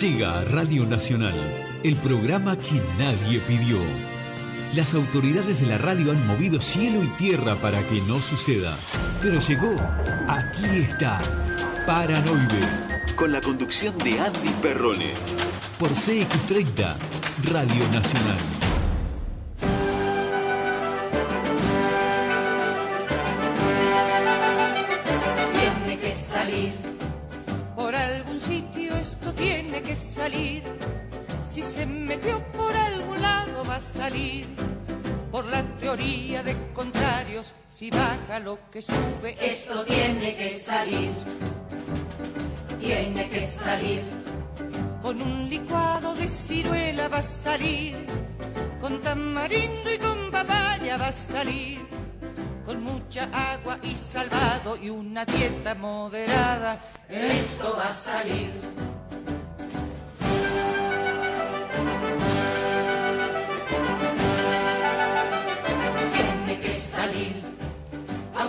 Llega a Radio Nacional, el programa que nadie pidió. Las autoridades de la radio han movido cielo y tierra para que no suceda. Pero llegó, aquí está, Paranoide. Con la conducción de Andy Perrone. Por CX30, Radio Nacional. Salir. Por la teoría de contrarios, si baja lo que sube, esto tiene que salir. Tiene que salir. Con un licuado de ciruela va a salir. Con tamarindo y con papaya va a salir. Con mucha agua y salvado y una dieta moderada, esto va a salir.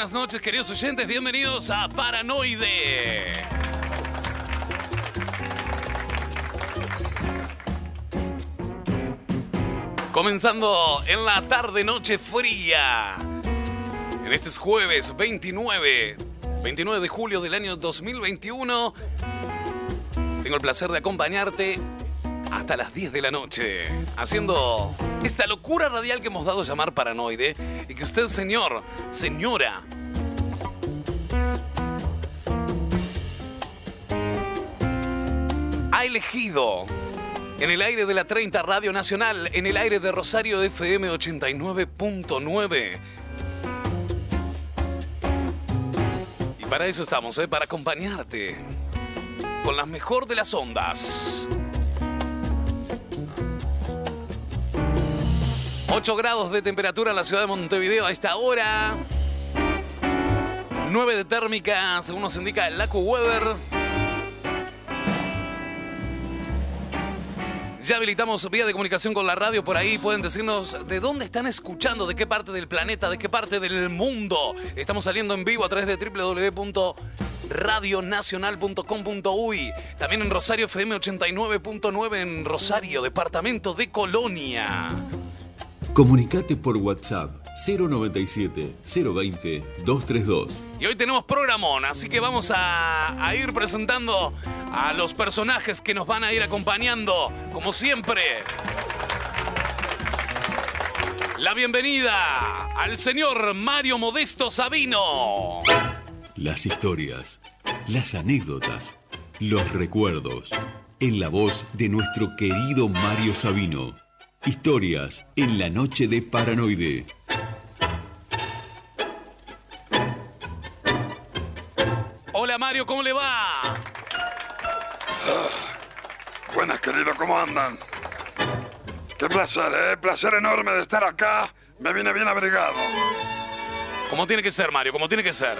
Buenas noches, queridos oyentes. Bienvenidos a Paranoide. Comenzando en la tarde noche fría. En este es jueves 29, 29 de julio del año 2021. Tengo el placer de acompañarte hasta las 10 de la noche, haciendo esta locura radial que hemos dado a llamar paranoide y que usted, señor, señora, ha elegido en el aire de la 30 Radio Nacional, en el aire de Rosario FM 89.9. Y para eso estamos, ¿eh? para acompañarte con la mejor de las ondas. 8 grados de temperatura en la ciudad de Montevideo a esta hora. 9 de térmica, según nos indica el AcuWeather. Ya habilitamos vía de comunicación con la radio por ahí. Pueden decirnos de dónde están escuchando, de qué parte del planeta, de qué parte del mundo. Estamos saliendo en vivo a través de www.radionacional.com.uy. También en Rosario FM 89.9 en Rosario, departamento de Colonia. Comunicate por WhatsApp 097 020 232. Y hoy tenemos programón, así que vamos a, a ir presentando a los personajes que nos van a ir acompañando, como siempre. La bienvenida al señor Mario Modesto Sabino. Las historias, las anécdotas, los recuerdos. En la voz de nuestro querido Mario Sabino. Historias en la noche de Paranoide. Hola Mario, ¿cómo le va? Buenas, querido, ¿cómo andan? Qué placer, ¿eh? Placer enorme de estar acá. Me vine bien abrigado. ¿Cómo tiene que ser, Mario? ¿Cómo tiene que ser?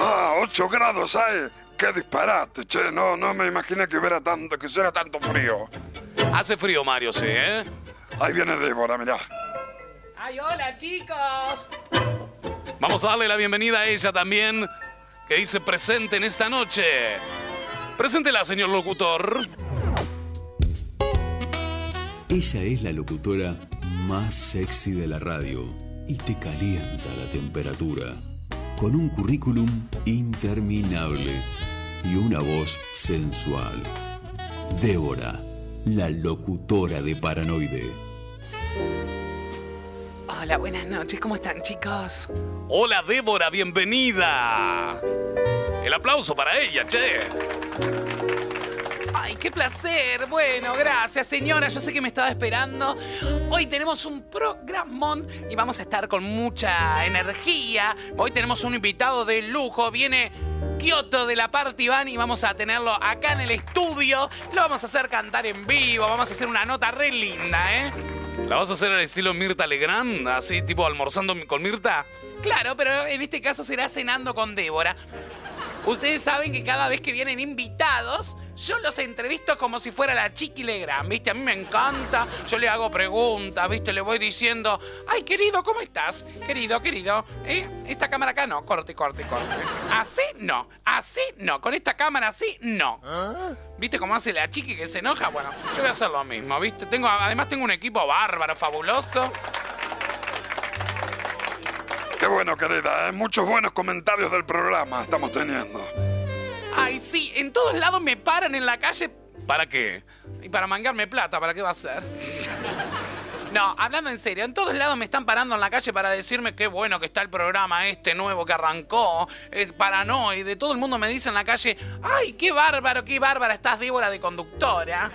Ah, 8 grados, ¿ay? Qué disparate, che. No, no me imaginé que hubiera tanto, que hubiera tanto frío. Hace frío, Mario, sí, ¿eh? Ahí viene Débora, mirá. ¡Ay, hola, chicos! Vamos a darle la bienvenida a ella también, que dice presente en esta noche. Preséntela, señor locutor. Ella es la locutora más sexy de la radio y te calienta la temperatura. Con un currículum interminable y una voz sensual. Débora, la locutora de Paranoide. Hola, buenas noches. ¿Cómo están, chicos? Hola Débora, bienvenida. El aplauso para ella, che. Qué placer. Bueno, gracias, señora. Yo sé que me estaba esperando. Hoy tenemos un programón y vamos a estar con mucha energía. Hoy tenemos un invitado de lujo. Viene Kioto de la Party Van y vamos a tenerlo acá en el estudio. Lo vamos a hacer cantar en vivo. Vamos a hacer una nota re linda, ¿eh? ¿La vas a hacer al estilo Mirta Legrand? Así, tipo almorzando con Mirta. Claro, pero en este caso será cenando con Débora. Ustedes saben que cada vez que vienen invitados, yo los entrevisto como si fuera la Chiqui Legrand, ¿viste? A mí me encanta, yo le hago preguntas, ¿viste? Le voy diciendo, ay, querido, ¿cómo estás? Querido, querido, ¿eh? Esta cámara acá no, corte, corte, corte. Así no, así no, con esta cámara así no. ¿Viste cómo hace la Chiqui que se enoja? Bueno, yo voy a hacer lo mismo, ¿viste? Tengo, además tengo un equipo bárbaro, fabuloso. Qué bueno, querida, ¿eh? muchos buenos comentarios del programa estamos teniendo. Ay, sí, en todos lados me paran en la calle ¿Para qué? y para mangarme plata, ¿para qué va a ser? No, hablando en serio, en todos lados me están parando en la calle para decirme qué bueno que está el programa este nuevo que arrancó, eh, paranoide. Todo el mundo me dice en la calle, ay, qué bárbaro, qué bárbara estás Débora de conductora.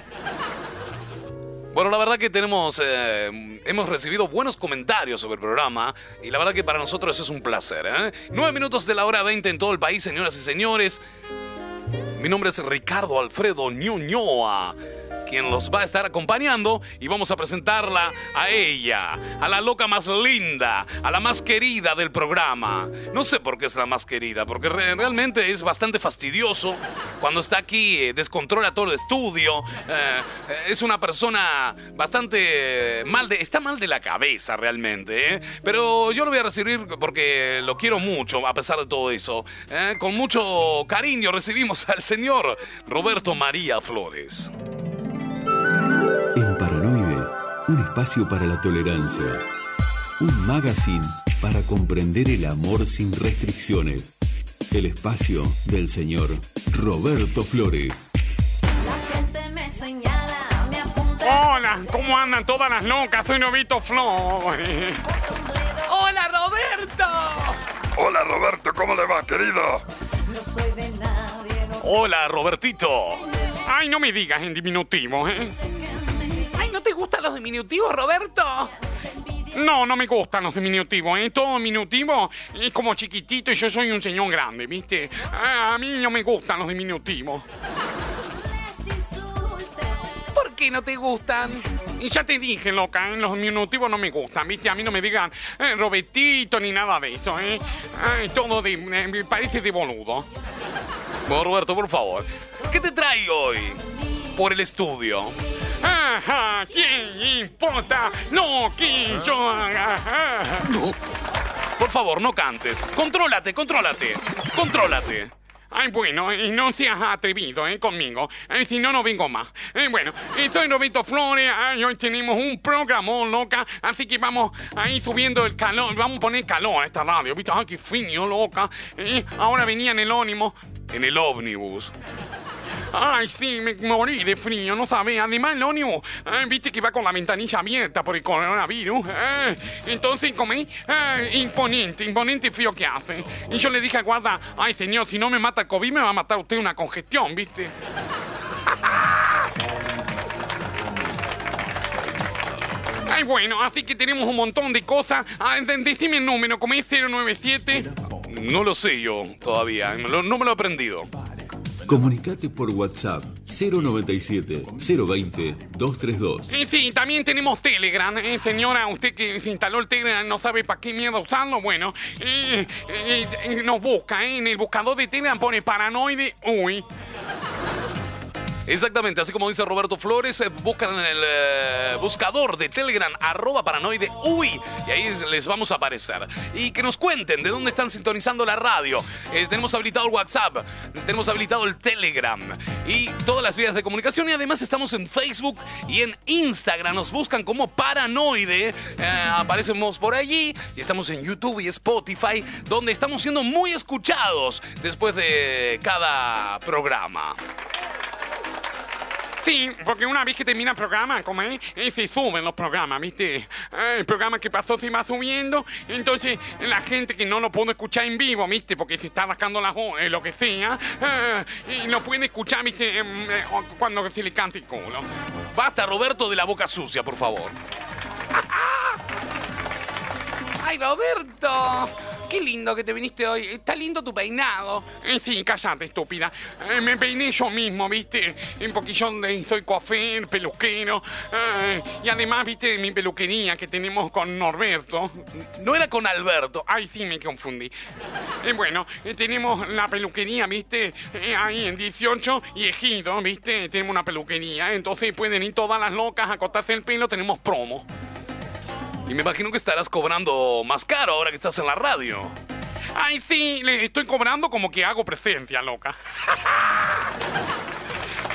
Bueno, la verdad que tenemos, eh, hemos recibido buenos comentarios sobre el programa y la verdad que para nosotros eso es un placer. ¿eh? Nueve minutos de la hora 20 en todo el país, señoras y señores. Mi nombre es Ricardo Alfredo Ñuñoa, quien los va a estar acompañando y vamos a presentarla a ella, a la loca más linda, a la más querida del programa. No sé por qué es la más querida, porque re- realmente es bastante fastidioso. Cuando está aquí eh, descontrola todo el estudio. eh, eh, es una persona bastante mal de... Está mal de la cabeza realmente, ¿eh? Pero yo lo voy a recibir porque lo quiero mucho a pesar de todo eso. ¿eh? Con mucho cariño recibimos al señor Roberto María Flores. Espacio para la tolerancia. Un magazine para comprender el amor sin restricciones. El espacio del señor Roberto Flores. La gente me señala, me apunta. Hola, ¿cómo andan todas las locas? Soy Novito Flores. ¡Hola, Roberto! Hola Roberto, ¿cómo le va, querido? No soy de nadie, no Hola, Robertito. Ay, no me digas en diminutivo, ¿eh? Ay, ¿no te gustan los diminutivos, Roberto? No, no me gustan los diminutivos, ¿eh? Todo diminutivo es como chiquitito y yo soy un señor grande, ¿viste? Ah, A mí no me gustan los diminutivos. ¿Por qué no te gustan? Y ya te dije, loca, ¿eh? los diminutivos no me gustan, ¿viste? A mí no me digan eh, Robertito ni nada de eso, ¿eh? Ay, todo de, eh, me parece de boludo. Bueno, Roberto, por favor. ¿Qué te trae hoy por el estudio? Ajá, ¿quién importa lo que yo haga? Por favor, no cantes. Contrólate, contrólate. Contrólate. Ay, bueno, y no seas atrevido, ¿eh? Conmigo. Eh, si no, no vengo más. Eh, bueno, soy Roberto Flores. Ay, hoy tenemos un programón, loca. Así que vamos a ir subiendo el calor. Vamos a poner calor a esta radio. ¿Viste? Ay, qué frío, loca. Eh, ahora venía en el ónimo. En el ómnibus. Ay, sí, me morí de frío, no sabía. Además, el ónimo, eh, viste que va con la ventanilla abierta por el coronavirus. Eh, entonces, comí, eh, imponente, imponente frío que hace. Y yo le dije al guarda, ay, señor, si no me mata el COVID, me va a matar usted una congestión, ¿viste? Ay, bueno, así que tenemos un montón de cosas. Ah, de- decime el número, como es 097. No lo sé yo todavía. No me lo he aprendido. Comunicate por WhatsApp 097 020 232. Eh, sí, también tenemos Telegram. Eh, señora, usted que se instaló el Telegram no sabe para qué mierda usarlo. Bueno, eh, eh, eh, nos busca. en el buscador de Telegram pone paranoide. Uy. Exactamente, así como dice Roberto Flores, eh, buscan en el eh, buscador de Telegram arroba paranoide uy y ahí les vamos a aparecer. Y que nos cuenten de dónde están sintonizando la radio. Eh, tenemos habilitado el WhatsApp, tenemos habilitado el Telegram y todas las vías de comunicación y además estamos en Facebook y en Instagram. Nos buscan como paranoide, eh, aparecemos por allí y estamos en YouTube y Spotify donde estamos siendo muy escuchados después de cada programa. Sí, porque una vez que termina el programa, como es, se suben los programas, ¿viste? Eh, el programa que pasó se va subiendo, entonces la gente que no lo puede escuchar en vivo, ¿viste? Porque se está rascando la eh, lo que sea, eh, y lo pueden escuchar, ¿viste? Em, eh, cuando se le cante el culo. Basta, Roberto, de la boca sucia, por favor. ¡Ay, Roberto! Qué lindo que te viniste hoy. Está lindo tu peinado. Eh, sí, cállate, estúpida. Eh, me peiné yo mismo, ¿viste? Un poquillo de soy coafer, peluquero. eh, y además, ¿viste? Mi peluquería que tenemos con Norberto. No era con Alberto. Ay, sí, me confundí. Eh, bueno, eh, tenemos la peluquería, ¿viste? Eh, ahí en 18 y Ejido, ¿viste? Tenemos una peluquería. Entonces pueden ir todas las locas a cortarse el pelo, tenemos promo. Y me imagino que estarás cobrando más caro ahora que estás en la radio. Ay, sí, le estoy cobrando como que hago presencia, loca.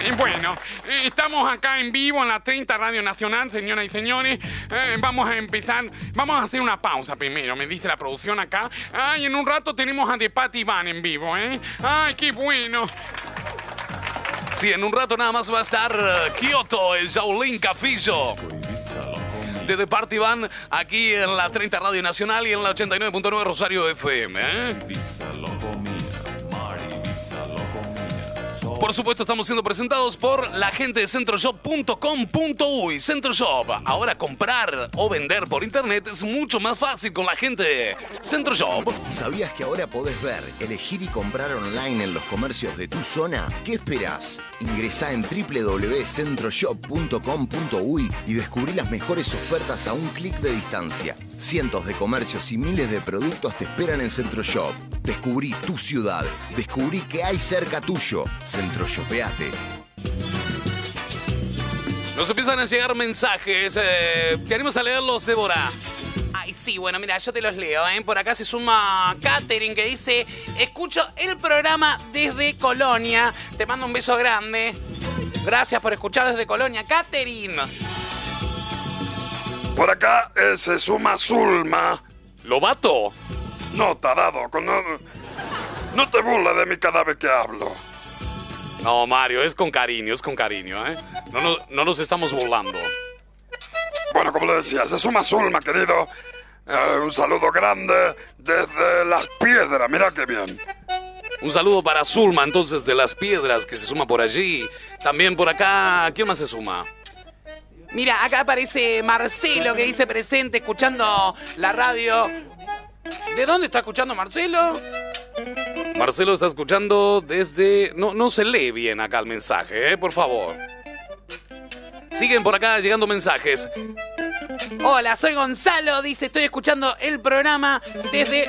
Eh, Bueno, eh, estamos acá en vivo en la 30 Radio Nacional, señoras y señores. Eh, vamos a empezar, vamos a hacer una pausa primero, me dice la producción acá. Ay, en un rato tenemos a The Patty Van en vivo, ¿eh? Ay, qué bueno. Sí, en un rato nada más va a estar Kioto, el Shaolin Cafillo. De The Party Van, aquí en la 30 Radio Nacional y en la 89.9 Rosario FM. ¿eh? Por supuesto, estamos siendo presentados por la gente de centroshop.com.uy. Centroshop. Ahora comprar o vender por internet es mucho más fácil con la gente de Centroshop. ¿Sabías que ahora podés ver, elegir y comprar online en los comercios de tu zona? ¿Qué esperás? Ingresá en www.centroshop.com.uy y descubrí las mejores ofertas a un clic de distancia. Cientos de comercios y miles de productos te esperan en Centroshop. Descubrí tu ciudad. Descubrí que hay cerca tuyo. Nos empiezan a llegar mensajes. Eh, ¿Te animas a leerlos, Débora? Ay, sí, bueno, mira, yo te los leo, ¿eh? Por acá se suma Katherine que dice, escucho el programa desde Colonia. Te mando un beso grande. Gracias por escuchar desde Colonia. Katherine. Por acá eh, se suma Zulma. ¿Lobato? No, tarado, con- no, no te burles de mí cada vez que hablo. No, Mario, es con cariño, es con cariño, ¿eh? No, no, no nos estamos burlando. Bueno, como le decía, se suma Zulma, querido. Eh, un saludo grande desde Las Piedras, mira qué bien. Un saludo para Zulma, entonces, de Las Piedras, que se suma por allí. También por acá, ¿quién más se suma? Mira, acá aparece Marcelo que dice presente escuchando la radio. ¿De dónde está escuchando Marcelo? Marcelo está escuchando desde... No, no se lee bien acá el mensaje, ¿eh? Por favor. Siguen por acá llegando mensajes. Hola, soy Gonzalo, dice, estoy escuchando el programa desde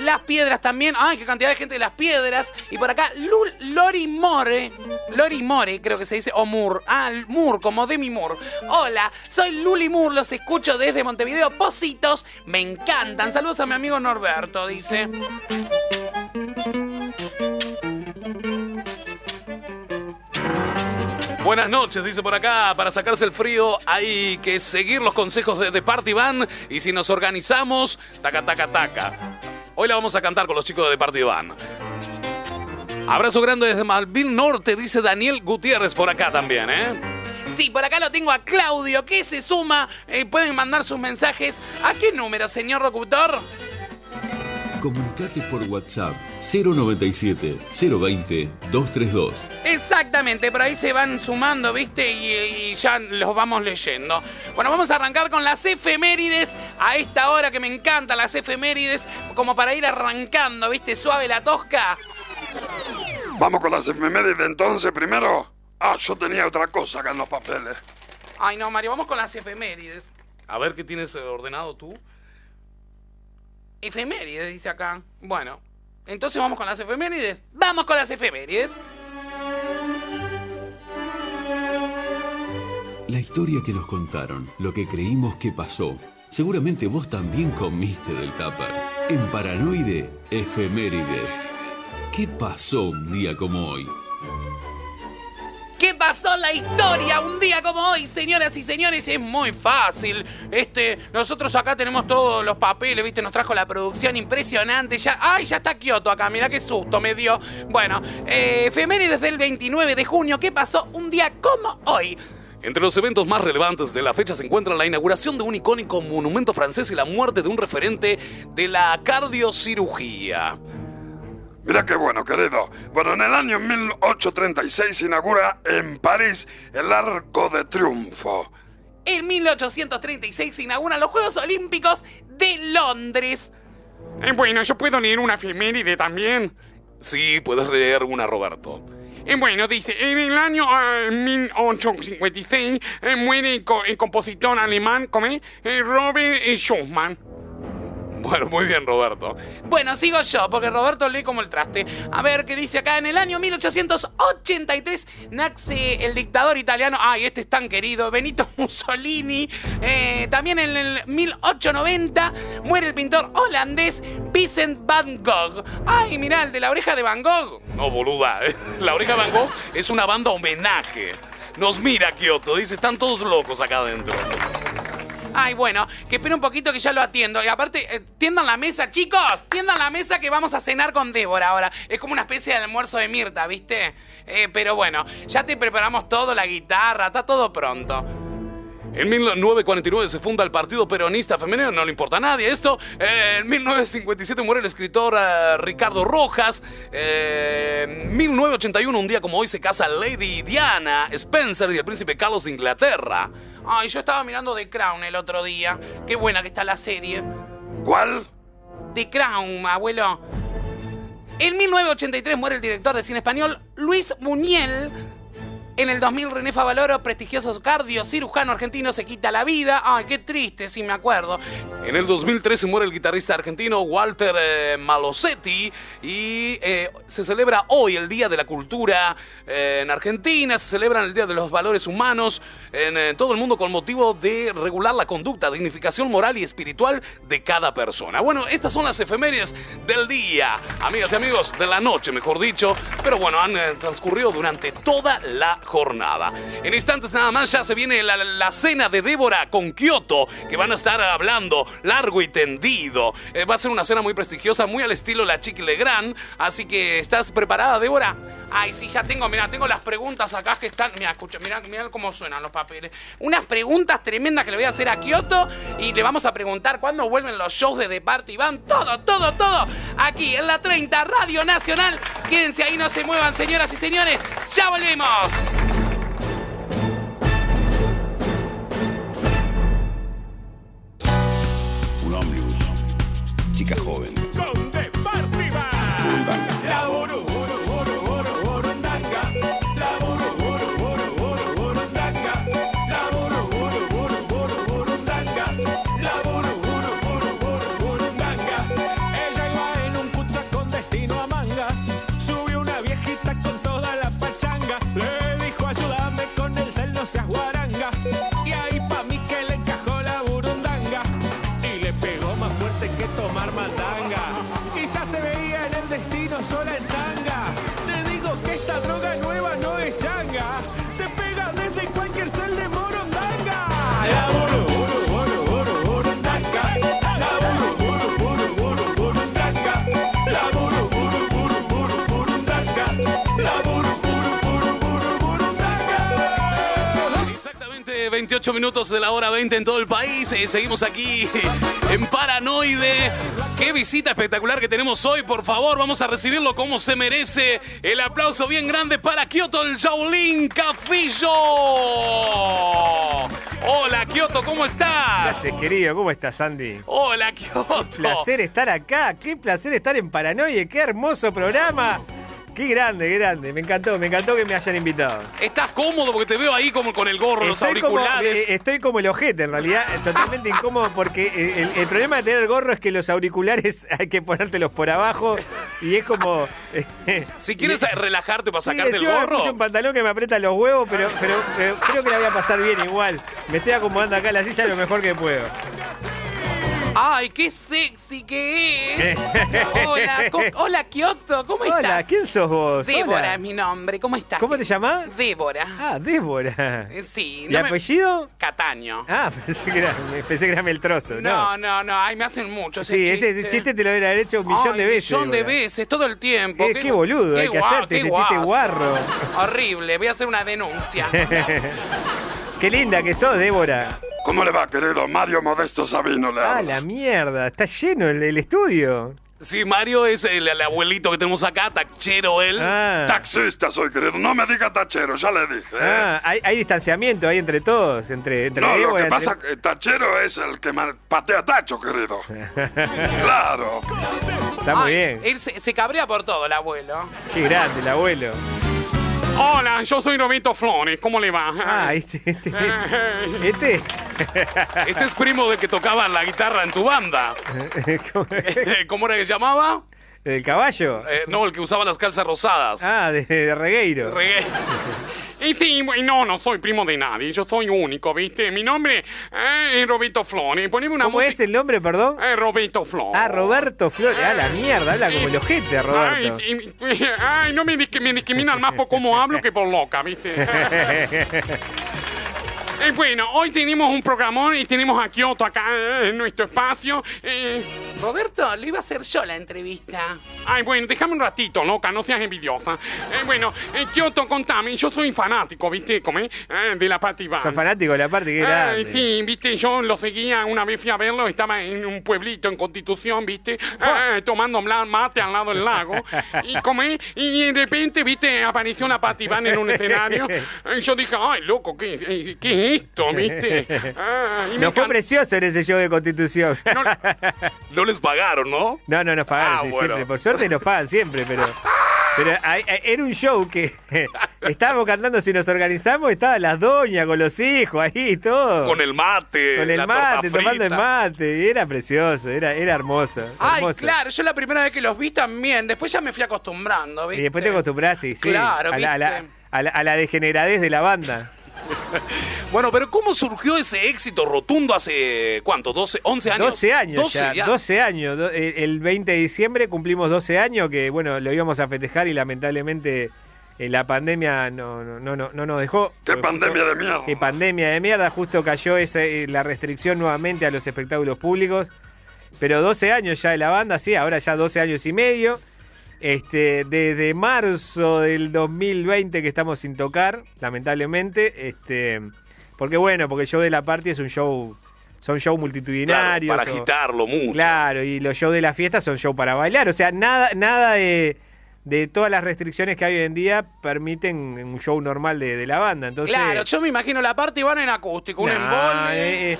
Las Piedras también. Ay, qué cantidad de gente de Las Piedras. Y por acá, Lori More, Lori More, creo que se dice, o Moore. Ah, Moore, como Demi Moore. Hola, soy Luli Moore, los escucho desde Montevideo. Positos, me encantan. Saludos a mi amigo Norberto, dice. Buenas noches, dice por acá. Para sacarse el frío hay que seguir los consejos de The Party Band. Y si nos organizamos, taca, taca, taca. Hoy la vamos a cantar con los chicos de Party Band. Abrazo grande desde Malvin Norte, dice Daniel Gutiérrez por acá también, ¿eh? Sí, por acá lo tengo a Claudio, que se suma. Eh, pueden mandar sus mensajes. ¿A qué número, señor locutor? Comunicate por WhatsApp 097 020 232. Exactamente, por ahí se van sumando, ¿viste? Y, y ya los vamos leyendo. Bueno, vamos a arrancar con las efemérides a esta hora que me encantan las efemérides, como para ir arrancando, ¿viste? Suave la tosca. Vamos con las efemérides entonces primero. Ah, yo tenía otra cosa acá en los papeles. Ay, no, Mario, vamos con las efemérides. A ver qué tienes ordenado tú. Efemérides, dice acá. Bueno, entonces vamos con las efemérides. Vamos con las efemérides. La historia que nos contaron, lo que creímos que pasó. Seguramente vos también comiste del tupper. En Paranoide, efemérides. ¿Qué pasó un día como hoy? ¿Qué pasó en la historia un día como hoy, señoras y señores? Es muy fácil. Este, nosotros acá tenemos todos los papeles, ¿viste? Nos trajo la producción impresionante. Ya, ¡Ay, ya está Kioto acá! Mirá qué susto me dio. Bueno, eh, efemérides del 29 de junio. ¿Qué pasó un día como hoy? Entre los eventos más relevantes de la fecha se encuentra la inauguración de un icónico monumento francés y la muerte de un referente de la cardiocirugía. Mira qué bueno, querido. Bueno, en el año 1836 se inaugura en París el Arco de Triunfo. En 1836 se inauguran los Juegos Olímpicos de Londres. Eh, bueno, yo puedo leer una efeméride también. Sí, puedes leer una, Roberto. Eh, bueno, dice, en el año eh, 1856 eh, muere el, co- el compositor alemán, ¿cómo es? Eh, Robert eh, Schumann. Bueno, muy bien, Roberto. Bueno, sigo yo, porque Roberto lee como el traste. A ver qué dice acá. En el año 1883 nace el dictador italiano. Ay, este es tan querido. Benito Mussolini. Eh, también en el 1890 muere el pintor holandés Vincent van Gogh. Ay, mirá, el de la oreja de Van Gogh. No, boluda. La Oreja Van Gogh es una banda homenaje. Nos mira Kioto, dice, están todos locos acá adentro. Ay, bueno, que espere un poquito que ya lo atiendo. Y aparte, eh, tiendan la mesa, chicos. Tiendan la mesa que vamos a cenar con Débora ahora. Es como una especie de almuerzo de Mirta, ¿viste? Eh, pero bueno, ya te preparamos todo, la guitarra, está todo pronto. En 1949 se funda el Partido Peronista Femenino, no le importa a nadie esto. Eh, en 1957 muere el escritor eh, Ricardo Rojas. En 1981, un día como hoy, se casa Lady Diana Spencer y el príncipe Carlos de Inglaterra. Ay, yo estaba mirando The Crown el otro día. Qué buena que está la serie. ¿Cuál? The Crown, abuelo. En 1983 muere el director de cine español Luis Muñel. En el 2000 René Favaloro, prestigioso cardiocirujano argentino, se quita la vida. Ay, qué triste, sí me acuerdo. En el 2013 muere el guitarrista argentino Walter eh, Malosetti y eh, se celebra hoy el Día de la Cultura eh, en Argentina, se celebra el Día de los Valores Humanos en eh, todo el mundo con motivo de regular la conducta, dignificación moral y espiritual de cada persona. Bueno, estas son las efemérides del día, amigas y amigos, de la noche, mejor dicho, pero bueno, han transcurrido durante toda la jornada. En instantes nada más ya se viene la, cena de Débora con Kioto, que van a estar hablando largo y tendido. Eh, va a ser una cena muy prestigiosa, muy al estilo La Chiqui Legrand, así que ¿estás preparada, Débora? Ay, sí, ya tengo, mira, tengo las preguntas acá que están. Mira, escucha, mira, mira cómo suenan los papeles. Unas preguntas tremendas que le voy a hacer a Kioto y le vamos a preguntar cuándo vuelven los shows de The Party Van. Todo, todo, todo. Aquí en la 30 Radio Nacional. Quédense ahí, no se muevan, señoras y señores. ¡Ya volvemos! Un ómnibus. Chica joven. Con Party 28 minutos de la hora 20 en todo el país. Eh, seguimos aquí en Paranoide. Qué visita espectacular que tenemos hoy. Por favor, vamos a recibirlo como se merece. El aplauso bien grande para Kioto, el Shaolin Cafillo. Hola, Kioto, ¿cómo estás? Gracias, querido. ¿Cómo estás, Andy? Hola, Kioto. Placer estar acá. Qué placer estar en Paranoia. Qué hermoso programa. Qué grande, qué grande. Me encantó, me encantó que me hayan invitado. ¿Estás cómodo? Porque te veo ahí como con el gorro, los como, auriculares. eh, estoy como el ojete, en realidad, eh, totalmente incómodo porque eh, el, el problema de tener el gorro es que los auriculares hay que ponértelos por abajo y es como... si quieres y- relajarte para Sí, sacarte el encima me gorro. puse un pantalón que me aprieta los huevos, pero, pero, pero creo que la voy a pasar bien igual. Me estoy acomodando acá en la silla lo mejor que puedo. Ay, qué sexy que es. Hola, co- hola Kioto, ¿cómo estás? Hola, ¿quién sos vos? Débora Hola. es mi nombre, ¿cómo estás? ¿Cómo te llamás? Débora. Ah, Débora. Eh, Sí. ¿Y no me- apellido? Cataño. Ah, pensé que era, pensé que era Meltroso, No, ¿no? no, no, ay, me hacen mucho ese Sí, chiste. ese chiste te lo hubiera hecho un millón Ay, de veces. millón de Débora. veces, todo el tiempo. Eh, qué boludo, hay que guau- hacerte qué ese chiste guaso. guarro. Horrible, voy a hacer una denuncia. Qué linda que sos, Débora. ¿Cómo le va, querido? Mario Modesto Sabino le Ah, habla. la mierda, está lleno el, el estudio. Sí, Mario es el, el abuelito que tenemos acá, tachero él. Ah, Taxista soy, querido. No me diga tachero, ya le dije. ¿eh? ah, hay, hay distanciamiento ahí entre todos, entre, entre No, lo que entre- pasa que tachero es el que patea tacho, querido. claro. Está muy Ay, bien. Él se, se cabrea por todo, el abuelo. Qué grande el abuelo. Hola, yo soy Roberto Flores, ¿cómo le va? Ah, este, este, este. Este es primo del que tocaba la guitarra en tu banda. ¿Cómo- ¿Cómo era que se llamaba? ¿El caballo? Eh, no, el que usaba las calzas rosadas. Ah, de, de Regueiro. Reggae. Y sí, bueno, no soy primo de nadie, yo soy único, ¿viste? Mi nombre eh, es Roberto Flores. Poneme una ¿Cómo es el nombre, perdón? Eh, Roberto Flores. Ah, Roberto Flores. Ah, la mierda, habla como el ojete, Roberto. Ay, no me, me discriminan más por cómo hablo que por loca, ¿viste? Eh, bueno, hoy tenemos un programón y tenemos a Kioto acá eh, en nuestro espacio. Eh, Roberto, le iba a hacer yo la entrevista. ay, bueno, déjame un ratito, loca, no seas envidiosa. Eh, bueno, eh, Kioto, contame, yo soy fanático, ¿viste? Eh, de la Patti Band. Sos fanático de la parte que Ay, grande. sí, viste, yo lo seguía, una vez fui a verlo, estaba en un pueblito en Constitución, viste, Eh, tomando mate al lado del lago, y como es, y de repente, viste, apareció una Patti Van en un escenario, y yo dije, ay, loco, ¿qué, qué es esto, viste? Ah, y me No fue precioso en ese show de Constitución. No les pagaron, ¿no? No, no nos pagaron Ah, sí, bueno. siempre. Por suerte nos pagan siempre, pero. Pero era un show que estábamos cantando si nos organizamos, estaban las doñas con los hijos ahí y todo. Con el mate. Con el la mate, tomando el mate. Y era precioso, era, era hermoso. Ay, hermoso. claro, yo la primera vez que los vi también, después ya me fui acostumbrando, Y ¿viste? después te acostumbraste, y sí. Claro, a, la, a, la, ¿viste? a la- a la degeneradez de la banda. Bueno, pero ¿cómo surgió ese éxito rotundo hace, ¿cuánto? ¿12, 11 años? 12 años 12 ya, ya. 12 años. Do- El el 20 de diciembre cumplimos 12 años, que bueno, lo íbamos a festejar y lamentablemente eh, la pandemia no, no, no, no, no nos dejó. Qué pandemia de mierda. Qué pandemia de mierda, justo cayó esa, eh, la restricción nuevamente a los espectáculos públicos. Pero 12 años ya de la banda, sí, ahora ya 12 años y medio. Este, desde marzo del 2020 que estamos sin tocar, lamentablemente. Este, porque bueno, porque el show de la party es un show, son shows Claro, multitudinarios. para o- agitarlo mucho. Claro, y los shows de la fiesta son show para bailar. O sea, nada, nada de, de todas las restricciones que hay hoy en día permiten un show normal de, de la banda. Entonces, Claro, yo me imagino la parte van en acústico, un embole. eh, eh,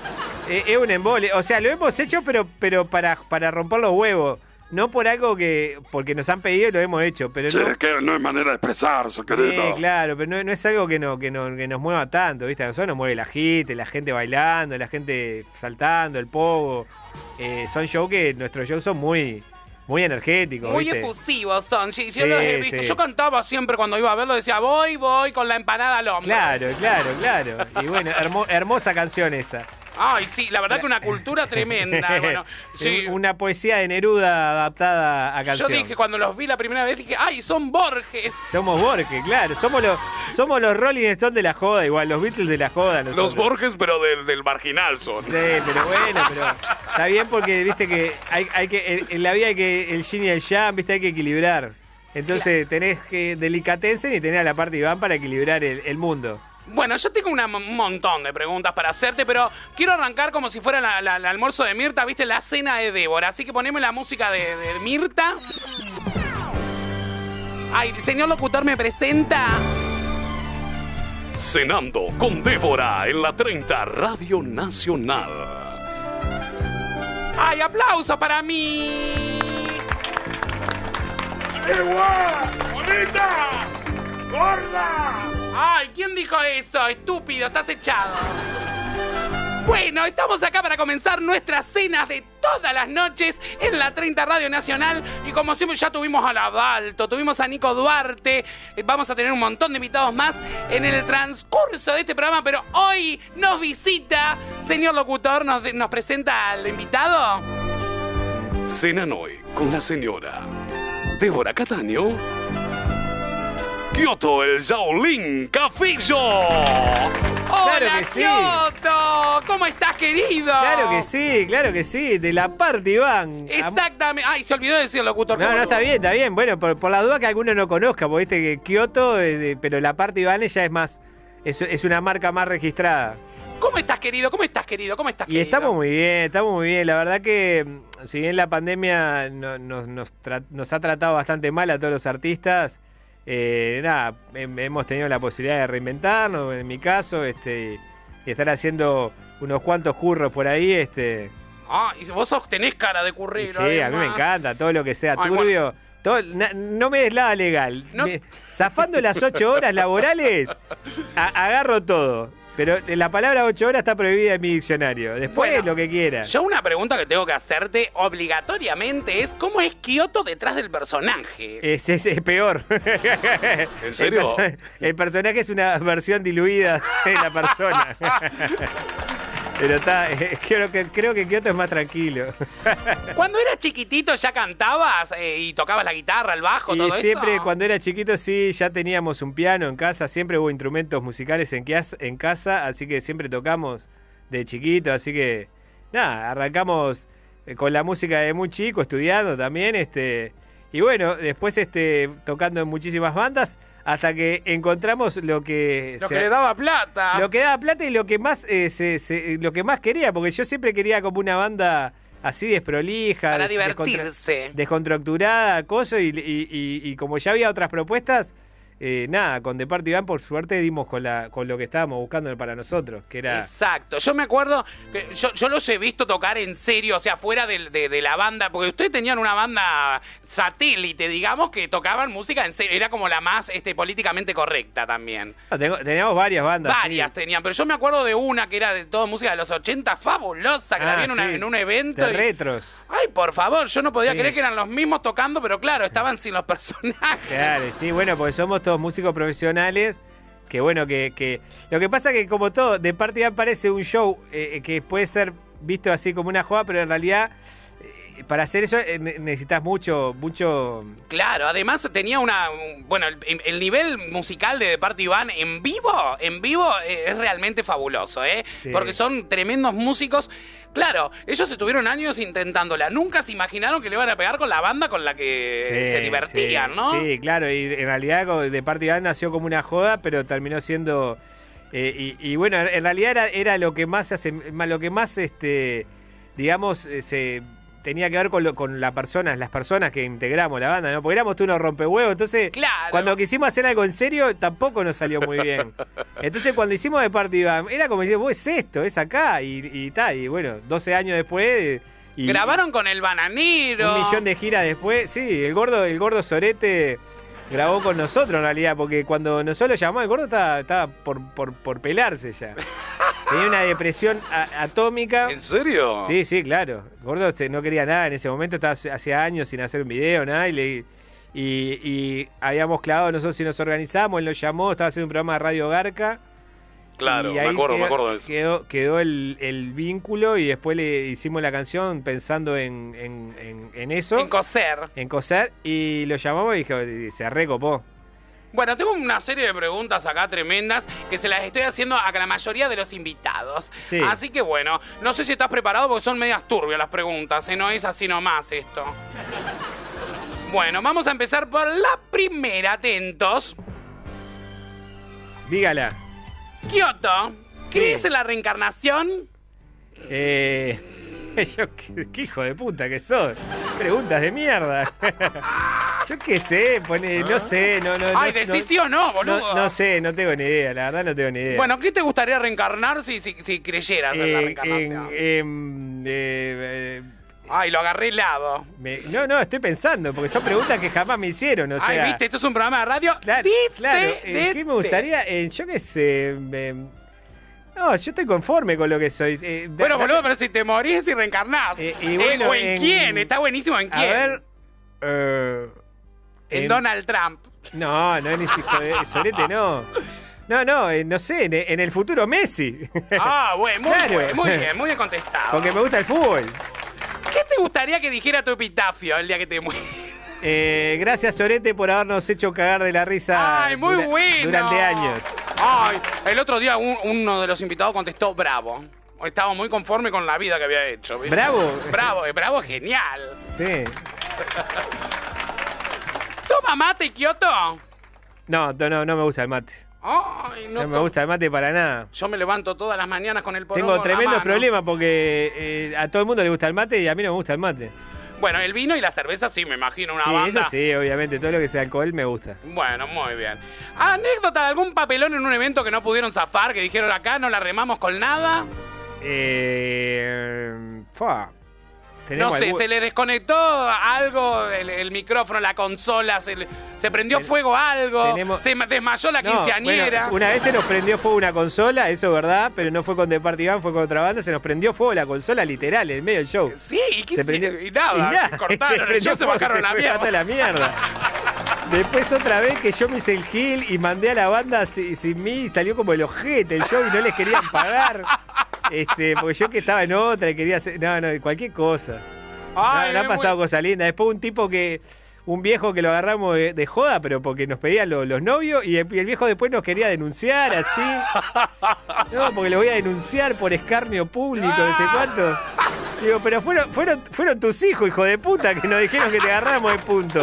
eh, es un embole. O sea, lo hemos hecho, pero, pero para, para romper los huevos. No por algo que. Porque nos han pedido y lo hemos hecho. Pero Che, no. que no es manera de expresarse, Sí, querido. claro, pero no, no es algo que, no, que, no, que nos mueva tanto, ¿viste? A nosotros nos mueve la gente, la gente bailando, la gente saltando, el pogo. Eh, son shows que. Nuestros shows son muy, muy energéticos, Muy ¿viste? efusivos son, sí, yo Sí, los he visto. sí. Yo cantaba siempre cuando iba a verlo, decía, voy, voy con la empanada al hombro. Claro, claro, claro. Y bueno, hermo- hermosa canción esa. Ay, sí, la verdad que una cultura tremenda. Bueno, sí. Una poesía de Neruda adaptada a Yo canción. dije, cuando los vi la primera vez, dije, ay, son Borges. Somos Borges, claro. Somos los, somos los Rolling Stones de la joda, igual, los Beatles de la joda. Los. Borges, pero del, del marginal son. Sí, pero bueno, pero está bien porque viste que hay, hay que en, en la vida hay que el yin y el yang, viste, hay que equilibrar. Entonces tenés que delicatessen y tenés a la parte Iván para equilibrar el, el mundo. Bueno, yo tengo un montón de preguntas para hacerte, pero quiero arrancar como si fuera la- la- el almuerzo de Mirta, viste, la cena de Débora. Así que poneme la música de, de Mirta. Ay, el señor locutor me presenta. Cenando con Débora en la 30 Radio Nacional. ¡Ay, aplauso para mí! ¡Qué guay! ¡Gorda! ¡Ay! ¿Quién dijo eso? Estúpido, estás echado. Bueno, estamos acá para comenzar nuestras cenas de todas las noches en la 30 Radio Nacional. Y como siempre, ya tuvimos a la Dalto, tuvimos a Nico Duarte. eh, Vamos a tener un montón de invitados más en el transcurso de este programa. Pero hoy nos visita, señor locutor, nos, nos presenta al invitado. Cenan hoy con la señora Débora Cataño. Kioto, el Shaolin Cafillo. ¡Hola, Claro que sí. Kioto! ¿Cómo estás, querido? Claro que sí, claro que sí. De la parte, Iván. Exactamente. Ay, se olvidó de decir locutor. No, ¿cómo no, está bien, está bien. Bueno, por, por la duda que alguno no conozca, porque viste que Kioto, eh, de- pero la parte Iván ya es más. Es, es una marca más registrada. ¿Cómo estás, querido? ¿Cómo estás, querido? ¿Cómo estás, Y querido? estamos muy bien, estamos muy bien. La verdad que, mm, si bien la pandemia no- nos, nos tra- nos ha tratado bastante mal a todos los artistas, eh, nada, hem- hemos tenido la posibilidad de reinventarnos, en mi caso, este, y estar haciendo unos cuantos curros por ahí, este. Ah, y vos sos, tenés cara de currero. sí, a mí me encanta todo lo que sea Ay, turbio. todo- na- no me des nada legal. No. Me- zafando las ocho horas laborales, a- agarro todo. Pero la palabra ocho horas está prohibida en mi diccionario. Después Bueno, lo que quiera. Yo una pregunta que tengo que hacerte obligatoriamente es ¿cómo es Kioto detrás del personaje? Es, es- es peor. ¿En serio? El, perso- el personaje es una versión diluida de la persona. Pero está, eh, creo que creo que Kioto es más tranquilo. Cuando eras chiquitito ya cantabas eh, y tocabas la guitarra, el bajo, Y todo siempre eso. cuando era chiquito sí, ya teníamos un piano en casa, siempre hubo instrumentos musicales en, en casa, así que siempre tocamos de chiquito, así que nada, arrancamos eh, con la música de muy chico, estudiando también, este, y bueno, después este, tocando en muchísimas bandas, hasta que encontramos lo que... Lo se- que le daba plata. lo que daba plata y lo que más eh, se- se- lo que más quería, porque yo siempre quería como una banda así desprolija, Para descontra- divertirse. descontracturada, cosa, y, y- y- y como ya había otras propuestas, eh, nada, con Band por suerte dimos con la con lo que estábamos buscando para nosotros, que era Exacto, yo me acuerdo que yo, yo los he visto tocar en serio, o sea, fuera de, de la banda, porque ustedes tenían una banda satélite, digamos, que tocaban música en serio, era como la más este, políticamente correcta también. Ah, tengo- teníamos varias bandas. Varias sí. tenían, pero yo me acuerdo de una que era de toda música de los 80, fabulosa, que la Ah, vi en, una- sí, en un evento. de y- retros. Ay, por favor, yo no podía Sí. creer que eran los mismos tocando, pero claro, estaban sin los personajes. Claro, sí, bueno, porque somos todos músicos profesionales. Que bueno, que, que- Lo que pasa que como todo, de parte ya parece un show eh, que puede ser visto así como una joda, pero en realidad eh, para hacer eso eh, ne- necesitas mucho, mucho... Claro, además tenía una. un- Bueno, el, el nivel musical de The Party Band en vivo, en vivo eh, es realmente fabuloso, ¿eh? Sí. Porque son tremendos músicos. Claro, ellos estuvieron años intentándola. Nunca se imaginaron que le iban a pegar con la banda con la que Sí, se divertían, sí, ¿no? Sí, claro, y en realidad de Party Band nació como una joda, pero terminó siendo... eh, y, y bueno, en realidad era, era lo que más hace, lo que más, este, digamos, se tenía que ver con, lo- con la persona, las personas que integramos la banda, ¿no? Porque éramos tú unos rompehuevos, entonces Claro. cuando quisimos hacer algo en serio tampoco nos salió muy bien. Entonces cuando hicimos de Party Band, era como decir, vos es esto, es acá, y, y tal, y bueno, 12 años después... y, Grabaron con el bananero. un millón de giras después, sí, el gordo, el gordo Sorete grabó con nosotros en realidad, porque cuando nosotros lo llamamos, el gordo estaba, estaba por, por, por pelarse ya. Tenía una depresión a- atómica. ¿En serio? Sí, sí, claro. El gordo este, no quería nada en ese momento, estaba hace- hacía años sin hacer un video, nada, y, le- y, y habíamos clavado nosotros si nos organizamos, él nos llamó, estaba haciendo un programa de Radio Garca. Claro, me acuerdo, me acuerdo de eso. Quedó, quedó el, el vínculo y después le hicimos la canción pensando en, en- en- en eso. En coser. En coser. Y lo llamamos y dijo, y se recopó. Bueno, tengo una serie de preguntas acá tremendas que se las estoy haciendo a la mayoría de los invitados. Sí. Así que bueno, no sé si estás preparado porque son medias turbias las preguntas, ¿eh? no es así nomás esto. Bueno, vamos a empezar por la primera, atentos. Dígala. Kioto, Sí. ¿crees en la reencarnación? Eh, yo, qué, qué hijo de puta que sos. Preguntas de mierda. yo qué sé, pone, no sé, no, no. Ay, no, decís no- sí o no, boludo. No, no sé, no tengo ni idea, la verdad no tengo ni idea. Bueno, ¿qué te gustaría reencarnar si, si, si creyeras en la Eh, reencarnación? en- em, eh, eh, Ay, lo agarré helado. Me- no, no, estoy pensando, porque son preguntas que jamás me hicieron. O sea, Ay, viste, esto es un programa de radio. Claro, claro, eh, ¿qué me gustaría? Eh, yo qué sé. no, yo estoy conforme con lo que soy. Eh, da- Bueno, da- boludo, pero si te morís y reencarnás. y Eh, bueno, ¿O en, en- quién? Está buenísimo en A quién. ver. eh, en, en- Donald Trump. No, no, ni hijo de Sorete, no. No, no, eh, no sé, en, en el futuro Messi. Ah, bueno, muy, Claro. bien, muy bien, muy bien contestado. Porque me gusta el fútbol. ¿Qué te gustaría que dijera tu epitafio el día que te mueras? Eh, gracias, Sorete, por habernos hecho cagar de la risa Ay, muy dura- bueno. durante años. Ay, el otro día un- uno de los invitados contestó bravo. Estaba muy conforme con la vida que había hecho. ¿viste? ¿Bravo? Bravo, eh, bravo, genial. Sí. ¿Toma mate, Kioto? No, no, no me gusta el mate. Ay, no, No me gusta el mate para nada. Yo me levanto todas las mañanas con el porongo Tengo tremendos problemas porque eh, a todo el mundo le gusta el mate y a mí no me gusta el mate. Bueno, el vino y la cerveza sí, me imagino, una sí, banda. eso sí, obviamente. Todo lo que sea alcohol me gusta. Bueno, muy bien. ¿Anécdota de algún papelón en un evento que no pudieron zafar, que dijeron acá no la remamos con nada? Eh, fua. No sé, algún- se le desconectó algo, el, el micrófono, la consola, se, le- se prendió fuego algo, tenemos- se ma- desmayó la No, quinceañera. bueno, una vez se nos prendió fuego una consola, eso es verdad, pero no fue con The Party Band, fue con otra banda, se nos prendió fuego la consola literal en medio del show. Sí, ¿y qué Se se- prendió- y nada, y nada, cortaron el prendió show, se bajaron la mierda. a toda la mierda. Después otra vez que yo me hice el gil y mandé a la banda si- sin, mí y salió como el ojete el show y no les querían pagar. Este, porque yo que estaba en otra y quería hacer. No, no, cualquier cosa. Ay, no, no han pasado cosas lindas. Después un tipo que. Un viejo que lo agarramos de, de joda, pero porque nos pedían lo- los novios y el, y el viejo después nos quería denunciar así. No, porque lo voy a denunciar por escarnio público, no sé cuánto. Digo, pero fueron, fueron, fueron tus hijos, hijo de puta, que nos dijeron que te agarramos de punto.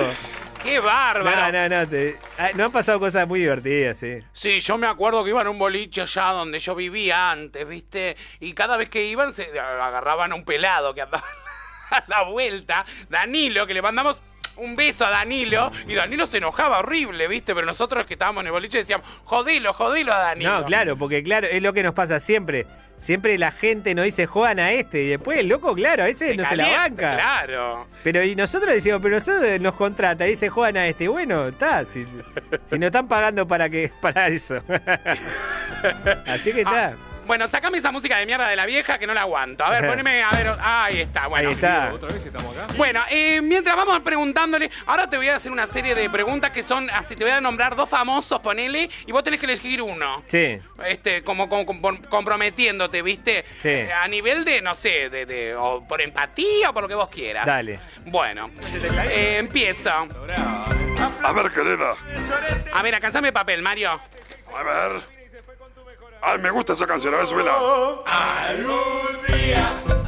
¡Qué bárbaro! No, no, no. te- ah, no han pasado cosas muy divertidas, sí. Sí, yo me acuerdo que iban a un boliche allá donde yo vivía antes, ¿viste? Y cada vez que iban se agarraban a un pelado que andaba a la vuelta, Danilo, que le mandamos un beso a Danilo, y Danilo se enojaba horrible, ¿viste? Pero nosotros que estábamos en el boliche decíamos, jodelo, jodelo a Danilo. No, claro, porque claro, es lo que nos pasa siempre. Siempre la gente nos dice, jodan a este, y después el loco, claro, a veces no se la banca. Claro. Pero y nosotros decimos, pero nosotros nos contrata, y dice, jodan a este. Bueno, está, si, si nos están pagando para que para eso. Así que está. Bueno, sacame esa música de mierda de la vieja que no la aguanto. A ver, poneme, a ver, ahí está, bueno. Ahí está. ¿Otra vez estamos acá? Bueno, eh, mientras vamos preguntándole, ahora te voy a hacer una serie de preguntas que son, así te voy a nombrar dos famosos, ponele, y vos tenés que elegir uno. Sí. Este, como, como- como comprometiéndote, ¿viste? Sí. Eh, a nivel de, no sé, de, de- o por empatía o por lo que vos quieras. Dale. Bueno, eh, empiezo. A ver, querida. A ver, alcanzame papel, Mario. A ver. Ay, me gusta esa canción. A ver, subila.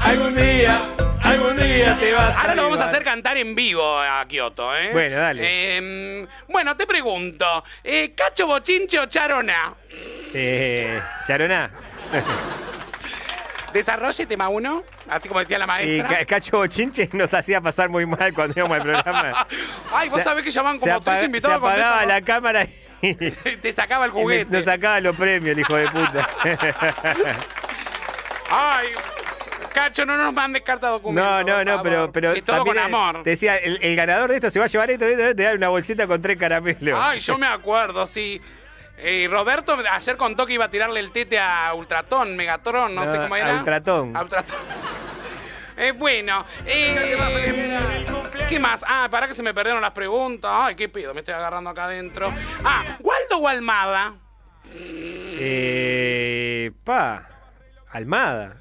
Algún día, algún día te vas Ahora lo vamos a hacer cantar en vivo a Kioto, ¿eh? Bueno, dale. Eh, bueno, te pregunto, eh, ¿cacho, bochinche o charona? Eh, Charoná. Desarrolle tema uno, así como decía la Y maestra. Ca- Cacho Bochinche nos hacía pasar muy mal cuando íbamos al programa. Ay, vos Se- sabés que llaman se, como tres invitados se apagaba la cámara y. Te sacaba el juguete. nos sacaba los premios, el hijo de puta. Ay, Cacho, no nos mandes carta documento. No, no, no, pero, pero Que todo con amor. Te decía, el, el ganador de esto se va a llevar esto, esto, te da una bolsita con tres caramelos. Ay, yo me acuerdo, sí. Eh, Roberto ayer contó que iba a tirarle el tete a Ultratón, Megatron, no, No, sé cómo a era. Ultratón. A Ultratón. Eh, bueno, eh, ¿qué más? Ah, para que se me perdieron las preguntas. Ay, qué pedo, me estoy agarrando acá adentro. Ah, ¿Waldo o Almada? Eh, pa, Almada.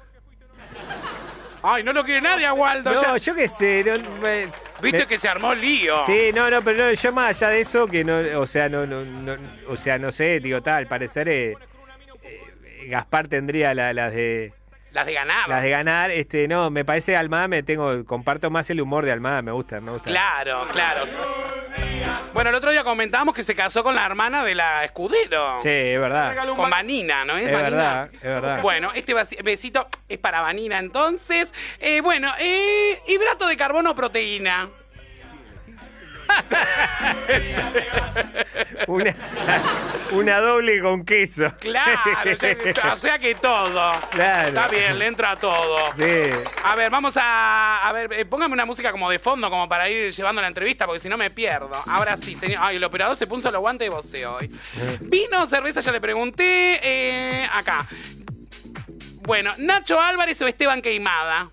Ay, no lo quiere nadie a Waldo. No, ya. yo qué sé. no, me- Viste me- que se armó lío. Sí, no, no, pero no, yo más allá de eso, que no, o sea, no, no, no o sea, no sé, digo, tal, al parecer eh, eh, Gaspar tendría la- las de Las de ganar. las de ganar, este, no, me parece Almada, me tengo, comparto más el humor de Almada, me gusta, me gusta. Claro, claro. Bueno, el otro día comentábamos que se casó con la hermana de la Escudero. Sí, es verdad. Con Vanina, ¿no es? Es Vanina? verdad, es verdad. Bueno, este besito es para Vanina entonces. Eh, bueno, eh, hidrato de carbono o proteína. Una, una doble con queso. Claro, ya- o sea que todo. Claro. Está bien, le entra todo. Sí. A ver, vamos a. A ver, eh, póngame una música como de fondo, como para ir llevando la entrevista, porque si no me pierdo. Ahora sí, señor. Ay, el operador se puso los guantes de voceo hoy. Vino, cerveza, ya le pregunté. eh, acá. Bueno, Nacho Álvarez o Esteban Queimada.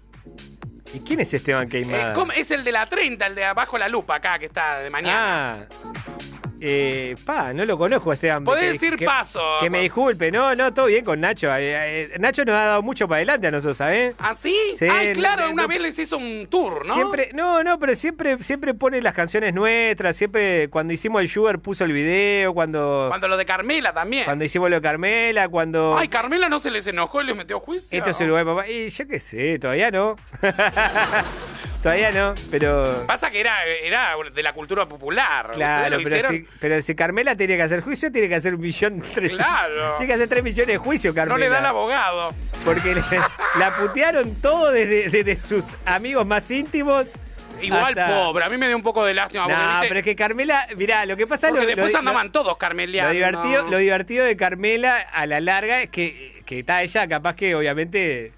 ¿Y quién es Esteban Eh, Queimada? ¿cómo- es el de la 30, el de abajo la lupa acá, que está de mañana. Ah. Eh, pa, no lo conozco a Esteban. Podés Que- decir que- paso. Que me disculpe, no, no, todo bien con Nacho. Eh, eh, Nacho nos ha dado mucho para adelante a nosotros, ¿sabes? ¿Ah, sí? Sí, Ay, claro, no- una no- vez les hizo un tour, ¿no? Siempre, no, no, pero siempre, siempre pone las canciones nuestras, siempre, cuando hicimos el Sugar puso el video, cuando, Cuando lo de Carmela también. cuando hicimos lo de Carmela, cuando... Ay, Carmela no se les enojó y les metió juicio. Esto es Uruguay, papá. Y yo qué sé, todavía no. todavía no, pero... Pasa que era, era de la cultura popular. Claro, pero si, pero si Carmela tiene que hacer juicio, tiene que hacer un millón tres. Claro. Tiene que hacer tres millones de juicios, Carmela. No le da el abogado. Porque le- la putearon todo desde, desde sus amigos más íntimos. Igual hasta- pobre, a mí me dio un poco de lástima. No, pero es que Carmela, mirá, lo que pasa Porque lo, después lo- andaban todos carmelianos. lo divertido, lo divertido de Carmela a la larga es que, que está ella, capaz que obviamente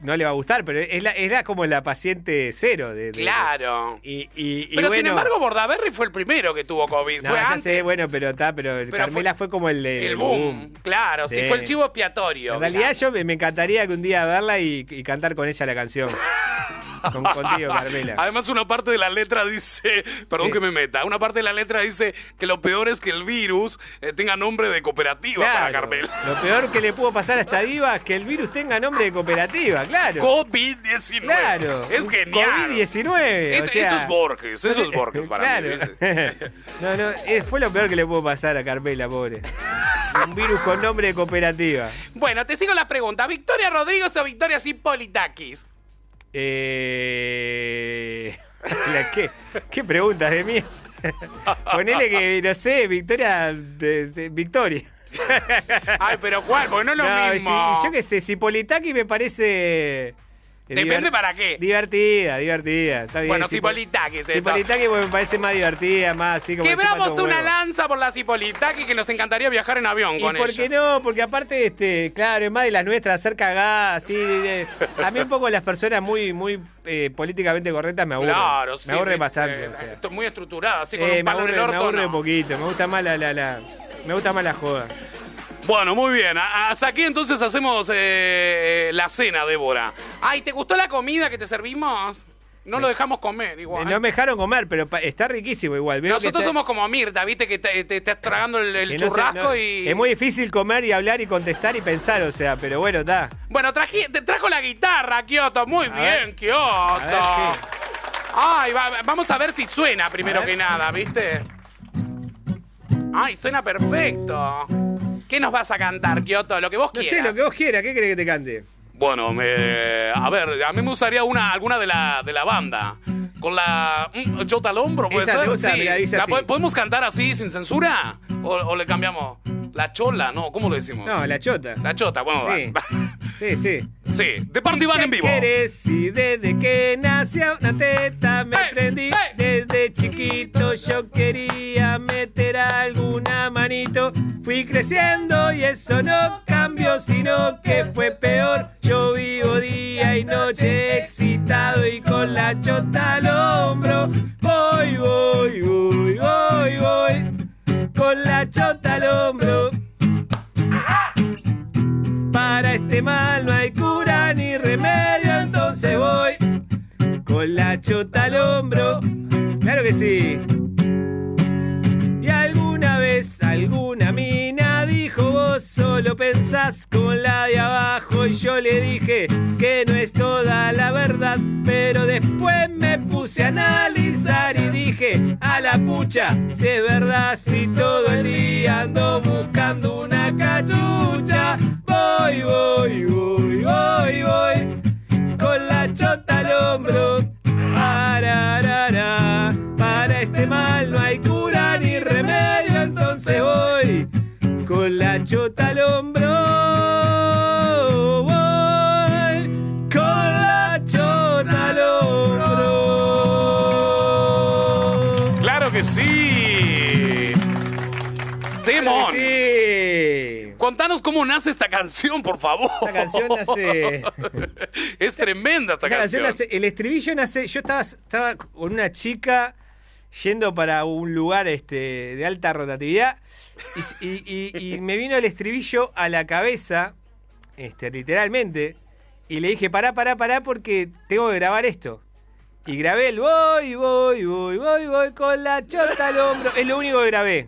no le va a gustar, pero es la, es la como la paciente cero de, de- Claro. Y, y- y Pero sin embargo, Bordaberry fue el primero que tuvo COVID. no, fue ya antes. sé, bueno, pero está, pero, Carmela fue, como el, El boom. Claro, sí. Sí. fue el chivo expiatorio. En realidad yo me, me encantaría que un día verla y, y cantar con ella la canción. Con, contigo, Carmela. Además, una parte de la letra dice, perdón Sí. que me meta, una parte de la letra dice que lo peor es que el virus eh, tenga nombre de cooperativa para Carmela. Lo peor que le pudo pasar a esta diva es que el virus tenga nombre de cooperativa, claro. COVID-19. Claro. Es genial. COVID-19. Es- o sea- eso es Borges, eso es Borges para claro. mí. ¿viste? no, no, fue lo peor que le pudo pasar a Carmela, pobre. Un virus con nombre de cooperativa. Bueno, te sigo la pregunta. ¿Victoria Rodríguez o Victoria Cipolitakis? Eh... ¿Qué, qué preguntas de mí? Ponele que, no sé, Victoria. de- de- Victoria. Ay, pero ¿cuál? Porque no es lo No, mismo. si- yo qué sé, si Politaki me parece. Eh, Depende para qué. Divertida, divertida. Está bien. Bueno, esto. Cipolitaki porque me parece más divertida, más así como. Quebramos una lanza por la Cipolitakis que nos encantaría viajar en avión ¿Y con por ella. qué no? Porque aparte, este, claro, es más de las nuestras, hacer cagadas, así. de- a mí un poco las personas muy, muy eh, políticamente correctas me aburren. Claro, sí. Me aburren bastante. o sea. esto es muy estructurado, así con Eh, un me palo aburre, el me orto. aburre no. un poquito, me gusta más la, la, la- me gusta más la joda. Bueno, muy bien. Hasta aquí entonces hacemos eh, la cena, Débora. Ay, ¿te gustó la comida que te servimos? No lo dejamos comer igual. Eh, No me dejaron comer, pero está riquísimo igual. Veo que Nosotros está- somos como Mirta, viste que te, te estás tragando el, el que no sé, churrasco no- y. Es muy difícil comer y hablar y contestar y pensar, o sea, pero bueno, está. Bueno, traje- te trajo la guitarra, Kioto. Muy bien, ver. Kioto. A ver, Ay, va- vamos a ver si suena primero que nada, ¿viste? Ay, suena perfecto. ¿Qué nos vas a cantar, Kioto? Lo que vos No quieras. sé, lo que vos quieras, ¿qué querés que te cante? Bueno, me- a ver, a mí me gustaría una, alguna de la, de la banda. Con la. mm, Jota al hombro, ¿puede Esa te ser? gusta, sí. mira, dice ¿La ¿Podemos cantar así, sin censura? ¿O, o le cambiamos? La chola, no, ¿cómo lo decimos? No, la chota. La chota, bueno, Sí. va. Sí, sí. Sí, de parte van en vivo. Si desde que nació una teta me prendí, desde chiquito yo quería meter alguna manito. Fui creciendo y eso no cambió, sino que fue peor. Yo vivo día y noche excitado y con la chota al hombro. Voy, voy, voy, voy, voy, con la chota al hombro. Para este mal no hay cura ni remedio, entonces voy con la chota al hombro. Claro que sí. Y alguna vez alguna mina dijo solo pensás con la de abajo y yo le dije que no es toda la verdad, pero después me puse a analizar y dije a la pucha, si es verdad si todo el día ando buscando una cachucha, voy, voy, voy, voy, voy con la chota al hombro. Ararara, Para este mal no hay cura ni remedio, entonces voy con la chota al hombro. Voy con la chota al hombro. Claro que sí. Temón. Sí. Contanos cómo nace esta canción, por favor. Esta canción nace. es tremenda esta, canción. El estribillo nace. Yo estaba, estaba con una chica yendo para un lugar este, de alta rotatividad y, y- y- y me vino el estribillo a la cabeza, este, literalmente, y le dije: pará, pará, pará, porque tengo que grabar esto. Y grabé el voy, voy, voy, voy, voy con la chota al hombro. Es lo único que grabé.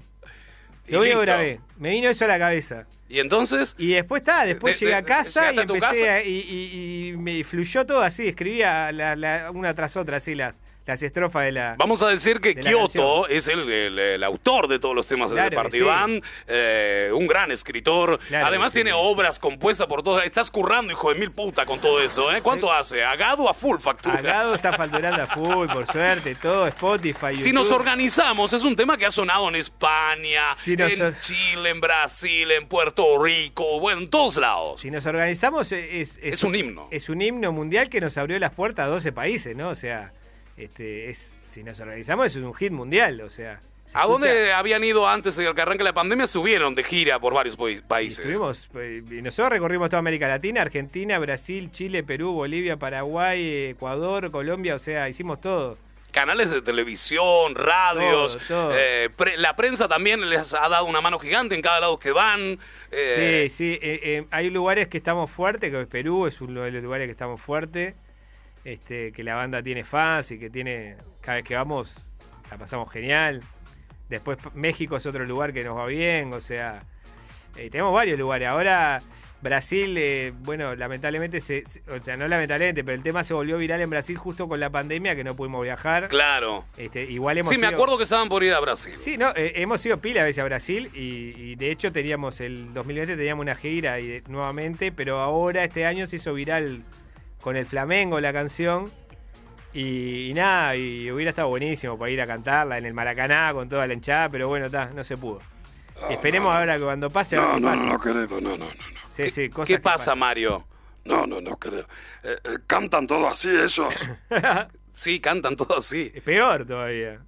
Lo único que grabé. Me vino eso a la cabeza. Y entonces, Y después está, después De- llegué a casa y empecé casa. a- y, y- y me fluyó todo así, escribía la- la- una tras otra así las, las estrofas de la... vamos a decir que de Kioto es el, el- el autor de todos los temas Claro de Partibán, eh, un gran escritor. Claro Además sí. tiene obras compuestas por todos. Estás currando, hijo de mil puta, con todo eso, ¿eh? ¿Cuánto hace? Agado a full factura. Agado está facturando a full, por suerte, todo, Spotify, Si nos organizamos, es un tema que ha sonado en España, Si en or- Chile, en Brasil, en Puerto Rico, bueno, en todos lados. Si nos organizamos es, Es un himno. Es un himno mundial que nos abrió las puertas a 12 países, ¿no? O sea, este, es, si nos organizamos es un hit mundial, o sea... se ¿A escucha- dónde habían ido antes de que arranque la pandemia? Subieron de gira por varios países. Estuvimos, eh, y nosotros recorrimos toda América Latina, Argentina, Brasil, Chile, Perú, Bolivia, Paraguay, Ecuador, Colombia, o sea, hicimos todo. Canales de televisión, radios, Todo, todo. eh, pre- la prensa también les ha dado una mano gigante en cada lado que van. eh, Sí, sí, eh, eh, hay lugares que estamos fuertes, que Perú es uno de los lugares que estamos fuertes, este, que la banda tiene fans y que tiene, cada vez que vamos, la pasamos genial. Después México es otro lugar que nos va bien, o sea, eh, tenemos varios lugares. Ahora Brasil, eh, bueno, lamentablemente, se, se- o sea, no lamentablemente, pero el tema se volvió viral en Brasil justo con la pandemia, que no pudimos viajar. Claro. Este, igual hemos Sí, me ido- acuerdo que estaban por ir a Brasil. Sí, no, eh, hemos ido pila a veces a Brasil y, y de hecho teníamos el 2020 teníamos una gira y de- nuevamente, pero ahora este año se hizo viral con el Flamengo la canción y, y nada, y hubiera estado buenísimo para ir a cantarla en el Maracaná con toda la hinchada, pero bueno, está, no se pudo. Y esperemos ahora que cuando pase a ver No, no, no, no, querido, no, no, no. Sí, sí, cosas ¿Qué pasa, pasan. Mario? No, no, no, querido. Eh, eh, ¿Cantan todo así esos? Sí, cantan todo así. Es peor todavía.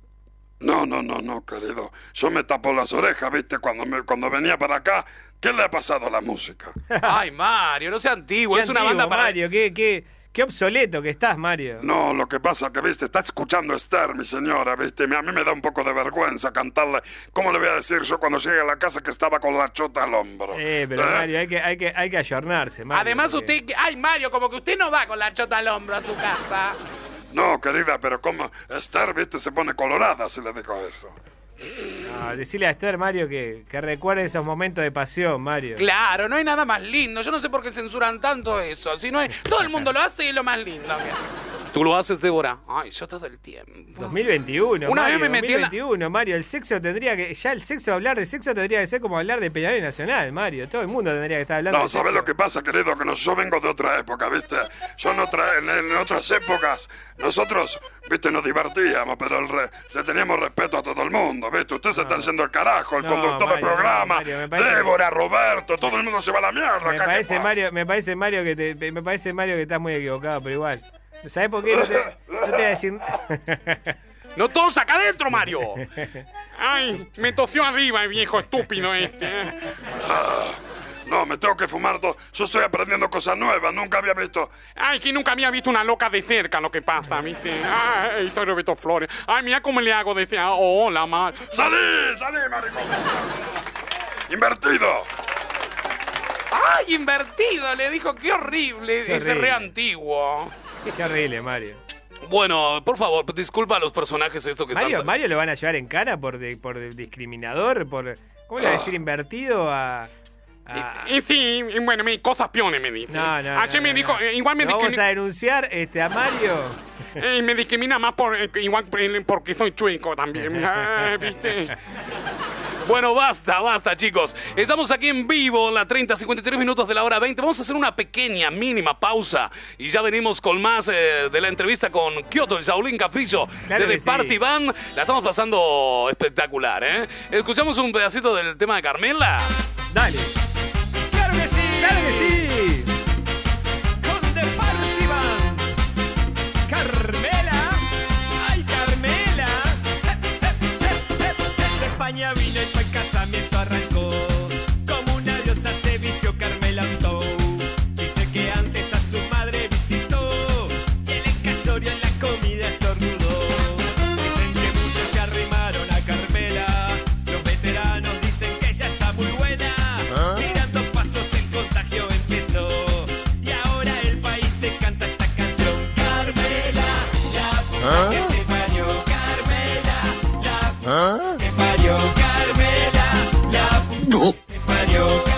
No, no, no, no, querido. Yo me tapo las orejas, ¿viste? Cuando, me, cuando venía para acá, ¿qué le ha pasado a la música? Ay, Mario, no sea antiguo. Qué es una banda para. Mario, qué, qué, qué obsoleto que estás, Mario. No, lo que pasa que, viste, está escuchando Esther, mi señora, viste. A mí me da un poco de vergüenza cantarle. ¿Cómo le voy a decir yo cuando llegue a la casa que estaba con la chota al hombro? Eh, pero ¿Eh? Mario, hay que, hay que, hay que ayornarse, Mario. Además, porque- usted. Ay, Mario, como que usted no va con la chota al hombro a su casa. No, querida, pero como Esther, viste, se pone colorada si le digo eso. No, decirle a Esther, Mario, que, que recuerde esos momentos de pasión, Mario. Claro, no hay nada más lindo. Yo no sé por qué censuran tanto eso. Si no hay, todo el mundo lo hace y es lo más lindo. Tú lo haces, Débora. Ay, yo todo el tiempo. 2021, Una Mario, vez me metí en la- 2021, Mario. El sexo tendría que. Ya el sexo, hablar de sexo tendría que ser como hablar de Peñarol Nacional, Mario. Todo el mundo tendría que estar hablando No, de ¿sabes sexo. lo que pasa, querido? Que no- yo vengo de otra época, ¿viste? Yo en, otra, en, en otras épocas, nosotros, ¿viste? Nos divertíamos, pero el re- le teníamos respeto a todo el mundo, ¿viste? Ustedes se están yendo al carajo, el No, conductor del Mario, no, programa, Mario, parece- Débora, Roberto, todo el mundo se va a la mierda. Me acá, ¿qué parece? Mario, me parece, Mario, que te, me parece, Mario, que estás muy equivocado, pero igual. ¿Sabes por qué? No te, no te voy a decir. ¡No todos acá adentro, Mario! Ay, me tosió arriba el viejo estúpido este. ¿eh? No, me tengo que fumar todo. Yo estoy aprendiendo cosas nuevas, nunca había visto. Ay, que nunca había visto una loca de cerca lo que pasa, ¿viste? Ay, soy Roberto Flores. Ay, mira cómo le hago decir, ah, hola, ma. ¡Salí! ¡Salí, maricón! ¡Invertido! ¡Ay, invertido! Le dijo, qué horrible. Qué Ese horrible. re antiguo. Qué horrible, Mario. Bueno, por favor, disculpa a los personajes esto que Mario, están... Mario lo van a llevar en cara por, de- por discriminador, por. ¿Cómo le va a decir invertido a.? a- Y sí, y bueno, me, cosas piones me dice. No, no. Ayer no, me no, dijo, no. eh, igual me Lo vamos discrimina. a denunciar este, a Mario. eh, me discrimina más por, eh, igual eh, porque soy chueco también. Ah, ¿Viste? Bueno, basta, basta, chicos. Estamos aquí en vivo, la 30, 53 minutos de la hora 20. Vamos a hacer una pequeña, mínima pausa. Y ya venimos con más eh, de la entrevista con Kyoto, el Saulín Cafrillo, Claro de que sí. Party Band. La estamos pasando espectacular, ¿eh? Escuchamos un pedacito del tema de Carmela. Dale. ¡Claro que sí! ¡Claro que sí! España vino y para el casamiento arrancó. Como una diosa se vistió Carmela Antou. Dice que antes a su madre visitó y el encasorio en la comida estornudó. Dicen que muchos se arrimaron a Carmela. Los veteranos dicen que ella está muy buena. ¿Ah? Y dando pasos el contagio empezó. Y ahora el país te canta esta canción. Carmela, la puta ¿Ah? que. Carmela, ¿Ah? Go.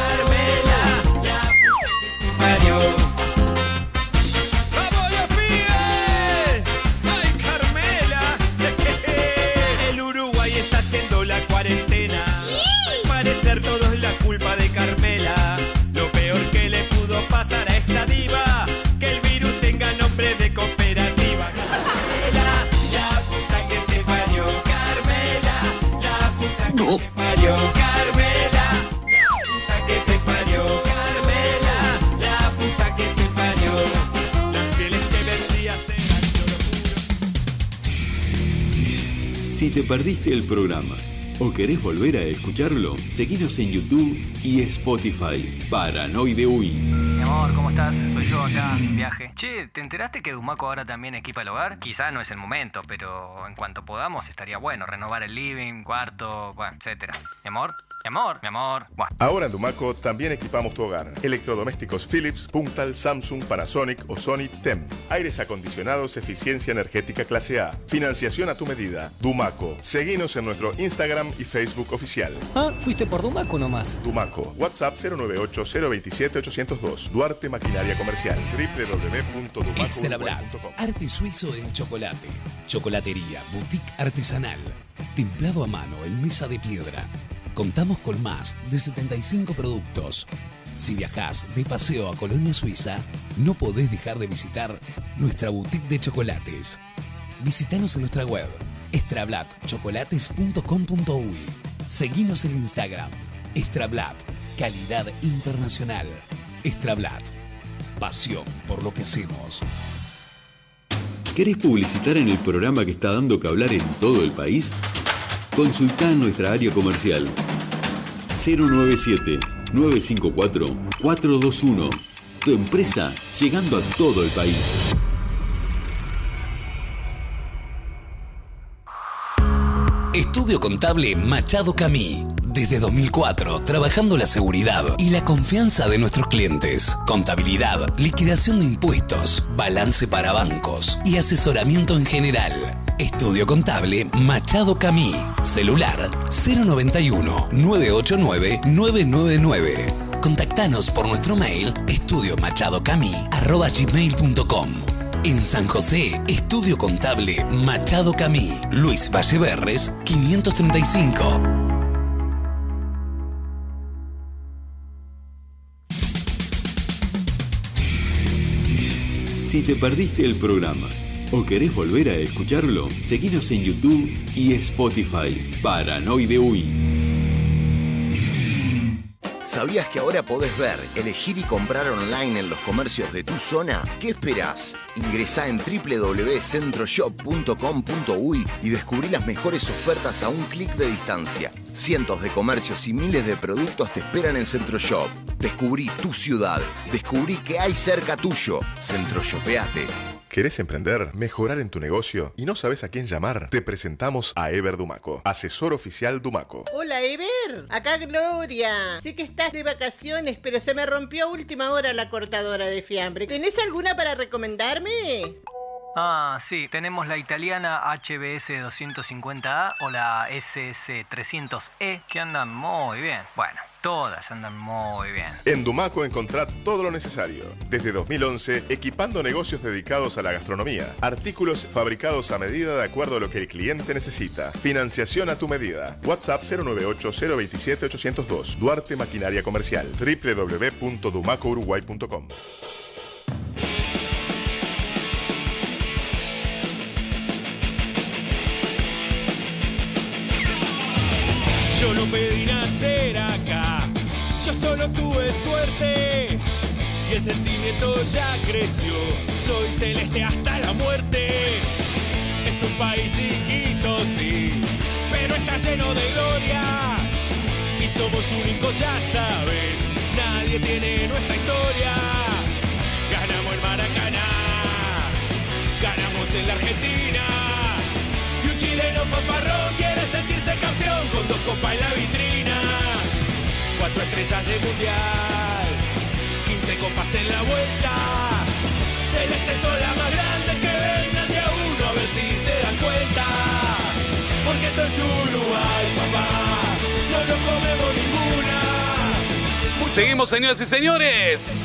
Si te perdiste el programa o querés volver a escucharlo, seguinos en YouTube y Spotify. Paranoide Uy. Mi amor, ¿cómo estás? Soy yo acá, viaje. Che, ¿te enteraste que Dumaco ahora también equipa el hogar? Quizá no es el momento, pero en cuanto podamos estaría bueno renovar el living, cuarto, bueno, etcétera. Mi amor, mi amor, mi amor. Buah. Ahora en Dumaco también equipamos tu hogar. Electrodomésticos Philips, Puntal, Samsung, Panasonic o Sony TEM. Aires acondicionados, eficiencia energética clase A. Financiación a tu medida. Dumaco. Seguinos en nuestro Instagram y Facebook oficial. Ah, fuiste por Dumaco nomás. Dumaco. WhatsApp 098-027-802. Duarte Maquinaria Comercial. www.dumaco.com. Extra Black, arte suizo en chocolate. Chocolatería, boutique artesanal. Templado a mano en mesa de piedra. Contamos con más de 75 productos. Si viajás de paseo a Colonia Suiza, no podés dejar de visitar nuestra boutique de chocolates. Visítanos en nuestra web extrablatchocolates.com.uy. Seguinos en Instagram. Extrablat, calidad internacional. Extrablat, pasión por lo que hacemos. ¿Querés publicitar en el programa que está dando que hablar en todo el país? Consultá nuestra área comercial 097-954-421. Tu empresa llegando a todo el país. Estudio Contable Machado Camí. Desde 2004, trabajando la seguridad y la confianza de nuestros clientes. Contabilidad, liquidación de impuestos, balance para bancos y asesoramiento en general. Estudio Contable Machado Camí. Celular 091-989-999. Contactanos por nuestro mail estudiomachadocamí.com. En San José, Estudio Contable Machado Camí. Luis Valleverres, 535. Si te perdiste el programa o querés volver a escucharlo, seguinos en YouTube y Spotify. Paranoide Uy. ¿Sabías que ahora podés ver, elegir y comprar online en los comercios de tu zona? ¿Qué esperás? Ingresá en www.centroshop.com.uy y descubrí las mejores ofertas a un clic de distancia. Cientos de comercios y miles de productos te esperan en CentroShop. Descubrí tu ciudad. Descubrí que hay cerca tuyo. Centroshopeate. ¿Querés emprender, mejorar en tu negocio y no sabes a quién llamar? Te presentamos a Ever Dumaco, asesor oficial Dumaco. Hola, Ever. Acá Gloria. Sé que estás de vacaciones, pero se me rompió a última hora la cortadora de fiambre. ¿Tenés alguna para recomendarme? Ah, sí, tenemos la italiana HBS 250A o la SS 300E que andan muy bien. Bueno, todas andan muy bien. En Dumaco encontrá todo lo necesario. Desde 2011, equipando negocios dedicados a la gastronomía. Artículos fabricados a medida de acuerdo a lo que el cliente necesita. Financiación a tu medida. WhatsApp 098-027-802. Duarte Maquinaria Comercial. www.dumacouruguay.com. Yo no pedí nacer acá, yo solo tuve suerte y el sentimiento ya creció. Soy celeste hasta la muerte. Es un país chiquito, sí, pero está lleno de gloria y somos únicos, ya sabes. Nadie tiene nuestra historia. Ganamos el Maracaná, ganamos en la Argentina. Y un chileno fanfarrón quiere sentirse campeón con dos copas en la vitrina. Cuatro estrellas de mundial, 15 copas en la vuelta. Celeste son las más grandes que vengan de a uno a ver si se dan cuenta. Porque esto es Uruguay, papá, no nos comemos ninguna. Seguimos, señoras y señores.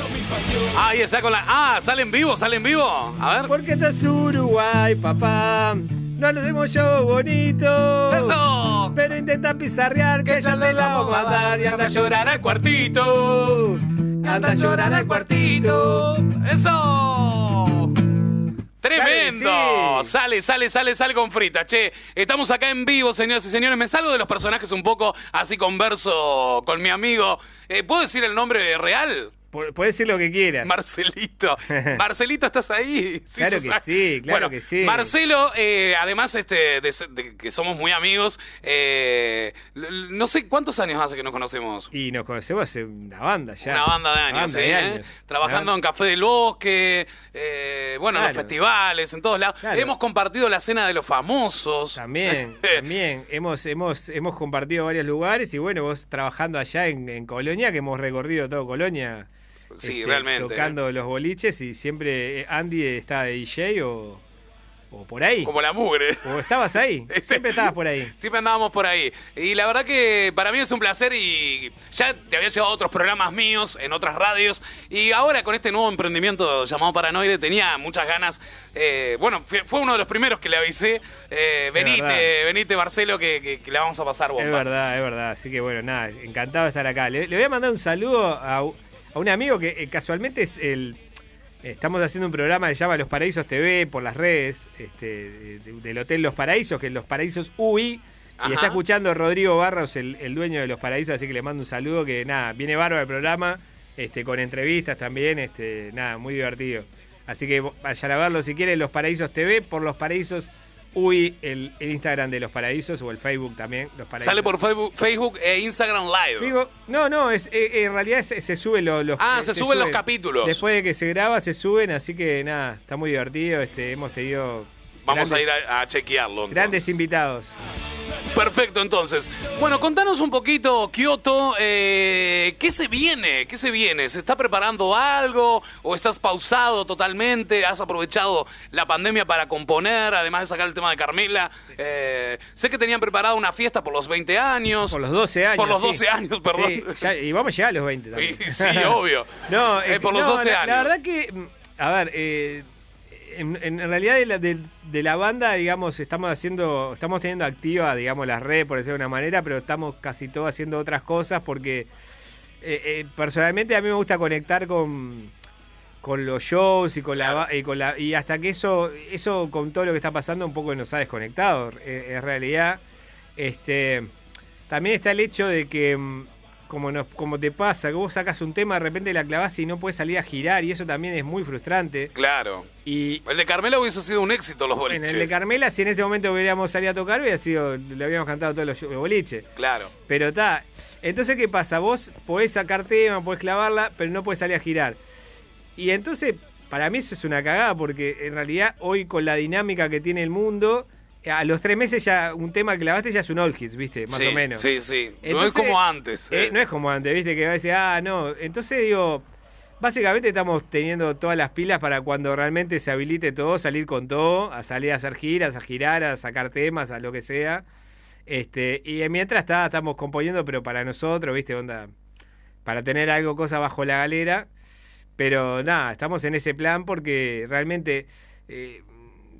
Ahí está con la. Ah, sale en vivo, sale en vivo. A ver. Porque esto es Uruguay, papá. No nos hacemos show bonito. ¡Eso! Pero intenta pizarrear que, ya te la vamos a dar y anda a llorar al cuartito. Anda a llorar al cuartito. ¡Eso! Tremendo. Sí. Sale, sale, sale, sale con frita. Che, estamos acá en vivo, señoras y señores. Me salgo de los personajes un poco, así converso con mi amigo. Eh, ¿Puedo decir el nombre real? Podés decir lo que quieras. Marcelito. Marcelito, ¿estás ahí? Claro que sí, claro Bueno, que sí. Marcelo, eh, además este, de, de que somos muy amigos, eh, no sé cuántos años hace que nos conocemos. Y nos conocemos hace una banda ya. Una banda de años, banda sí, de ¿eh? años. Trabajando Una- en Café del Bosque, eh, bueno, en los festivales, en todos lados. Claro. Hemos compartido la cena de los famosos. También, también. Hemos, hemos, hemos compartido varios lugares y bueno, vos trabajando allá en, en Colonia, que hemos recorrido todo Colonia. Sí, este, realmente. Tocando los boliches y siempre eh, Andy está de DJ o, o por ahí. Como la mugre. O estabas ahí. Siempre estabas por ahí. Siempre andábamos por ahí. Y la verdad que para mí es un placer y ya te había llevado a otros programas míos en otras radios. Y ahora con este nuevo emprendimiento llamado Paranoide tenía muchas ganas. eh, bueno, fue, uno de los primeros que le avisé. eh, venite, venite Marcelo, que, que- que la vamos a pasar bomba. Es verdad, es verdad. Así que bueno, nada, encantado de estar acá. Le, le voy a mandar un saludo a, a un amigo que eh, casualmente es el. Estamos haciendo un programa que se llama Los Paraísos TV por las redes este, de- del Hotel Los Paraísos, que es Los Paraísos UI. Y está escuchando Rodrigo Barros, el, el dueño de Los Paraísos, así que le mando un saludo. Que nada, viene bárbaro el programa, este, con entrevistas también, este, nada, muy divertido. Así que vayan a verlo si quieren, Los Paraísos TV por Los Paraísos UI, el, el Instagram de Los Paraísos o el Facebook también. Los. Sale por Facebook, Facebook e Instagram Live. No, no, es, eh, en realidad se, se suben los, los- Ah, eh, se suben los capítulos. Después de que se graba, se suben, así que nada, está muy divertido. Este, hemos tenido Vamos grandes, a ir a, a chequearlo. entonces. grandes invitados. Perfecto, entonces. Bueno, contanos un poquito, Kioto, eh, ¿qué se viene? ¿Qué se viene? ¿Se está preparando algo? ¿O estás pausado totalmente? ¿Has aprovechado la pandemia para componer, además de sacar el tema de Carmela? Eh, sé que tenían preparado una fiesta por los 20 años. Por los 12 años. Por los sí. 12 años, perdón. Sí, ya- y vamos a llegar a los 20 también. Y- sí, obvio. no, Eh, por los no, 12 la, la años. verdad que, a ver, eh, en, en realidad de la, de, de la banda, digamos, estamos haciendo, estamos teniendo activa, digamos, las redes, por decirlo de una manera, pero estamos casi todos haciendo otras cosas porque eh, eh, personalmente a mí me gusta conectar con con los shows y con la y con la y hasta que eso eso con todo lo que está pasando un poco nos ha desconectado eh, en realidad. Este también está el hecho de que mm, como nos como te pasa que vos sacas un tema de repente la clavás y no puedes salir a girar y eso también es muy frustrante Claro. y El de Carmela hubiese sido un éxito, los en boliches. el de Carmela si en ese momento hubiéramos salido a tocar hubiera sido le habíamos cantado todos los shows de boliche Claro. pero está. Entonces, ¿qué pasa? Vos podés sacar tema, podés clavarla, pero no podés salir a girar. Y entonces, para mí eso es una cagada, porque en realidad hoy con la dinámica que tiene el mundo, a los tres meses ya un tema que clavaste ya es un all hits, ¿viste? Más Sí, o menos. Sí, sí. no es como antes. eh, eh. no es como antes, ¿viste? Que va a decir, ah, no. Entonces digo, básicamente estamos teniendo todas las pilas para cuando realmente se habilite todo, salir con todo, a salir a hacer giras, a girar, a sacar temas, a lo que sea. Este, y mientras está, estamos componiendo, pero para nosotros, ¿viste? Onda, para tener algo, cosa bajo la galera. Pero nada, estamos en ese plan porque realmente eh,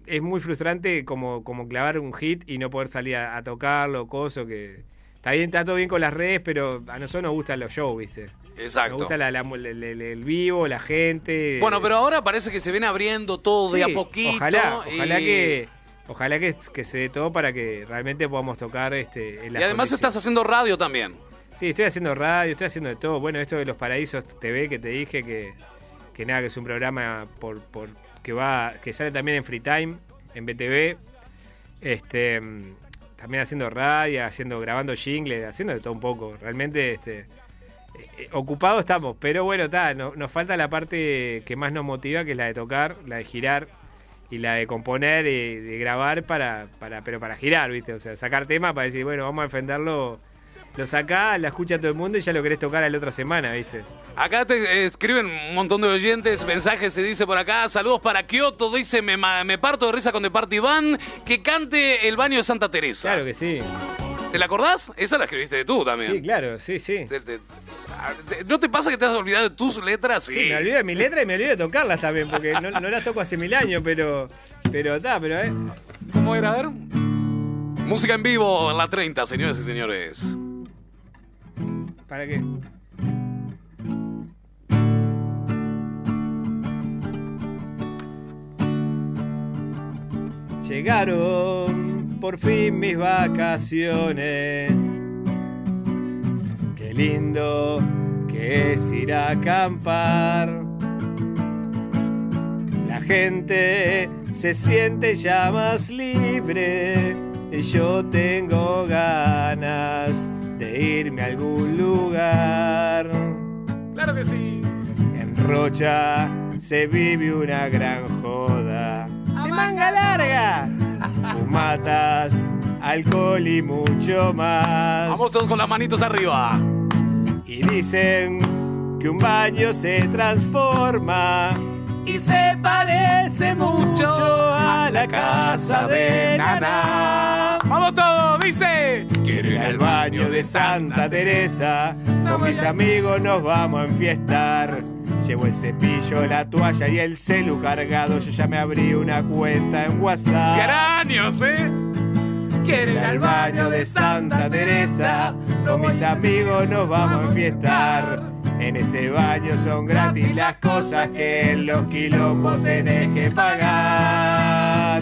es muy frustrante como, como clavar un hit y no poder salir a, a tocarlo, coso que... Está bien, está todo bien con las redes, pero a nosotros nos gustan los shows, ¿viste? Exacto. Nos gusta la- la- el, vivo, la gente. Bueno, pero ahora parece que se viene abriendo todo de Sí, a poquito. Ojalá, y- ojalá que... Ojalá que, que se dé todo para que realmente podamos tocar este, en Y además estás haciendo radio también. Sí, estoy haciendo radio, estoy haciendo de todo. Bueno, esto de los Paraísos TV que te dije que, que nada, que es un programa por, por que va que sale también en Free Time, en BTV. Este, también haciendo radio, haciendo grabando jingles, haciendo de todo un poco. Realmente este eh, eh, ocupados estamos, pero bueno, está, no- nos falta la parte que más nos motiva, que es la de tocar, la de girar y la de componer y de grabar para, para pero para girar, ¿viste? O sea, sacar temas para decir, bueno, vamos a defenderlo. Lo sacás, la escucha todo el mundo y ya lo querés tocar a la otra semana, ¿viste? Acá te escriben un montón de oyentes, mensajes se dice por acá, saludos para Kioto, dice, me, me parto de risa con The Party Van, que cante El Baño de Santa Teresa. Claro que sí. ¿Te la acordás? Esa la escribiste tú también. Sí, claro, sí, sí. Te- te- te- ¿No te pasa que te has olvidado de tus letras? Sí, me olvido de mi letra y me olvido de tocarlas también, porque no, no las toco hace mil años, pero. Pero está, pero eh. ¿Cómo era? A ver. Música en vivo la 30, señores y señores. ¿Para qué? Llegaron por fin mis vacaciones. Qué lindo, qué es ir a acampar. La gente se siente ya más libre y yo tengo ganas de irme a algún lugar. Claro que sí. En Rocha se vive una gran joda. De manga larga. Fumatas, alcohol y mucho más. Vamos todos con las manitos arriba. Y dicen que un baño se transforma y se parece mucho a la casa de Nana. Vamos todos, dice. Quiero ir al baño de Santa Teresa. Con mis amigos nos vamos a enfiestar. Llevo el cepillo, la toalla y el celu cargado. Yo ya me abrí una cuenta en WhatsApp. Hará años, ¿eh? Quiero ir al baño de Santa Teresa. Con mis amigos nos vamos a enfiestar. En ese baño son gratis las cosas que en los quilombos tenés que pagar.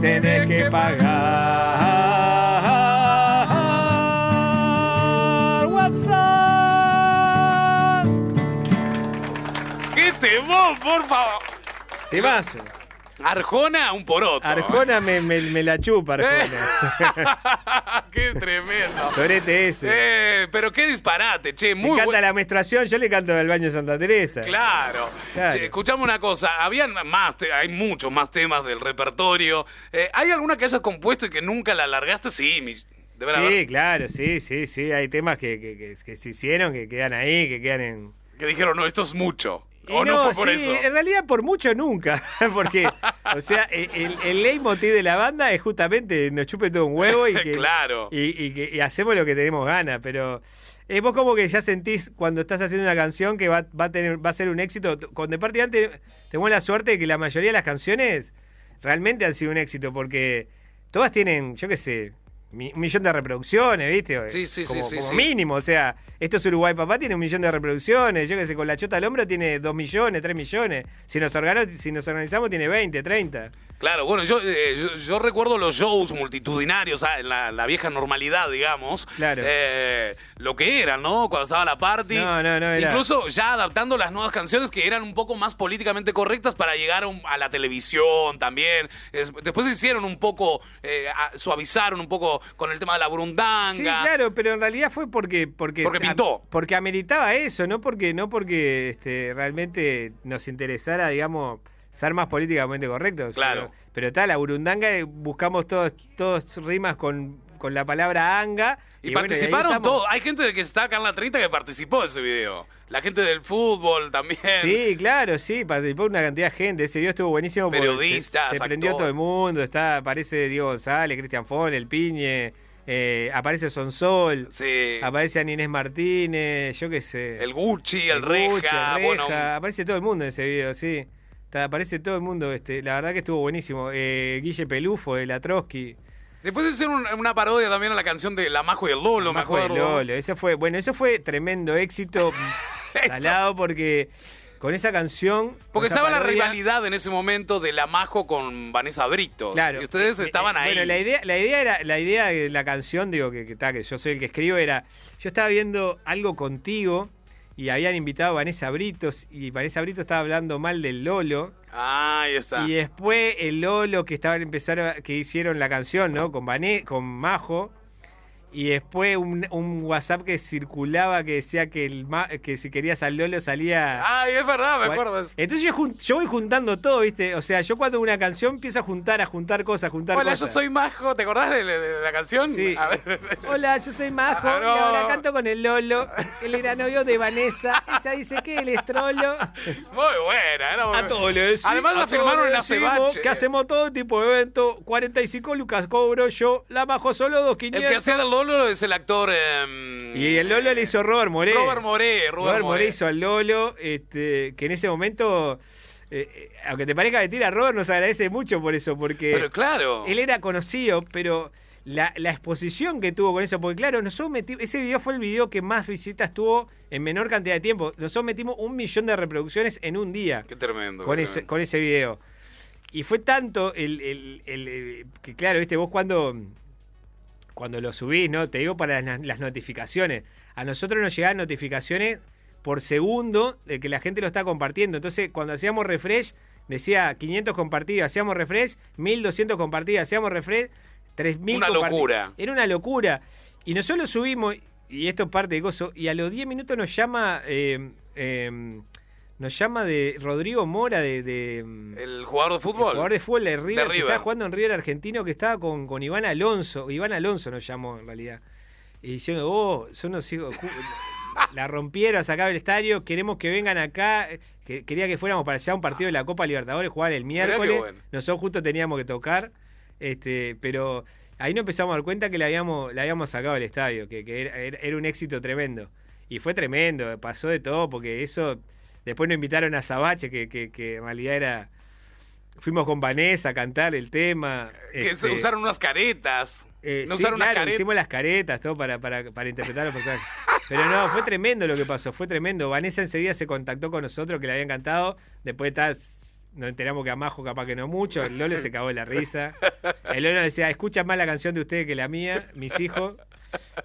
Tenés que pagar. Por favor! Temazo. Arjona, un poroto. Arjona me, me- me la chupa, Arjona. ¡Qué tremendo! Sorete ese. Eh, pero qué disparate, che, Me muy encanta bueno. la menstruación, yo le canto del baño de Santa Teresa. Claro. Claro. Che, escuchame una cosa, habían más, hay muchos más temas del repertorio. Eh, ¿Hay alguna que hayas compuesto y que nunca la largaste? Sí, mi- debe Sí, haber. claro, sí, sí, sí. Hay temas que, que, que- que se hicieron, que quedan ahí, que quedan en. Que dijeron, no, esto es mucho. O no, fue por sí, eso. En realidad, por mucho nunca. Porque, o sea, e, el, el leitmotiv de la banda es justamente nos chupe todo un huevo y que. Claro. Y, y que- y hacemos lo que tenemos ganas, pero. eh, vos como que ya sentís cuando estás haciendo una canción que va, va a tener, va a ser un éxito. Con De parte antes tenemos la suerte de que la mayoría de las canciones realmente han sido un éxito, porque todas tienen, yo qué sé, un millón de reproducciones, ¿viste? Sí, sí, como, sí, como mínimo, o sea, esto es Uruguay Papá, tiene un millón de reproducciones, yo qué sé, con la chota al hombro tiene dos millones, tres millones, si nos, si nos organizamos tiene 20, 30. Claro, bueno, yo, eh, yo, yo recuerdo los shows multitudinarios, ah, en la, la vieja normalidad, digamos. Claro. Eh, lo que eran, ¿no? Cuando estaba la party. No, no, no, era- Incluso ya adaptando las nuevas canciones que eran un poco más políticamente correctas para llegar a, un- a la televisión también. Es- después hicieron un poco, eh, a- suavizaron un poco con el tema de la burundanga. Sí, claro, pero en realidad fue porque porque Porque pintó. porque ameritaba eso, no porque no porque este, realmente nos interesara, digamos, ser más políticamente correctos. Claro. Pero, pero tal, la burundanga buscamos todos todos rimas con, con la palabra anga Y, participaron todos. Hay gente que está acá en la 30 que participó de ese video. La gente del fútbol también. Sí, claro, sí, participó una cantidad de gente. Ese video estuvo buenísimo. Periodistas, Se, se prendió todo el mundo. Está, aparece Diego González, Cristian Fon, El Piñe. eh, aparece Sonsol. Sí. Aparece Aninés Martínez. Yo qué sé. El Gucci, el, Gucci, Reja, el bueno, Aparece todo el mundo en ese video, sí. Aparece todo el mundo. este La verdad que estuvo buenísimo. Eh, Guille Pelufo, de la Trotsky. Después hicieron una, una parodia también a la canción de La Majo y el Lolo, me Majo de acuerdo. Lolo. Ese fue, bueno, eso fue tremendo éxito. salado porque con esa canción. Porque esa estaba la rivalidad en ese momento de La Majo con Vanessa Britos. Claro. Y ustedes Eh, estaban eh, ahí. Bueno, la idea, la idea era, la idea de la canción, digo que, que, ta, que yo soy el que escribo, era. Yo estaba viendo algo contigo y habían invitado a Vanessa Britos y Vanessa Britos estaba hablando mal del Lolo. Ah, ahí está. Y después el Lolo que estaba empezaron que hicieron la canción, ¿no? Con Vané, con Majo. Y después un, un WhatsApp que circulaba que decía que el Ma- que si querías al Lolo salía. Ay, es verdad, me acuerdo. Entonces yo, yo voy juntando todo, ¿viste? O sea, yo cuando una canción empiezo a juntar, a juntar cosas, a juntar Hola, cosas. yo soy Majo. ¿Te acordás de, de la canción? Sí. A ver. Hola, yo soy Majo Ah, y no. ahora canto con el Lolo. Él era novio de Vanessa. Ella dice que él es trolo. Muy buena. Muy- A todos. Además la firmaron en Acebache. Que hacemos todo tipo de evento. 45 lucas cobro yo. La Majo solo El 2,500. que hacía del Lolo es el actor... em, Y el Lolo le hizo Robert Moré. Robert Moré, Robert Moré. hizo al Lolo, este, que en ese momento, eh, eh, aunque te parezca mentira, Robert nos agradece mucho por eso, porque Pero claro. él era conocido, pero la, la exposición que tuvo con eso, porque claro, nosotros meti- ese video fue el video que más visitas tuvo en menor cantidad de tiempo. Nosotros metimos un millón de reproducciones en un día Qué tremendo. con ese, con ese video. Y fue tanto el, el- el- el- que claro, viste, vos cuando, cuando lo subís, ¿no? Te digo para las, las notificaciones. A nosotros nos llegaban notificaciones por segundo de que la gente lo está compartiendo. Entonces, cuando hacíamos refresh, decía 500 compartidos, hacíamos refresh, 1200 compartidos, hacíamos refresh, 3000 Una locura. Era una locura. Y nosotros lo subimos, y esto es parte de gozo, y a los 10 minutos nos llama. eh, eh, nos llama de Rodrigo Mora de, de, El jugador de el fútbol. jugador de fútbol de River, De que River. estaba jugando en River argentino, que estaba con, con Iván Alonso. Iván Alonso nos llamó en realidad. Y diciendo, oh, son unos hijos. La rompieron, sacaban el estadio, queremos que vengan acá. Que, quería que fuéramos para allá a un partido de la Copa Libertadores, jugar el miércoles. bueno. Nosotros justo teníamos que tocar. Este, pero ahí nos empezamos a dar cuenta que le habíamos, le habíamos sacado el estadio, que, que era un éxito tremendo. Y fue tremendo, pasó de todo, porque eso. Después nos invitaron a Sabache, que, que, que en realidad era. Fuimos con Vanessa a cantar el tema. Que este, se usaron unas caretas. eh, no sí, usaron claro, hicimos las caretas, todo para, para, para interpretar los personajes. Pero no, fue tremendo lo que pasó, fue tremendo. Vanessa enseguida se contactó con nosotros, que le había encantado. Después tal, nos enteramos que a Majo capaz que no mucho. El Lolo se cagó de la risa. El Lolo decía, escucha más la canción de ustedes que la mía, mis hijos.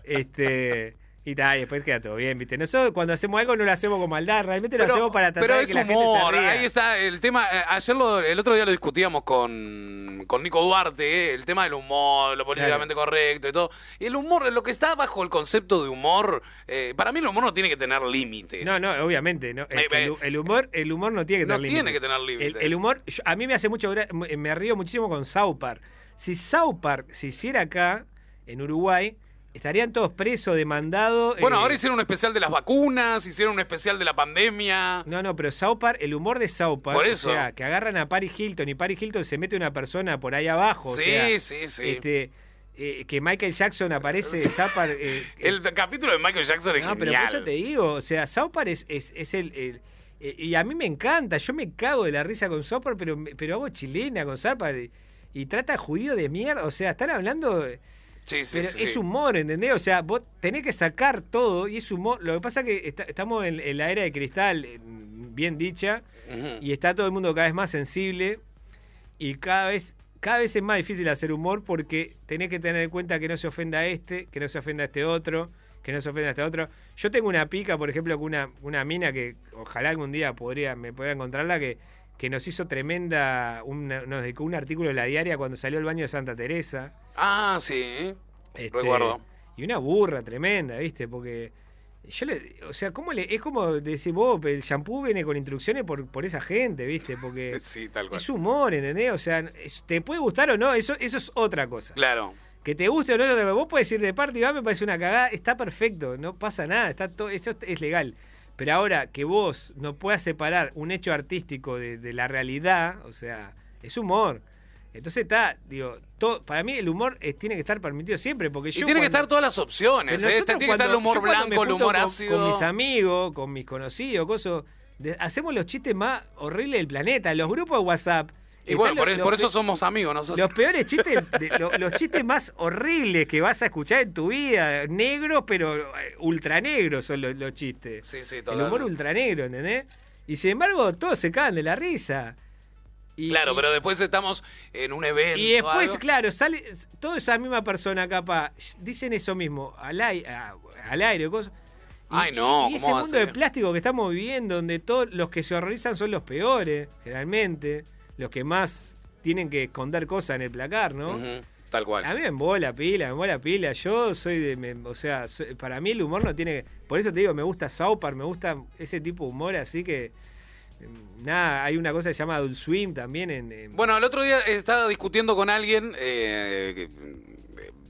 Este. Y, ta, y después queda todo bien, ¿viste? Nosotros cuando hacemos algo no lo hacemos con maldad, realmente lo hacemos para tratar Pero de es que la gente humor, se ría. ahí está el tema. eh, Ayer, lo- el otro día lo discutíamos con, con Nico Duarte, eh, el tema del humor, lo políticamente correcto y todo. Y el humor, lo que está bajo el concepto de humor, eh, para mí el humor no tiene que tener límites. No, no, obviamente. No. Eh, el, el humor, el humor no tiene que no tener tiene límites. que tener límites. el humor, yo- a mí me hace mucho, me río muchísimo con South Park. Si South Park se hiciera acá, en Uruguay, estarían todos presos, demandados. Bueno, eh, ahora hicieron un especial de las vacunas, hicieron un especial de la pandemia. No, no, pero South Park, el humor de South Park, Por eso. o sea, que agarran a Paris Hilton y Paris Hilton se mete una persona por ahí abajo. o Sí, sea, sí, sí. Este, eh, que Michael Jackson aparece South Park. eh, El capítulo de Michael Jackson es No, pero genial. por eso te digo, o sea, South Park es, es, es el, el- eh, y a mí me encanta, yo me cago de la risa con South Park, pero, pero hago chilena con Park y, y trata a judío de mierda, o sea, están hablando... Sí, sí, pero sí, es humor, ¿entendés? O sea, vos tenés que sacar todo y es humor. Lo que pasa es que está- estamos en, en la era de cristal, eh, bien dicha, y está todo el mundo cada vez más sensible y cada vez cada vez es más difícil hacer humor porque tenés que tener en cuenta que no se ofenda a este, que no se ofenda a este otro, que no se ofenda a este otro. Yo tengo una pica, por ejemplo, con una, una mina que ojalá algún día podría, me pueda encontrarla, que, que nos hizo tremenda, una- nos dedicó un artículo en la diaria cuando salió el baño de Santa Teresa. Ah, sí. Este, Recuerdo. Y una burra tremenda, ¿viste? Porque yo le, o sea, ¿cómo le, es como decir vos, el shampoo viene con instrucciones por, por esa gente, ¿viste? Porque Sí, tal cual. es humor, ¿entendés? O sea, es- te puede gustar o no, eso, eso es otra cosa. Claro. Que te guste o no, vos puedes ir de parte y va, me parece una cagada, está perfecto, no pasa nada, está todo, eso es legal. Pero ahora que vos no puedas separar un hecho artístico de, de la realidad, o sea, es humor. Entonces está, digo, todo, para mí el humor es- tiene que estar permitido siempre, porque Y yo tiene que estar todas las opciones, ¿eh? Tiene que estar el humor blanco, el humor con- ácido. Con mis amigos, con mis conocidos, cosas. de- hacemos los chistes más horribles del planeta. Los grupos de WhatsApp. Y bueno, por, los- por los eso somos amigos nosotros. Los peores chistes, de- lo- los chistes más horribles que vas a escuchar en tu vida. Negros, pero eh, ultra negros son los, los chistes. Sí, sí, El totalmente. humor ultra negro, ¿entendés? Y sin embargo, todos se cagan de la risa. Y, claro, pero después estamos en un evento. y después, algo. claro, sale toda esa misma persona capaz, dicen eso mismo, al aire, al aire cosas. Y- Ay, no, y ¿cómo ese mundo de plástico que estamos viviendo, donde todos los que se horrorizan son los peores, generalmente, los que más tienen que esconder cosas en el placar, ¿no? Tal cual. A mí me embola pila, me embola pila. Yo soy de. me- o sea, soy- para mí el humor no tiene. Por eso te digo, me gusta South Park, me gusta ese tipo de humor, así que. mm, Nada, hay una cosa que se llama Adult Swim también en. en- Bueno, el otro día estaba discutiendo con alguien eh, que-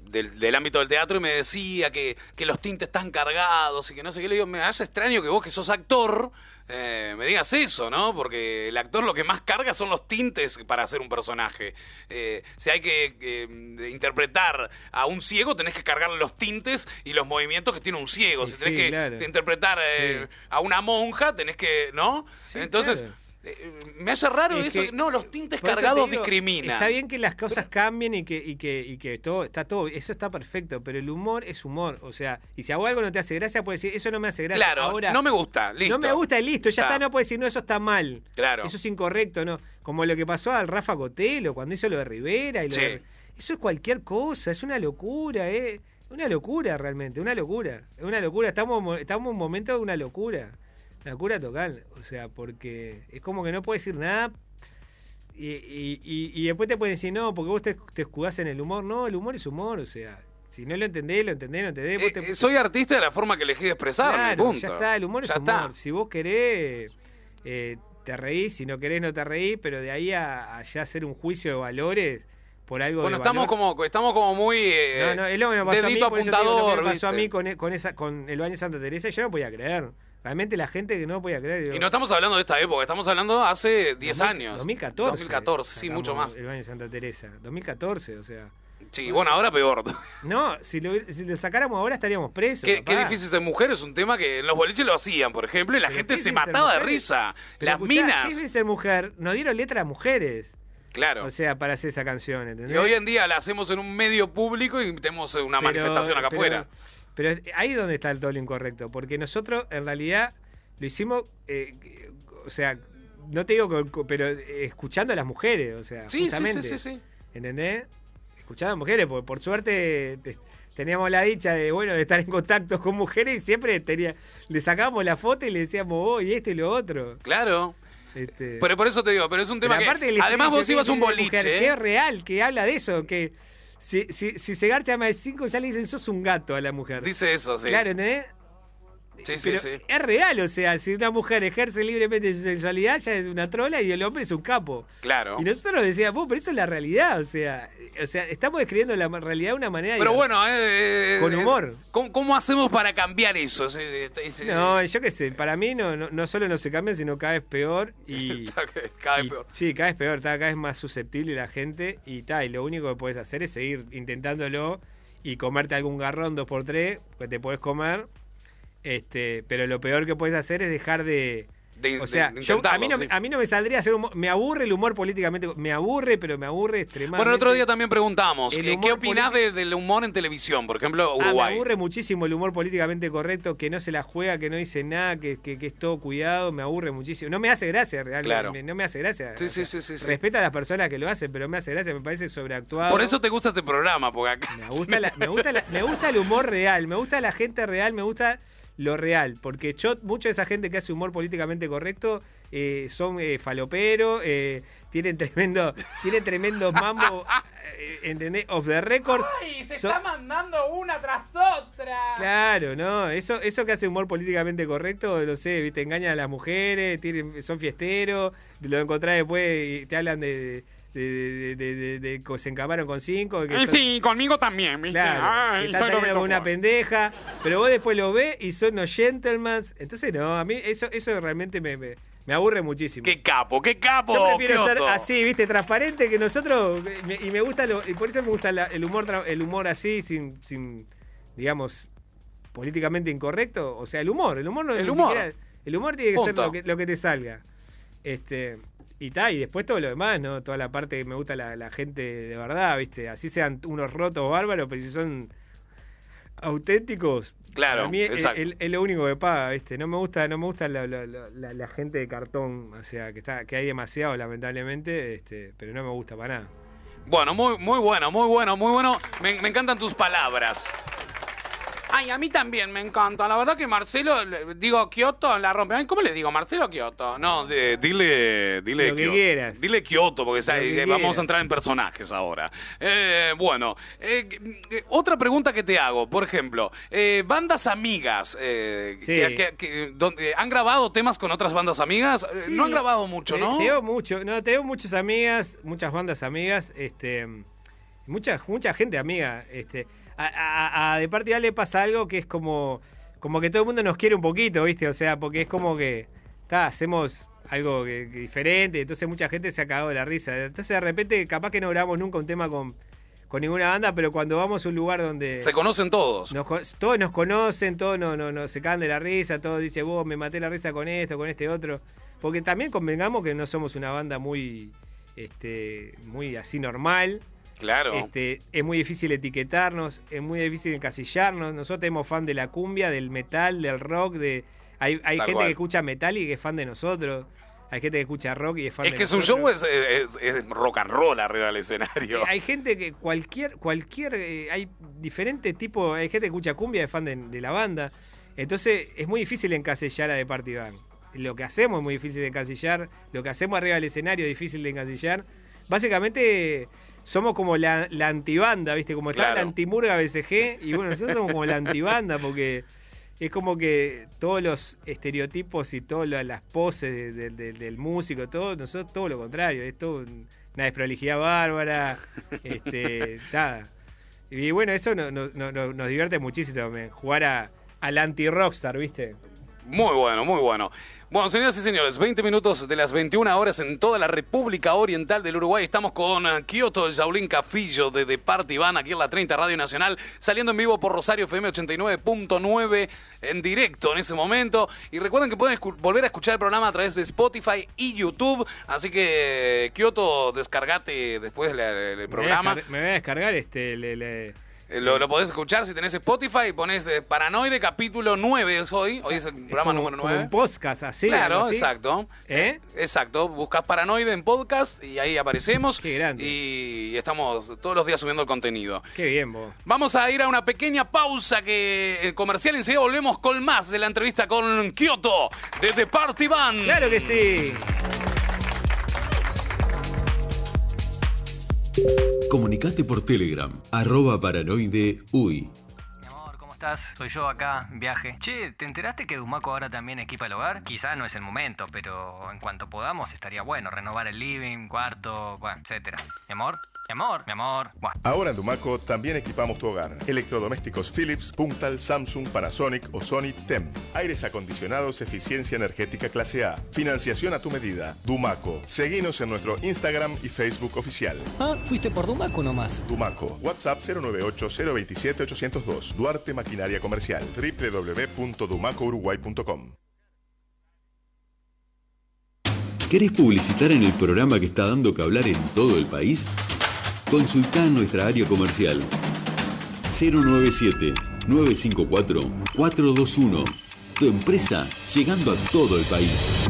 del, del ámbito del teatro y me decía que, que los tintes están cargados y que no sé qué. Le digo, me hace extraño que vos, que sos actor, eh, me digas eso, ¿no? Porque el actor lo que más carga son los tintes para hacer un personaje. Eh, si hay que eh, interpretar a un ciego, tenés que cargarle los tintes y los movimientos que tiene un ciego. Sí, si tenés sí, que claro. interpretar eh, a una monja, tenés que, ¿no? Sí, Entonces... claro. Eh, Me hace raro Es eso. que- no, los tintes cargados digo, discriminan. Está bien que las cosas cambien y que, y que, y que todo está todo, eso está perfecto, pero el humor es humor. O sea, y si vos algo no te hace gracia, puedes decir, eso no me hace gracia. Claro, Ahora, no me gusta, listo. No me gusta y listo, ya Está. está, no puedes decir, no, eso está mal. Claro. Eso es incorrecto, ¿no? Como lo que pasó al Rafa Cotelo cuando hizo lo de Rivera y lo Sí. de- Eso es cualquier cosa, es una locura, ¿eh? Una locura realmente, una locura. Es una locura, estamos, estamos en un momento de una locura. Una locura total. O sea, porque es como que no puedes decir nada. Y, y- y- y después te pueden decir, no, porque vos te, te escudás en el humor. No, el humor es humor. O sea, si no lo entendés, lo entendés, no entendés. vos te- Eh, soy artista de la forma que elegí de expresarme, Claro, punto. ya está, el humor es humor. está. Si vos querés, eh, te reís, si no querés, no te reís, pero de ahí a, a ya hacer un juicio de valores por algo Bueno, de estamos valor- como, estamos como muy eh, No, no, es lo que me pasó a mí, digo, lo que apuntador, me pasó a mí con, e- con esa, con el baño de Santa Teresa, yo no podía creer. Realmente la gente que no podía creer. digo, Y no estamos hablando de esta época, estamos hablando hace 10 2000- años. 2014. 2014, sí, mucho más. El baño de Santa Teresa. 2014, o sea. Sí, bueno, ahora peor. No, si lo, si lo sacáramos ahora estaríamos presos. Qué, difícil ser mujer es un tema que en los boliches lo hacían, por ejemplo, y la Pero gente se mataba de risa. Pero Las escuchá, ¿Qué minas. difícil ser mujer? Nos dieron letra a mujeres. Claro. O sea, para hacer esa canción, ¿entendés? Y hoy en día la hacemos en un medio público y tenemos una Pero- manifestación acá pero- afuera. Pero ahí es donde está el todo lo incorrecto, porque nosotros en realidad lo hicimos, eh, o sea, no te digo, pero eh, escuchando a las mujeres, o sea, Sí, sí, justamente. sí, sí, sí. ¿Entendés? Escuchando a mujeres, porque por suerte te- teníamos la dicha de, bueno, de estar en contacto con mujeres y siempre tenía, le sacábamos la foto y le decíamos, oh, y esto y lo otro. Claro. Este, Pero por eso te digo, pero es un tema pero que. Además, vos ibas un que mujer, boliche. Que ¿eh? es real, que habla de eso, que si, si, si se garcha más de cinco ya le dicen sos un gato a la mujer. Dice eso, sí. Claro, ¿entendés? Sí, sí, Pero sí. es real, o sea, si una mujer ejerce libremente su sexualidad, ya es una trola y el hombre es un capo. Claro. Y nosotros decíamos, "Vos, pero eso es la realidad, o sea, o sea, estamos describiendo la realidad de una manera Pero bueno, eh, Con eh, humor. ¿cómo, cómo hacemos para cambiar eso? No, yo qué sé, para mí no, no, no solo no se cambia, sino cada vez peor y... Cada vez y- peor. Sí, cada vez peor, está cada vez más susceptible la gente y ta, y lo único que puedes hacer es seguir intentándolo y comerte algún garrón dos por tres, que te puedes comer, este, pero lo peor que puedes hacer es dejar de... De- o sea, de yo- a, mí no, sí. a mí no me saldría hacer humor, me aburre el humor políticamente, me aburre, pero me aburre extremadamente. Bueno, el otro día también preguntamos, El ¿qué, qué opinás de- del humor en televisión? Por ejemplo, Ah, me Uruguay. aburre muchísimo el humor políticamente correcto, que no se la juega, que no dice nada, que, que- que es todo cuidado, me aburre muchísimo. No me hace gracia, realmente. Claro. me- No me hace gracia. Sí, sí, sea, sí, sí, sí. Respeto a las personas que lo hacen, pero me hace gracia, me parece sobreactuado. Por eso te gusta este programa, porque acá... Me gusta, la- me, gusta la- me gusta el humor real, me gusta la gente real, me gusta lo real. Porque yo, mucha de esa gente que hace humor políticamente correcto eh, son eh, faloperos, eh, tienen tremendo, tienen tremendo mambo, eh, ¿entendés? Off the records. ¡Ay! Se está mandando una tras otra. Claro, no, eso, eso que hace humor políticamente correcto, no sé, viste, engañan a las mujeres, tienen, son fiesteros, lo encontrás después y te hablan de, de, de, de- de- de que se encamaron con cinco. que Eh, son- sí, conmigo también, ¿viste? Claro, Ay, que están soy saliendo Roberto con una pendeja, pero vos después lo ves y son unos gentlemen. Entonces, no, a mí eso, eso realmente me, me, me aburre muchísimo. ¡Qué capo, qué capo! Yo prefiero ser así, viste, transparente que nosotros. y me gusta lo, y por eso me gusta la- el humor tra- el humor así, sin, sin, digamos, políticamente incorrecto. O sea, el humor, el humor no El humor. siquiera- el humor tiene que ser lo que, lo que te salga. Este. Y ta, y después todo lo demás, ¿no? Toda la parte que me gusta la, la gente de verdad, ¿viste? Así sean unos rotos bárbaros, pero si son auténticos. Claro, para mí es, exacto. es- es lo único que paga, ¿viste? No me gusta, no me gusta la, la- la- la- la gente de cartón, o sea, que está, que hay demasiado, lamentablemente, este, pero no me gusta para nada. Bueno, muy, muy bueno, muy bueno, muy bueno. Me, me encantan tus palabras. Ay, a mí también me encanta. La verdad que Marcelo, le- digo, Kioto la rompe. Ay, ¿Cómo le digo? ¿Marcelo o Kioto? No, de- dile, dile Lo que Kioto. quieras. Dile Kioto, porque Lo ¿sabes? que vamos quieras. a entrar en personajes ahora. Eh, bueno, eh, eh, otra pregunta que te hago, por ejemplo, eh, bandas amigas, eh, Sí. que, que- que- donde, ¿han grabado temas con otras bandas amigas? Eh, Sí. No han grabado mucho, Te- ¿no? Te veo mucho, no, te veo muchas amigas, muchas bandas amigas, este, mucha, mucha gente amiga, este, a, a- a de parte ya le pasa algo que es como, como que todo el mundo nos quiere un poquito, ¿viste? O sea, porque es como que, ta, hacemos algo que- que diferente, entonces mucha gente se ha cagado de la risa. Entonces de repente, capaz que no grabamos nunca un tema con, con ninguna banda, pero cuando vamos a un lugar donde... Se conocen todos. Nos todos nos conocen, todos no, no, no, se cagan de la risa, todos dicen, vos me maté la risa con esto, con este otro. Porque también convengamos que no somos una banda muy, este, muy así normal. Claro. Este, es muy difícil etiquetarnos, es muy difícil encasillarnos. Nosotros tenemos fan de la cumbia, del metal, del rock, de hay, hay gente cual. que escucha metal y que es fan de nosotros. Hay gente que escucha rock y es fan Es de que su show es, es- es rock and roll arriba del escenario. Eh, Hay gente que cualquier, cualquier, eh, hay diferentes tipos, hay gente que escucha cumbia, es fan de, de la banda. Entonces es muy difícil encasillar a The Party Band. lo que hacemos es muy difícil de encasillar, lo que hacemos arriba del escenario es difícil de encasillar. Básicamente somos como la, la antibanda, ¿viste? Como está la Claro. antimurga BCG y bueno, nosotros somos como la antibanda porque es como que todos los estereotipos y todas la- las poses de- de- de- del músico, todo, nosotros todo lo contrario, es todo un- una desprolijidad bárbara, este, nada. Y bueno, eso no- no- nos divierte muchísimo también, jugar a, al anti-rockstar, ¿viste? Muy bueno, muy bueno. Bueno, señoras y señores, 20 minutos de las 21 horas en toda la República Oriental del Uruguay. Estamos con eh, Kioto, el Jaulín Cafillo de Party Van, aquí en la 30 Radio Nacional, saliendo en vivo por Rosario FM 89.9 en directo en ese momento. Y recuerden que pueden volver a escuchar el programa a través de Spotify y YouTube. Así que, Kioto, descargate después el, el programa. Me voy me voy a descargar este... le- le- Lo, lo podés escuchar si tenés Spotify, pones eh, Paranoide capítulo 9 es hoy. Hoy es el programa como- número como 9. un podcast así. Claro, así. exacto. ¿Eh? Exacto. Buscas Paranoide en podcast y ahí aparecemos. Y estamos todos los días subiendo el contenido. Qué bien, vos. Vamos a ir a una pequeña pausa que eh, comercial y enseguida volvemos con más de la entrevista con Kyoto de The Party Band. Claro que sí. Comunicate por Telegram, arroba paranoide uy. ¿Cómo estás? Soy yo acá, viaje. Che, ¿te enteraste que Dumaco ahora también equipa el hogar? Quizá no es el momento, pero en cuanto podamos estaría bueno renovar el living, cuarto, bueno, etcétera. Mi amor, mi amor, mi amor. Buah. Ahora en Dumaco también equipamos tu hogar. Electrodomésticos Philips, Puntal, Samsung, Panasonic o Sony TEM. Aires acondicionados, eficiencia energética clase A. Financiación a tu medida. Dumaco. Seguinos en nuestro Instagram y Facebook oficial. Ah, fuiste por Dumaco nomás. Dumaco. WhatsApp 098-027-802. Duarte Maquinaria Comercial. www.dumacouruguay.com. ¿Querés publicitar en el programa que está dando que hablar en todo el país? Consultá nuestra área comercial 097-954-421. Tu empresa llegando a todo el país.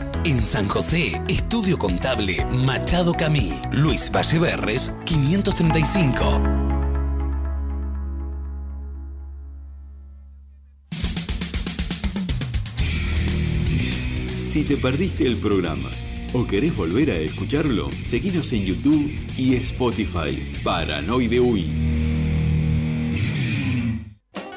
En San José, Estudio Contable Machado Camí. Luis Valleverres, 535. Si te perdiste el programa o querés volver a escucharlo, seguinos en YouTube y Spotify. Paranoide Uy.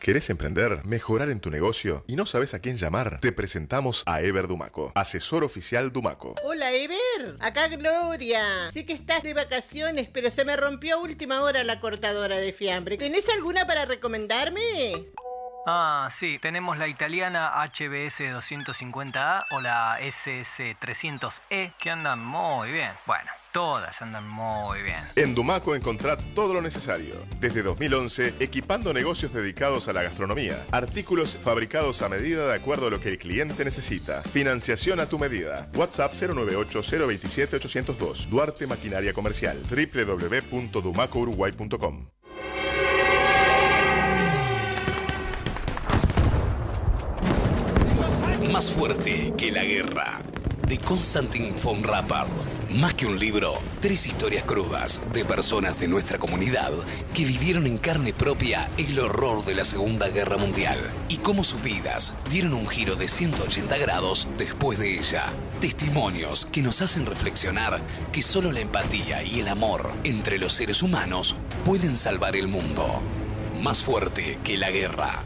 ¿Querés emprender, mejorar en tu negocio y no sabes a quién llamar? Te presentamos a Ever Dumaco, asesor oficial Dumaco. Hola, Ever. Acá Gloria. Sé que estás de vacaciones, pero se me rompió a última hora la cortadora de fiambre. ¿Tenés alguna para recomendarme? Ah, sí, tenemos la italiana HBS 250A o la SS 300E que andan muy bien. Bueno, todas andan muy bien. En Dumaco encontrá todo lo necesario. Desde 2011, equipando negocios dedicados a la gastronomía. Artículos fabricados a medida de acuerdo a lo que el cliente necesita. Financiación a tu medida. WhatsApp 098-027-802. Duarte Maquinaria Comercial. www.dumacouruguay.com. Más fuerte que la guerra. De Constantin von Rappard. Más que un libro, tres historias crudas de personas de nuestra comunidad que vivieron en carne propia el horror de la Segunda Guerra Mundial y cómo sus vidas dieron un giro de 180 grados después de ella. Testimonios que nos hacen reflexionar que solo la empatía y el amor entre los seres humanos pueden salvar el mundo. Más fuerte que la guerra.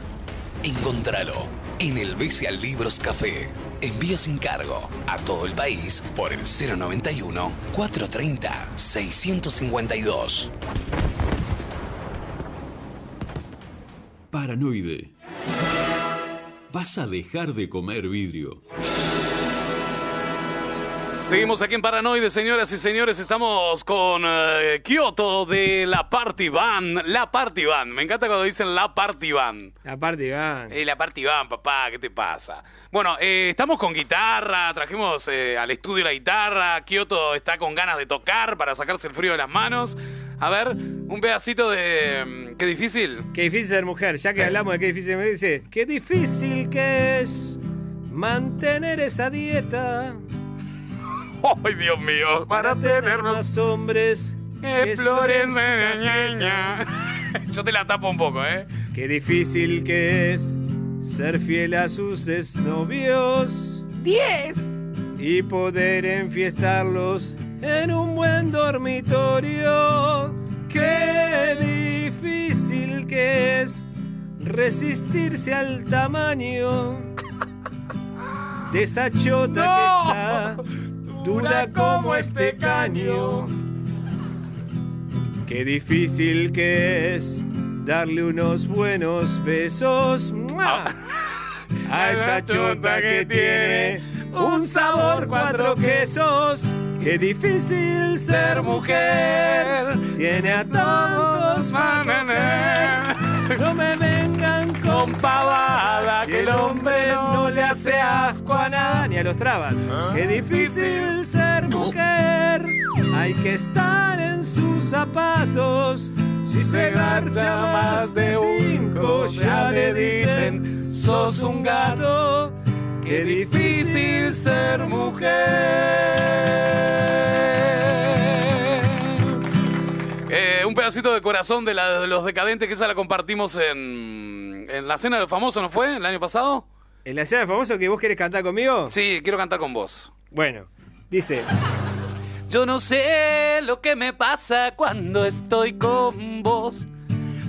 Encontralo en el Bestial Libros Café. Envío sin cargo a todo el país por el 091 430 652. Paranoide. Vas a dejar de comer vidrio. Seguimos aquí en Paranoide, señoras y señores. Estamos con eh, Kioto de la Party Band. La Party Band. Me encanta cuando dicen la Party Band. La Party Band. Eh, la Party Band, papá, ¿qué te pasa? Bueno, eh, estamos con guitarra, trajimos al estudio la guitarra. Kioto está con ganas de tocar para sacarse el frío de las manos. A ver, un pedacito de. mm, Qué difícil. Qué difícil ser mujer, ya que hablamos de qué difícil mujer, dice, qué difícil que es mantener esa dieta ¡Ay, Dios mío! para tener más hombres que flores. Yo te la tapo un poco, ¿eh? Qué difícil que es ser fiel a sus desnovios. ¡Diez! Y poder enfiestarlos en un buen dormitorio. Qué difícil que es resistirse al tamaño de esa chota que está dura como este caño. Qué difícil que es darle unos buenos besos ¡mua! a esa chota que tiene un sabor cuatro quesos. Qué difícil ser mujer, tiene a tantos para coger. No me con pavada, que el hombre no le hace asco a nada, ni a los trabas. Qué difícil ser mujer, hay que estar en sus zapatos. Si se garcha más de cinco, ya le dicen, sos un gato. Qué difícil ser mujer. Eh, un pedacito de corazón de, la- de los decadentes que esa la compartimos en, en la cena de los famosos, ¿no fue? ¿El año pasado? ¿En la escena de famoso que vos querés cantar conmigo? Sí, quiero cantar con vos. Bueno, dice. Yo no sé lo que me pasa cuando estoy con vos.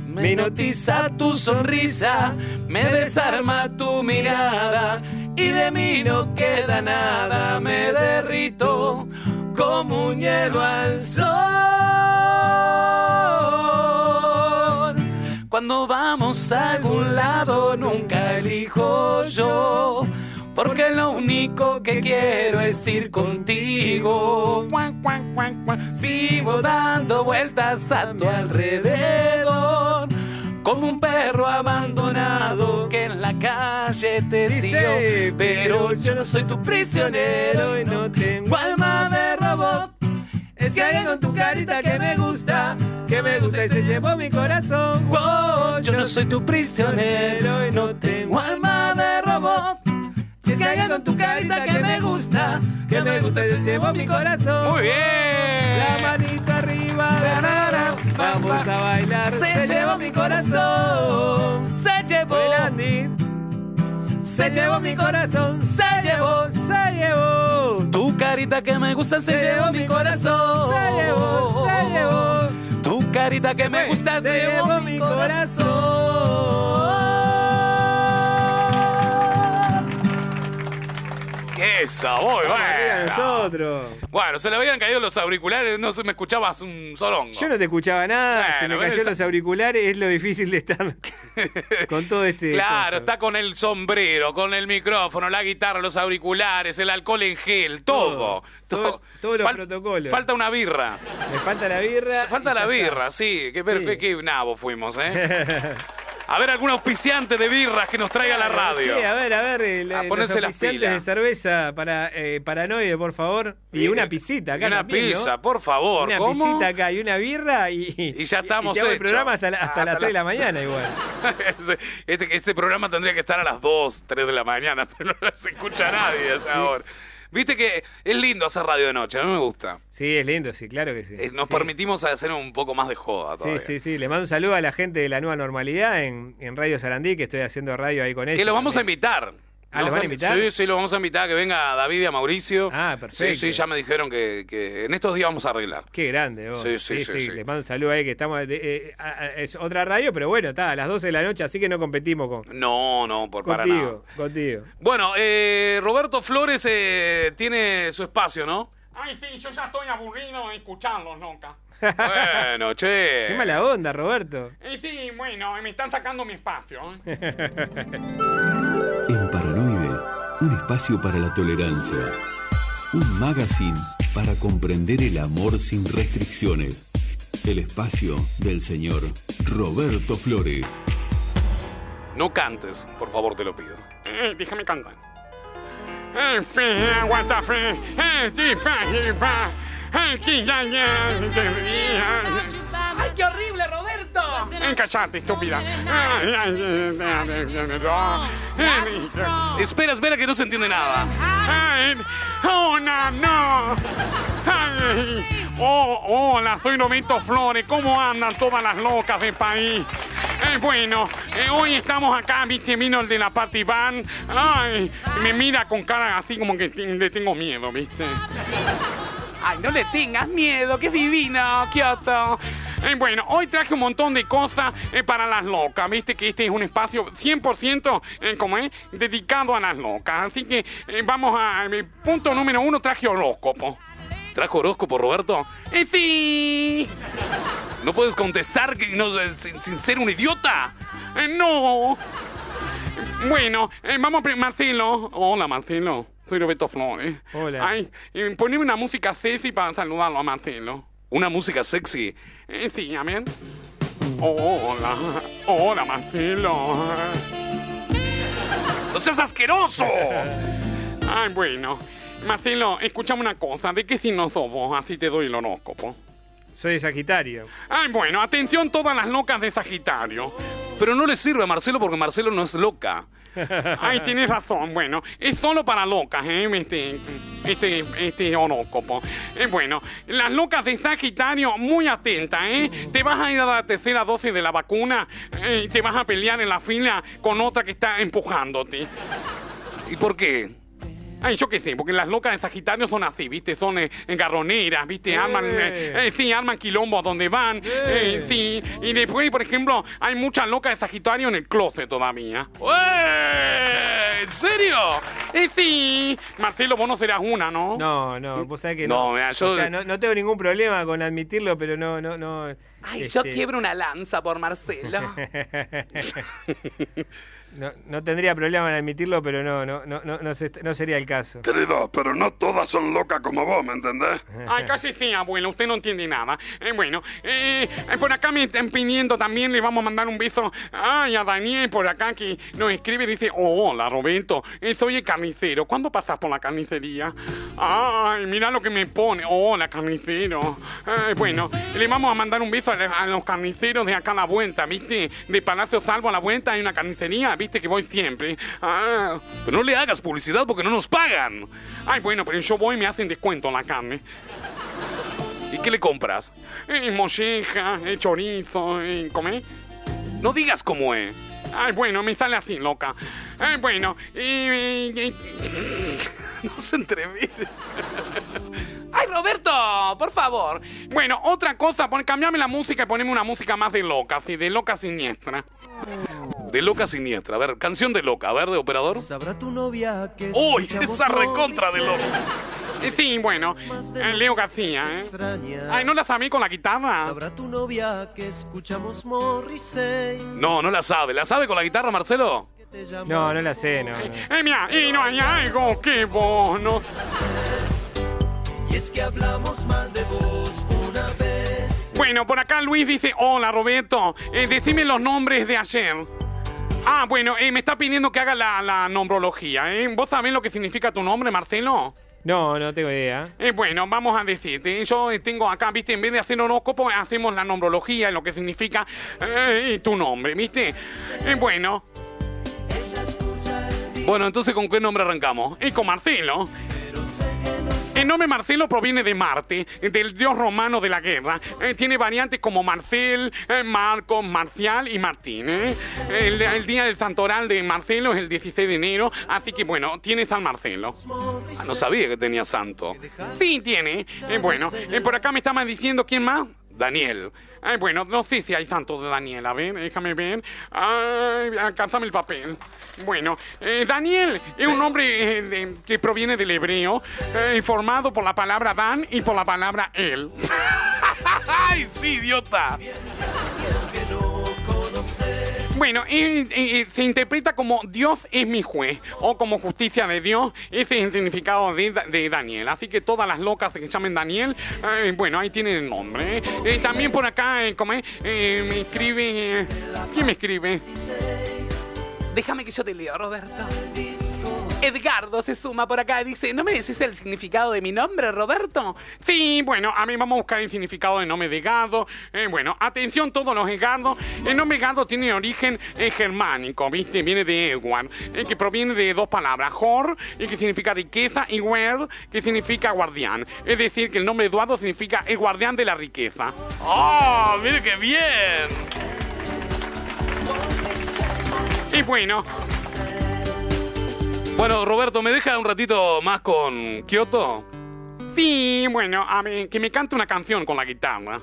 Me hipnotiza tu sonrisa, me desarma tu mirada y de mí no queda nada, me derrito como un hielo al sol. Cuando vamos a algún lado nunca elijo yo, porque lo único que quiero es ir contigo. Sigo dando vueltas a tu alrededor. Como un perro abandonado que en la calle te Dice, siguió. Pero yo no soy tu prisionero y no tengo alma de robot. Es que hay con tu carita que me gusta, que me gusta y se llevó mi corazón. Oh, yo no soy tu prisionero y no tengo alma de robot. Si es que hay con tu carita que me gusta, que me gusta y se llevó mi corazón. Muy bien. La manita arriba de nuevo, vamos a bailar. Se llevó mi corazón, se llevó. Se llevó mi corazón, se llevó, se llevó. Tu carita que me gusta se, llevó mi corazón. Se llevó, se llevó. Tu carita que me gusta se, llevó mi corazón. Eso, muy bueno. nosotros. Bueno, se le habían caído los auriculares, no se me escuchabas un sorongo. Yo no te escuchaba nada, se me esa- los auriculares, es lo difícil de estar con todo este. Claro, está con el sombrero, con el micrófono, la guitarra, los auriculares, el alcohol en gel, todo. todo. Todos los Fal- protocolos. Falta una birra. Me falta la birra. Falta la birra, está. sí. Qué, Sí. qué, qué nabo fuimos, ¿eh? A ver, algún auspiciante de birras que nos traiga a la radio. Sí, a ver, a ver, el, A los ponerse las auspiciantes pilas. de cerveza para eh, Paranoide, por favor. Y una pisita acá Y una también, ¿no? pizza, por favor. Una ¿Cómo? pisita acá y una birra y, Y ya estamos y te hago el programa hasta, la- hasta Hasta las la- 3 de la mañana igual. este, este, este programa tendría que estar a las 2, 3 de la mañana, pero no se escucha nadie a esa hora. Viste que es lindo hacer radio de noche, a mí me gusta. Sí, es lindo, sí, claro que sí. Eh, Nos Sí. permitimos hacer un poco más de joda Sí, todavía. sí, sí. Le mando un saludo a la gente de la nueva normalidad en, en Radio Sarandí, que estoy haciendo radio ahí con ellos. Que lo vamos a invitar. Ah, ¿lo van a invitar? Sí, sí, lo vamos a invitar, que venga David y a Mauricio. Ah, perfecto. Sí, sí, ya me dijeron que, que en estos días vamos a arreglar. Qué grande, vos. Sí, sí, sí, sí. Les mando un saludo ahí, que estamos. de- eh, a- a- es otra radio, pero bueno, está a las 12 de la noche, así que no competimos con. No, no, por para nada. Contigo, contigo. Bueno, eh, Roberto Flores eh, tiene su espacio, ¿no? Ay, sí, yo ya estoy aburrido de escucharlos, loca. Bueno, che. Qué mala onda, Roberto. Eh, sí, bueno, me están sacando mi espacio. espacio para la tolerancia. Un magazine para comprender el amor sin restricciones. El espacio del señor Roberto Flores. No cantes, por favor, te lo pido. Eh, déjame cantar. Eh. Eh. Eh. ¡Ay, qué horrible, Roberto! Eh, callate, estúpida. Ay, ay, ay, ay, ay, ay, ay. Espera, espera, que no se entiende nada. Ay, ¡Oh, no, ¡Oh, hola! Soy Roberto Flores. ¿Cómo andan todas las locas del país? Eh, bueno, eh, hoy estamos acá, viste, vino el de la party band. Ay, me mira con cara así como que le tengo miedo, viste. Ay, no le tengas miedo, que es divino, Kioto. Eh, bueno, hoy traje un montón de cosas eh, para las locas. Viste que este es un espacio 100% eh, como es, dedicado a las locas. Así que eh, vamos a. punto número uno, traje horóscopo. ¿Trajo horóscopo, Roberto? ¡Eh, sí! ¿No puedes contestar que no, sin, sin ser un idiota? No. Bueno, vamos a... Marcelo. Hola, Marcelo. Soy Roberto Flores. Hola. Ay, eh, poneme una música sexy para saludarlo a Marcelo. ¿Una música sexy? Eh, sí, a ver. Hola. Hola, Marcelo. ¡No seas asqueroso! Ay, bueno. Marcelo, escuchame una cosa. ¿De qué signo sos vos? Así te doy el horóscopo. Soy de Sagitario. Ay, bueno, atención todas las locas de Sagitario. Pero no le sirve a Marcelo porque Marcelo no es loca. Ay, tienes razón. Bueno, es solo para locas, ¿eh? Este, este, este horóscopo. Eh, bueno, las locas de Sagitario, muy atentas, ¿eh? Te vas a ir a la tercera dosis de la vacuna eh, y te vas a pelear en la fila con otra que está empujándote. ¿Y por qué? Ay, yo qué sé, porque las locas de Sagitario son así, ¿viste? Son eh, engarroneras, ¿viste? Arman, eh, eh, sí, arman quilombo donde van, eh, sí. Y después, por ejemplo, hay muchas locas de Sagitario en el closet todavía. ¡Eh! ¿En serio? Eh, sí. Marcelo, vos no serás una, ¿no? No, no, vos sabés que No, no. mira, yo- O sea, no, no tengo ningún problema con admitirlo, pero no, no, no. Ay, yo este, quiebro una lanza por Marcelo. no, no tendría problema en admitirlo, pero no, no, no, no, no, se- no sería el caso. Querido, pero no todas son locas como vos, ¿me entendés? Ay, casi sí, abuelo, usted no entiende nada. Eh, bueno, eh, eh, por acá me están pidiendo también, le vamos a mandar un beso ay, a Daniel por acá que nos escribe y dice, oh, hola Roberto, eh, soy el carnicero, ¿cuándo pasas por la carnicería? Ay, mira lo que me pone, hola carnicero. Eh, bueno, le vamos a mandar un beso a, a los carniceros de acá a la vuelta, ¿viste? De Palacio Salvo a la vuelta hay una carnicería, ¿viste? Que voy siempre. Ah, Pero no le hagas publicidad porque no nos pagan. ay, bueno, pero yo voy y me hacen descuento en la carne. ¿Y qué le compras? Eh, molleja, eh, chorizo, eh, ¿comé? No digas cómo es. Ay, bueno, me sale así, loca. Ay, bueno, y... No se entrevire. Ay, Roberto, por favor. Bueno, otra cosa, pon, cambiame la música y poneme una música más de loca, así, de loca siniestra. De loca siniestra. A ver, canción de loca. A ver, de operador. Sabrá tu novia que ¡Uy! Esa recontra de loca. Eh, sí, bueno, eh, Leo García, ¿eh? Ay, ¿no la sabí con la guitarra? Sabrá tu novia que escuchamos Morrissey. No, no la sabe. ¿La sabe con la guitarra, Marcelo? No, no la sé, no. Eh, mira, y no hay algo que vos no... Y es que hablamos mal de vos una vez. Bueno, por acá Luis dice, hola Roberto, eh, decime los nombres de ayer. Ah, bueno, eh, me está pidiendo que haga la, la nombrología, ¿eh? ¿Vos sabés lo que significa tu nombre, Marcelo? No, no tengo idea. Eh, bueno, vamos a decirte, yo eh, tengo acá, viste, en vez de hacer horóscopo, hacemos la nombrología, lo que significa eh, tu nombre, viste. Eh, bueno, Bueno, entonces, ¿con qué nombre arrancamos? y con Marcelo. El nombre Marcelo proviene de Marte, del dios romano de la guerra. Eh, tiene variantes como Marcel, eh, Marco, Marcial y Martín. ¿eh? El, el día del santoral de Marcelo es el 16 de enero, así que bueno, tiene San Marcelo. Ah, no sabía que tenía santo. Sí, tiene. Eh, bueno, por acá me estaban diciendo quién más. Daniel. Ay, bueno, no sé si hay santos de Daniel. A ver, déjame ver. Ay, alcánzame el papel. Bueno, eh, Daniel es un nombre eh, que proviene del hebreo, eh, formado por la palabra Dan y por la palabra él. ¡Ay, sí, idiota! Bueno, y se interpreta como Dios es mi juez o como justicia de Dios. Ese es el significado de, de Daniel. Así que todas las locas que llamen Daniel, eh, bueno, ahí tienen el nombre. ¿eh? Eh, también por acá, eh, ¿cómo es? Eh, me escribe... eh, ¿Quién me escribe? Déjame que yo te leo, Roberto. Edgardo se suma por acá y dice, ¿no me decís el significado de mi nombre, Roberto? Sí, bueno, a mí vamos a buscar el significado de nombre de Gado. Eh, bueno, atención todos los Edgardo. El nombre Gado tiene origen eh, germánico, ¿viste? Viene de Edward, eh, que proviene de dos palabras, Hor, y que significa riqueza, y Werd, que significa guardián. Es decir, que el nombre Eduardo significa el guardián de la riqueza. ¡Oh, mire qué bien! Y bueno, Bueno, Roberto, ¿me deja un ratito más con Kioto? sí, bueno, a ver, que me cante una canción con la guitarra.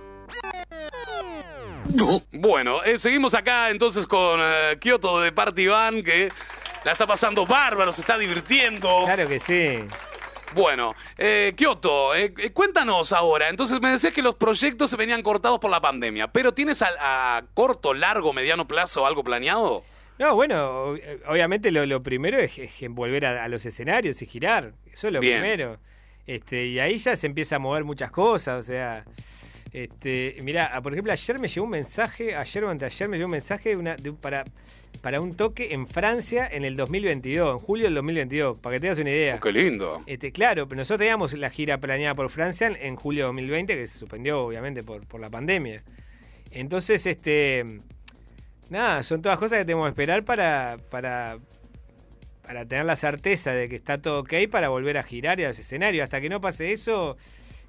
Bueno, eh, seguimos acá entonces con eh, Kioto de Party Van, que la está pasando bárbaro, se está divirtiendo. Claro que sí. Bueno, eh, Kioto, eh, eh, cuéntanos ahora. Entonces me decías que los proyectos se venían cortados por la pandemia, pero ¿tienes a, a corto, largo, mediano plazo algo planeado? No, bueno, ob- obviamente lo, lo primero es, es volver a, a los escenarios y girar. Eso es lo Bien. primero. Este, y ahí ya se empieza a mover muchas cosas, o sea. Este, mira, por ejemplo, ayer me llegó un mensaje, ayer o anteayer me llegó un mensaje de una, de un- para, para un toque en Francia en el 2022, en julio del 2022, para que tengas una idea. Oh, qué lindo. Este, claro, pero nosotros teníamos la gira planeada por Francia en, en julio de 2020, que se suspendió obviamente por, por la pandemia. Entonces, este. Nada, son todas cosas que tenemos que esperar para, para, para tener la certeza de que está todo ok para volver a girar y a los escenarios. Hasta que no pase eso,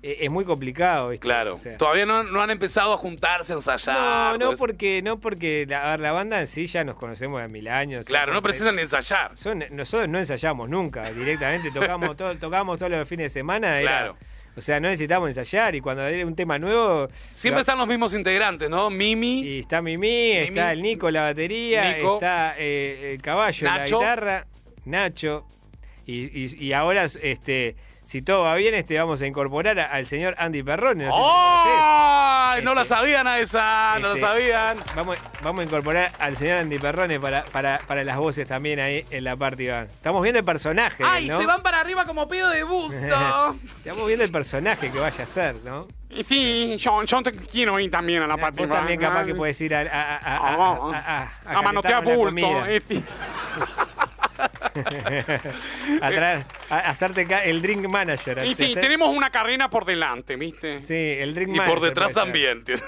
eh, es muy complicado. ¿viste? Claro. O sea, Todavía no, no han empezado a juntarse, a ensayar. no, no porque, no porque la, a ver, la banda en sí ya nos conocemos de mil años. Claro, no precisan ni ensayar. son- nosotros no ensayamos nunca, directamente tocamos todo, tocamos todos los fines de semana. era- Claro. O sea, no necesitamos ensayar y cuando hay un tema nuevo. Siempre lo- están los mismos integrantes, ¿no? Mimi. Y está Mimi, está el Nico, la batería, Nico. está eh, el caballo, Nacho. la guitarra, Nacho. Y, y- y ahora, este, si todo va bien, este, vamos a incorporar a- al señor Andy Perrone. No sé si lo la sabían a esa, no la Este, sabían. Vamos, vamos a incorporar al señor Andy Perrone para, para, para las voces también ahí en la parte van. Estamos viendo el personaje, ¡Ay, ¿no? se van para arriba como pedo de buzo! Estamos viendo el personaje que vaya a ser, ¿no? Sí, yo, yo te quiero ir también a la parte Vos también capaz que puedes ir a, a, a, a, a, a, a- a a manotear calentar una bulto. comida. es decir, a, traer- a- a hacerte el drink manager. Y sí, hacer- tenemos una carrera por delante, ¿viste? Sí, el drink Y manager. por detrás también. Sí.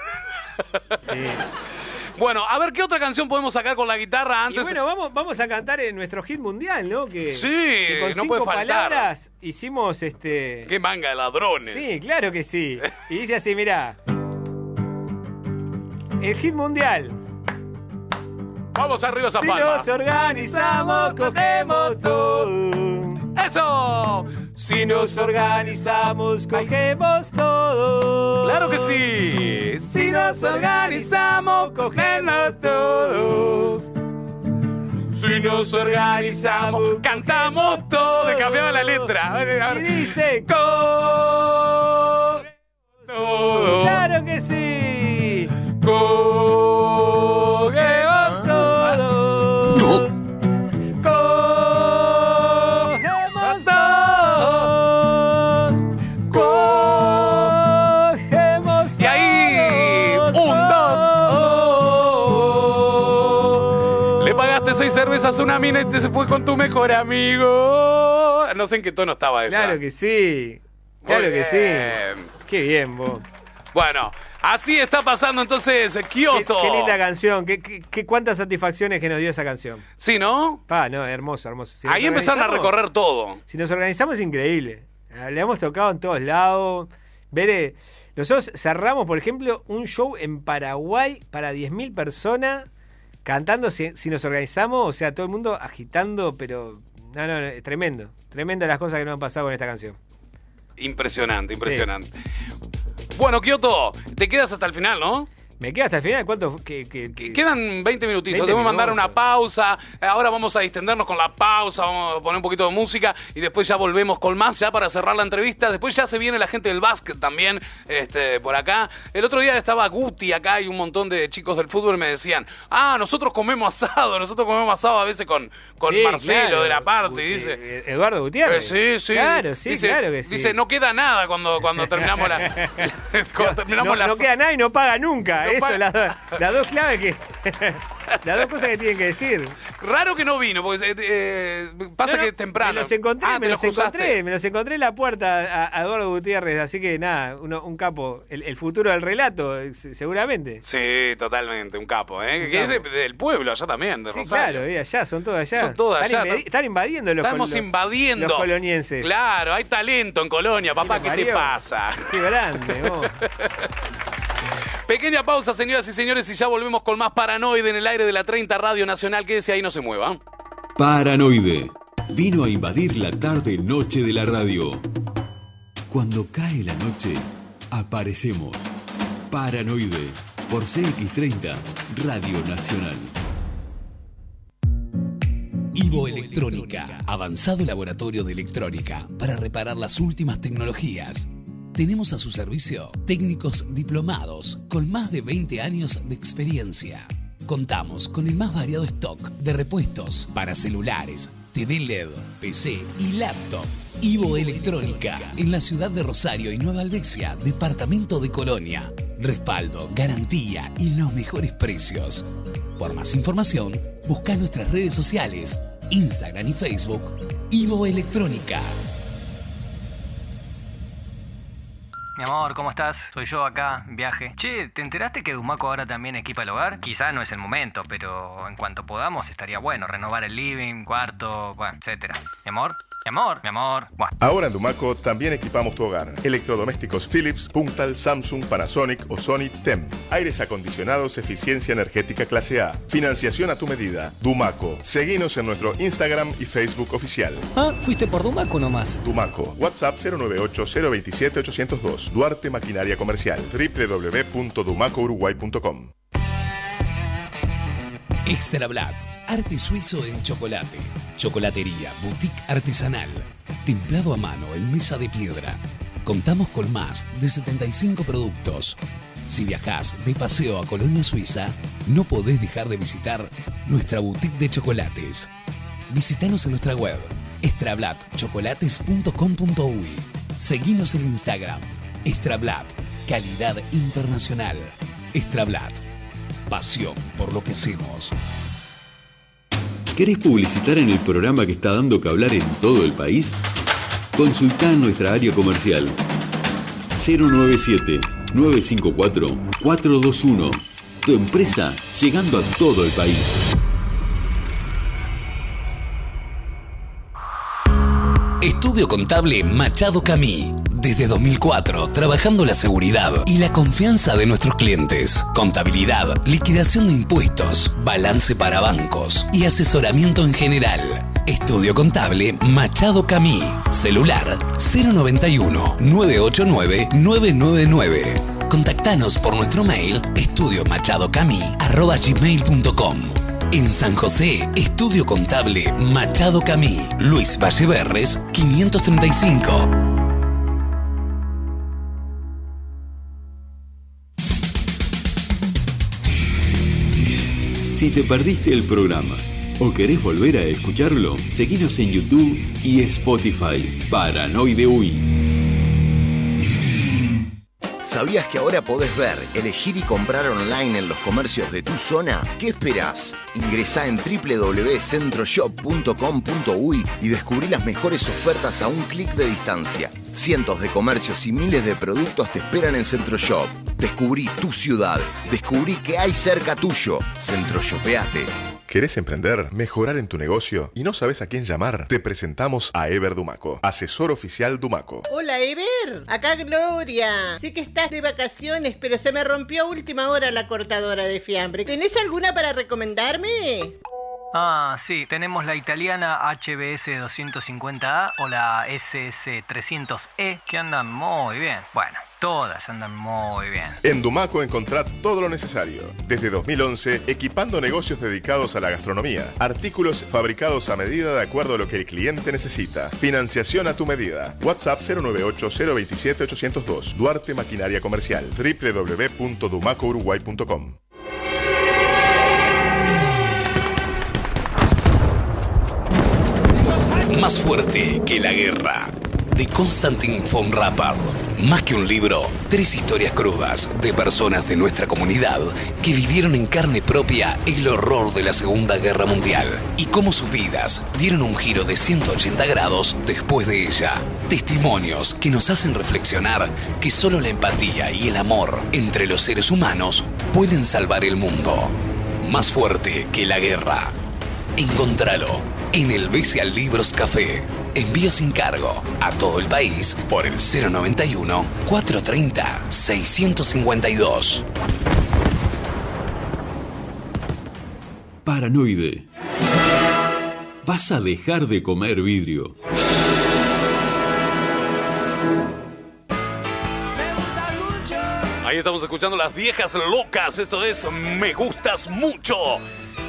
Bueno, a ver qué otra canción podemos sacar con la guitarra Y antes. bueno, vamos, vamos a cantar en nuestro hit mundial, ¿no? Que, Sí, que con no cinco puede faltar. palabras hicimos este. Qué manga de ladrones. Sí, claro que sí. Y dice así, mirá. El hit mundial. Vamos arriba esa Si nos organizamos, cogemos todo. ¡Eso! Si nos organizamos, cogemos todo. ¡Claro que sí! Si nos organizamos, cogemos todos. Si nos organizamos, Cantamos todo. Le cambiaba la letra. A ver, a y ver. dice, Todo. claro que sí. Cogemos a una mina y te se fue con tu mejor amigo. No sé en qué tono estaba esa. Claro que sí. Claro que sí. Qué bien, vos. Bueno, así está pasando entonces Kioto. qué linda canción. Qué, qué- qué- cuántas satisfacciones que nos dio esa canción. Sí, ¿no? Pa, no, hermoso, hermoso. Si Ahí empezaron a recorrer todo. Si nos organizamos es increíble. Ah, Le hemos tocado en todos lados. Ver, eh, nosotros cerramos, por ejemplo, un show en Paraguay para 10.000 personas cantando si, si nos organizamos, o sea, todo el mundo agitando, pero no, no, no, es tremendo. Tremendo las cosas que nos han pasado con esta canción. Impresionante, impresionante. Bueno, Kioto, te quedas hasta el final, ¿no? Me queda hasta el final. ¿Cuánto? Que, que- que- Quedan 20 minutitos. 20 Debemos mandar una pausa. Ahora vamos a distendernos con la pausa. Vamos a poner un poquito de música. Y después ya volvemos con más, ya para cerrar la entrevista. Después ya se viene la gente del básquet también este, por acá. El otro día estaba Guti acá y un montón de chicos del fútbol me decían: Ah, nosotros comemos asado. Nosotros comemos asado a veces con, con Sí, Marcelo claro. de la parte. Y Guti- dice. Eduardo Gutiérrez. Eh, sí, sí. Claro, sí, dice, claro que sí. Dice, no queda nada cuando, cuando terminamos la. cuando terminamos no, la. no queda nada y no paga nunca. Eso. Las, dos- las dos claves que. las dos cosas que tienen que decir. Raro que no vino, porque eh, eh, pasa No, que es temprano. Me los encontré, Ah, me los cruzaste. encontré, me los encontré en la puerta a, a Eduardo Gutiérrez, así que nada, uno- un capo, el, el futuro del relato, se- seguramente. Sí, totalmente, un capo, ¿eh? Un que es de- del pueblo, allá también, de Sí, Rosario. claro, allá, son todos allá. Son todos Están allá, Están invadiendo los Estamos los- invadiendo. Los colonienses. Claro, hay talento en Colonia, papá, ¿qué te pasa? Qué grande, vos. Pequeña pausa, señoras y señores, y ya volvemos con más Paranoide en el aire de la 30 Radio Nacional. Quédese ahí, no se mueva. Paranoide. Vino a invadir la tarde-noche de la radio. Cuando cae la noche, aparecemos. Paranoide. Por CX30, Radio Nacional. Ivo Electrónica, avanzado laboratorio de electrónica para reparar las últimas tecnologías. Tenemos a su servicio técnicos diplomados con más de 20 años de experiencia. Contamos con el más variado stock de repuestos para celulares, TV LED, PC y laptop. Ivo Electrónica, en la ciudad de Rosario y Nueva Albesia, departamento de Colonia. Respaldo, garantía y los mejores precios. Por más información, busca nuestras redes sociales, Instagram y Facebook, Ivo Electrónica. Mi amor, ¿cómo estás? Soy yo acá, viaje. Che, ¿te enteraste que Dumaco ahora también equipa el hogar? Quizá no es el momento, pero en cuanto podamos estaría bueno renovar el living, cuarto, bueno, etcétera. Mi amor, mi amor, mi amor. Buah. Ahora en Dumaco también equipamos tu hogar. Electrodomésticos Philips, Puntal, Samsung, Panasonic o Sony TEM. Aires acondicionados, eficiencia energética clase A. Financiación a tu medida. Dumaco. Seguinos en nuestro Instagram y Facebook oficial. Ah, fuiste por Dumaco nomás. Dumaco. WhatsApp 098-027-802. Duarte Maquinaria Comercial. www.dumacouruguay.com. Extra Blatt, arte suizo en chocolate. Chocolatería, boutique artesanal. Templado a mano en mesa de piedra. Contamos con más de 75 productos. Si viajás de paseo a Colonia Suiza, no podés dejar de visitar nuestra boutique de chocolates. Visítanos en nuestra web, extrablatchocolates.com.uy. Seguinos en Instagram, Extrablat, calidad internacional. Extrablat, pasión por lo que hacemos. ¿Querés publicitar en el programa que está dando que hablar en todo el país? Consultá en nuestra área comercial 097-954-421. Tu empresa llegando a todo el país. Estudio Contable Machado Camí. Desde 2004, trabajando la seguridad y la confianza de nuestros clientes. Contabilidad, liquidación de impuestos, balance para bancos y asesoramiento en general. Estudio Contable Machado Camí. Celular 091-989-999. Contactanos por nuestro mail estudiomachadocamí.com. En San José, Estudio Contable Machado Camí, Luis Valleverres, 535. Si te perdiste el programa o querés volver a escucharlo, seguinos en YouTube y Spotify. Paranoide UI. ¿Sabías que ahora podés ver, elegir y comprar online en los comercios de tu zona? ¿Qué esperás? Ingresá en www.centroshop.com.uy y descubrí las mejores ofertas a un clic de distancia. Cientos de comercios y miles de productos te esperan en Centroshop. Descubrí tu ciudad. Descubrí que hay cerca tuyo. Centroshopeate. ¿Querés emprender, mejorar en tu negocio y no sabes a quién llamar? Te presentamos a Ever Dumaco, asesor oficial Dumaco. Hola, Ever. Acá Gloria. Sí que estás de vacaciones, pero se me rompió a última hora la cortadora de fiambre. ¿Tenés alguna para recomendarme? Ah, sí, tenemos la italiana HBS 250A o la SS 300E E, que andan muy bien. Bueno, todas andan muy bien. En Dumaco encontrá todo lo necesario. Desde 2011, equipando negocios dedicados a la gastronomía. Artículos fabricados a medida de acuerdo a lo que el cliente necesita. Financiación a tu medida. WhatsApp 098-027-802. Duarte Maquinaria Comercial. www.dumacouruguay.com Más fuerte que la guerra. De Konstantin von Rappard. Más que un libro, tres historias crudas de personas de nuestra comunidad que vivieron en carne propia el horror de la Segunda Guerra Mundial y cómo sus vidas dieron un giro de 180 grados después de ella. Testimonios que nos hacen reflexionar que solo la empatía y el amor entre los seres humanos pueden salvar el mundo. Más fuerte que la guerra. Encontralo en el Bestial Libros Café. Envío sin cargo a todo el país por el 091 430 652. Paranoide. Vas a dejar de comer vidrio. Ahí estamos escuchando las viejas locas. Esto es Me Gustas Mucho.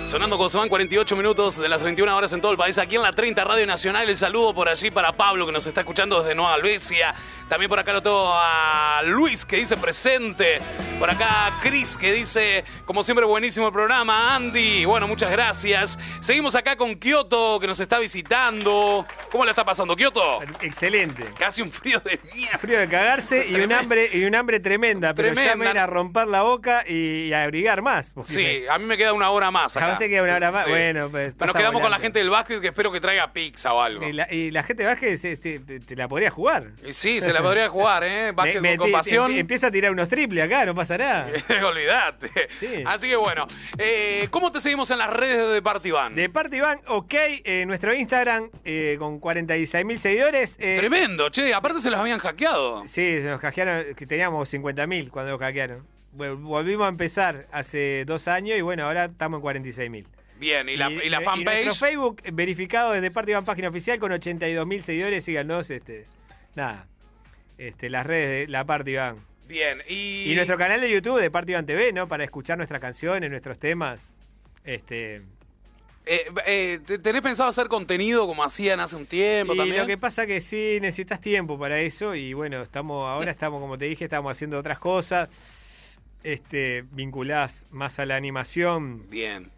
Sonando con se van 48 minutos de las 21 horas en todo el país. Aquí en la 30 Radio Nacional. El saludo por allí para Pablo que nos está escuchando desde Nueva Albesia. También por acá lo tengo a Luis que dice presente. Por acá Cris que dice, como siempre, buenísimo el programa. Andy, bueno, muchas gracias. Seguimos acá con Kioto que nos está visitando. ¿Cómo le está pasando, Kioto? Excelente. Casi un frío de mierda. Frío de cagarse y un hambre y un hambre tremenda, pero ya Tremenda. me van a romper la boca y, a abrigar más. Sí, a mí me queda una hora más acá. Una hora más. Sí. Bueno, pues, Nos quedamos con la gente del básquet que espero que traiga pizza o algo. Y la, y la gente de básquet se- se- te la podría jugar. Sí, se la podría jugar, ¿eh? Básquet Me- me- con compasión. empie- Empieza a tirar unos triples acá, no pasa nada. Olvídate. Así que bueno, eh, ¿cómo te seguimos en las redes de Partivan? De parte Iván, ok, eh, nuestro Instagram eh, con 46 mil seguidores. eh, Tremendo, che, aparte se los habían hackeado. Sí, se nos hackearon, que teníamos 50 mil cuando nos hackearon. Vol- Volvimos a empezar hace dos años y bueno, ahora estamos en 46 mil. Bien, y la, y la nuestro fanpage. Facebook verificado desde parte Iván página oficial con 82 mil seguidores, síganos, este, nada, este, las redes de la parte Iván. Bien, y. Y nuestro canal de YouTube de Parte Iván TV, ¿no? Para escuchar nuestras canciones, nuestros temas. Este. Eh, eh, ¿te- ¿Tenés pensado hacer contenido como hacían hace un tiempo Y también? lo que pasa que sí necesitas tiempo para eso. Y bueno, estamos, ahora estamos, como te dije, estamos haciendo otras cosas. Este, vinculadas más a la animación. Bien.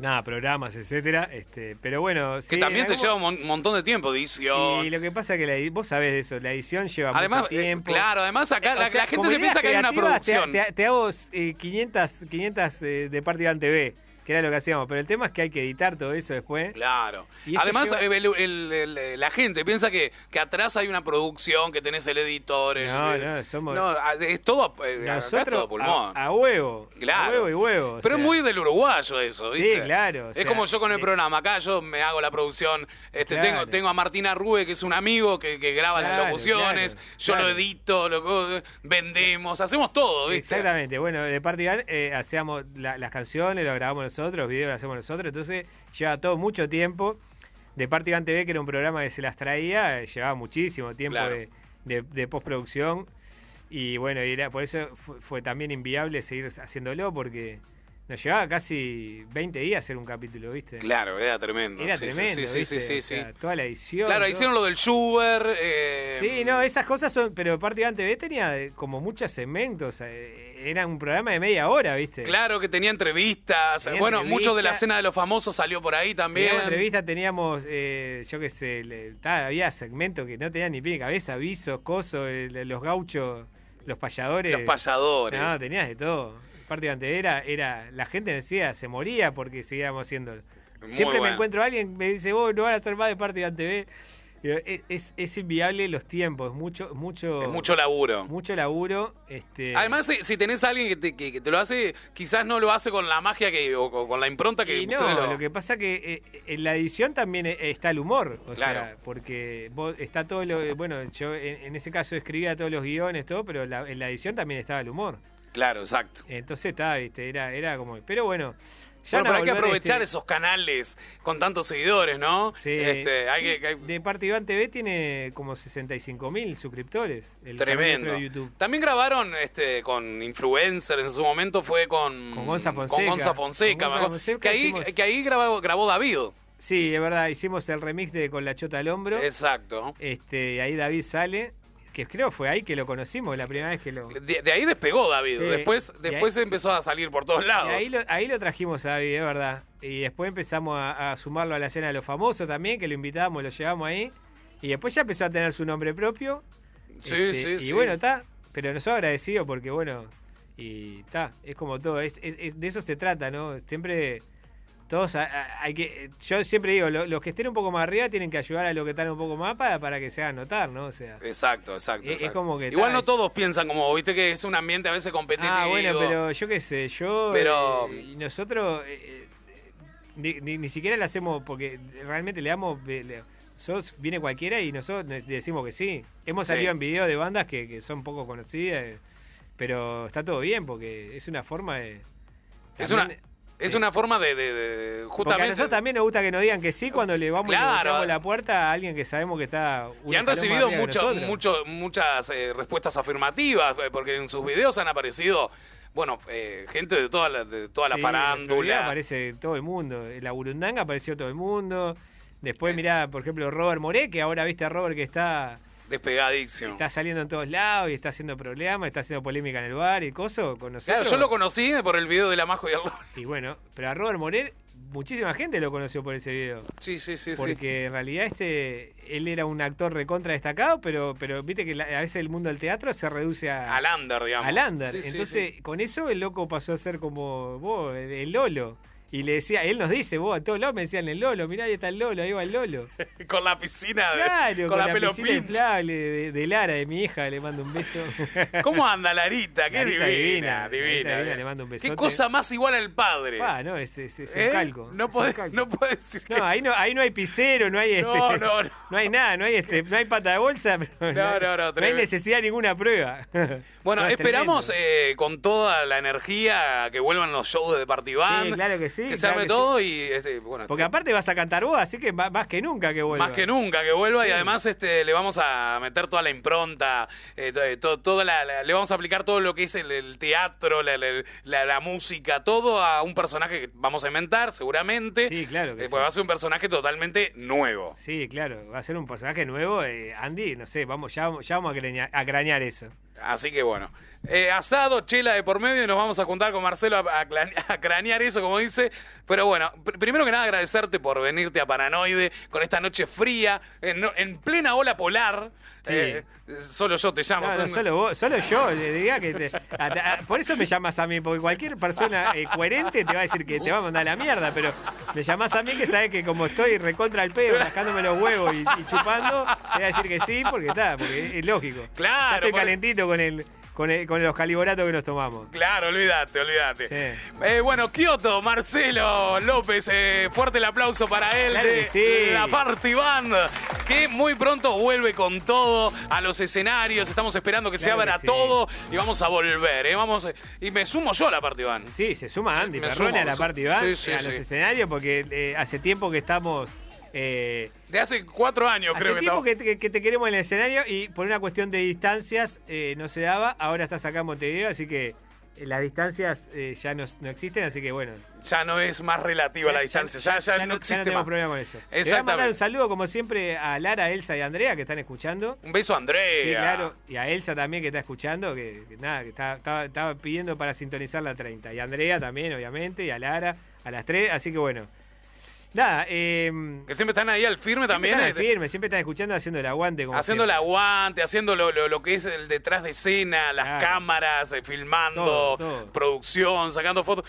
Nada, programas, etcétera. Este, pero bueno, Que sí, también te algún- lleva un mon- montón de tiempo, edición. Y lo que pasa es que la, vos sabés de eso, la edición lleva Además, mucho eh, tiempo. claro, además acá Eh, la, sea, la gente se piensa que hay una te- producción. Te, te hago eh, 500, 500 eh, de Partidan TV, que era lo que hacíamos. Pero el tema es que hay que editar todo eso después. Claro. Y eso Además, lleva- eh, el- el- el- la gente piensa que, que atrás hay una producción, que tenés el editor. No, no, somos- No, es todo, eh, acá es Nosotros todo pulmón. a, a huevo. Claro. A huevo y huevo. Pero es muy del uruguayo eso, Sí, ¿viste? claro, o es como yo con el eh, programa. Acá yo me hago la producción. Este, Claro. tengo, tengo a Martina Rube, que es un amigo que, que graba las Claro, locuciones. claro, yo claro. lo edito, lo, vendemos, hacemos todo, ¿viste? Exactamente, bueno, de parte eh, hacíamos la- las canciones, lo grabamos nosotros, los videos los hacemos nosotros, entonces lleva todo mucho tiempo. De parte Iván TV, que era un programa que se las traía, llevaba muchísimo tiempo Claro. de, de- de postproducción. Y bueno, y era, por eso fue, fue también inviable seguir haciéndolo, porque nos llevaba casi 20 días hacer un capítulo, ¿viste? Claro, era tremendo. Era Sí, tremendo, sí, sí, ¿viste? sí, sí, O sea, sí. toda la edición. Claro, todo. hicieron lo del Schubert. eh, Sí, no, esas cosas son. Pero Parte Iván TV tenía eh, como muchos segmentos. eh, Era un programa de media hora, ¿viste? Claro que tenía entrevistas. Tenía bueno, mucho de la cena de los famosos salió por ahí también. Teníamos entrevistas, teníamos, eh, yo qué sé, le- había segmentos que no tenían ni pie ni cabeza, avisos, cosos, los gauchos, los payadores. Los payadores. No, tenías de todo. De era, era, la gente decía, se moría porque seguíamos haciendo. Muy Siempre me encuentro a alguien que me dice, vos no van a hacer más de parte de TV. Es, es, es inviable los tiempos, mucho, mucho, Es mucho laburo. mucho laburo. Este, Además, si, si tenés a alguien que te, que- que te lo hace, quizás no lo hace con la magia que, o con con la impronta que Y no, lo... que pasa que eh, en la edición también eh, está el humor, o sea, Claro. porque vos, está todo lo, bueno, yo en, en ese caso escribía todos los guiones, todo, pero la- en la edición también estaba el humor. Claro, exacto. Entonces estaba, viste, era, era como, pero bueno, Ya Bueno, pero hay que aprovechar este, esos canales con tantos seguidores, ¿no? Sí, Este, hay sí, que- que- De parte Iván TV tiene como 65 mil suscriptores. El Tremendo. de YouTube. También grabaron este, con influencers, en su momento fue con, Con Gonza con Fonseca. Gonza Fonseca, Con Gonza. Fonseca que ahí, hicimos- que ahí grabó, grabó David. Sí, es verdad, hicimos el remix de Con la Chota al Hombro. Exacto. Este, ahí David sale, que creo fue ahí que lo conocimos, la primera vez que lo... De, de ahí despegó David. Sí. Después, ahí- después empezó a salir por todos lados. ahí lo, ahí lo trajimos a David, es verdad. Y después empezamos a, a sumarlo a la escena de los famosos también, que lo invitábamos, lo llevamos ahí. Y después ya empezó a tener su nombre propio. Sí, Este, sí, y sí. bueno, está. Pero nosotros agradecidos porque, bueno, y está, es como todo. Es, es- es- de eso se trata, ¿no? Siempre. Todos hay que. Yo siempre digo, lo- los que estén un poco más arriba tienen que ayudar a los que están un poco más para, para que se hagan notar, ¿no? O sea. Exacto, exacto. Es- es exacto. como que Igual no es- todos piensan como, viste que es un ambiente a veces competitivo. Ah, bueno, pero yo qué sé, yo. Pero- eh, nosotros. eh, eh, ni, ni- ni siquiera le hacemos. Porque realmente le damos. le- sos, viene cualquiera y nosotros decimos que sí. Hemos Sí. salido en videos de bandas que, que son poco conocidas. eh, Pero está todo bien porque es una forma de. Es una, también- es una forma de, de- de- Porque a justamente. nosotros también nos gusta que nos digan que sí cuando le vamos y Claro. tocamos la puerta a alguien que sabemos que está. Y han recibido mucho, mucho, muchas eh, respuestas afirmativas, eh, porque en sus videos han aparecido, bueno, eh, gente de toda la, de toda la Sí, video farándula. aparece todo el mundo. En la Burundanga apareció todo el mundo. Después, mirá, por ejemplo, Robert Moré, que ahora viste a Robert que está, Despegadísimo. está saliendo en todos lados y está haciendo problemas, está haciendo polémica en el bar y cosas con nosotros. Claro, yo lo conocí por el video de la Majo y el. Y bueno, pero a Robert Moré, muchísima gente lo conoció por ese video. Sí, sí, sí, sí. Porque en realidad este él era un actor recontra destacado, pero pero viste que la- a veces el mundo del teatro se reduce a Al under, digamos. al under. Sí, sí, Entonces, con eso el loco pasó a ser como vos, el Lolo. Y le decía, él nos dice, vos a todos lados me decían el Lolo, mirá, ahí está el Lolo, ahí va el Lolo. Con la piscina, de- Claro, con, la, pelo piscina inflable de, de Lara, de mi hija, le mando un beso. ¿Cómo anda Larita? Qué Larita divina, divina, divina. Larita divina, le mando un Qué besote. cosa más igual al padre. Ah, no, es, es, es ¿Eh? un calco. No podés, calco. no podés decir que... No, ahí no, ahí no hay pisero, no hay este, No, no, no. no hay nada, no hay este, no hay pata de bolsa, pero No, hay- no, no, hay necesidad de ninguna prueba. Bueno, No, es esperamos eh, con toda la energía que vuelvan los shows de Partibán. Sí, claro que sí, Que se claro arme que todo y este, bueno, Porque aparte vas a cantar vos, así que más, más que nunca que vuelva. Más que nunca que vuelva y Sí. además este le vamos a meter toda la impronta, eh, to- eh, to- toda la, la- le vamos a aplicar todo lo que es el, el teatro, la, la- la- la música, todo a un personaje que vamos a inventar seguramente. Sí, claro que Eh, sí. Pues va a ser un personaje totalmente nuevo. Sí, claro, va a ser un personaje nuevo. eh, Andy, no sé, vamos, ya, ya vamos a, craña- a crañar eso. Así que bueno. Eh, asado, chela de por medio y nos vamos a juntar con Marcelo a, a cranear eso, como dice. Pero bueno, pr- primero que nada agradecerte por venirte a Paranoide con esta noche fría, en, plena ola polar. Sí. Eh, solo yo te llamo. No, no, soy- solo vos, solo yo, diría que te- a- a- por eso me llamas a mí, porque cualquier persona eh, coherente te va a decir que te va a mandar a la mierda, pero me llamás a mí que sabes que como estoy recontra el pedo, rascándome los huevos y, y chupando, te voy a decir que sí, porque está, porque es lógico. Claro, Ya estoy calentito con el, con el- con los caliboratos que nos tomamos. Claro, olvídate, olvídate. Sí. Eh, bueno, Kioto, Marcelo López, eh, fuerte el aplauso para él Claro de sí. la Party Band, que muy pronto vuelve con todo a los escenarios. Estamos esperando que se abra que sí. todo y vamos a volver. eh, Vamos, y me sumo yo a la Party Band. Sí, se suma Andy me Perrone sumo, a la party band, a los escenarios, porque hace tiempo que estamos... eh, De hace cuatro años Hace creo que tiempo que, te queremos en el escenario y por una cuestión de distancias eh, no se daba. Ahora estás acá en Montevideo, así que eh, las distancias eh, ya no, no existen, así que bueno. Ya no es más relativa la distancia, ya, ya, no existe tenemos más. problema con eso. Le voy a mandar Exactamente. un saludo, como siempre, a Lara, Elsa y Andrea que están escuchando. Un beso a Andrea. Sí, claro. Y a Elsa también que está escuchando, que, que nada, que estaba, estaba pidiendo para sintonizar la 30. Y a Andrea también, obviamente, y a Lara a las 3. Así que bueno. Nada, eh, Que siempre están ahí al firme también. están eh, al firme, siempre están escuchando haciendo el aguante. Como haciendo el aguante, haciendo lo, lo- lo que es el detrás de escena, las Claro. cámaras, eh, filmando, Todo, todo. producción, sacando fotos.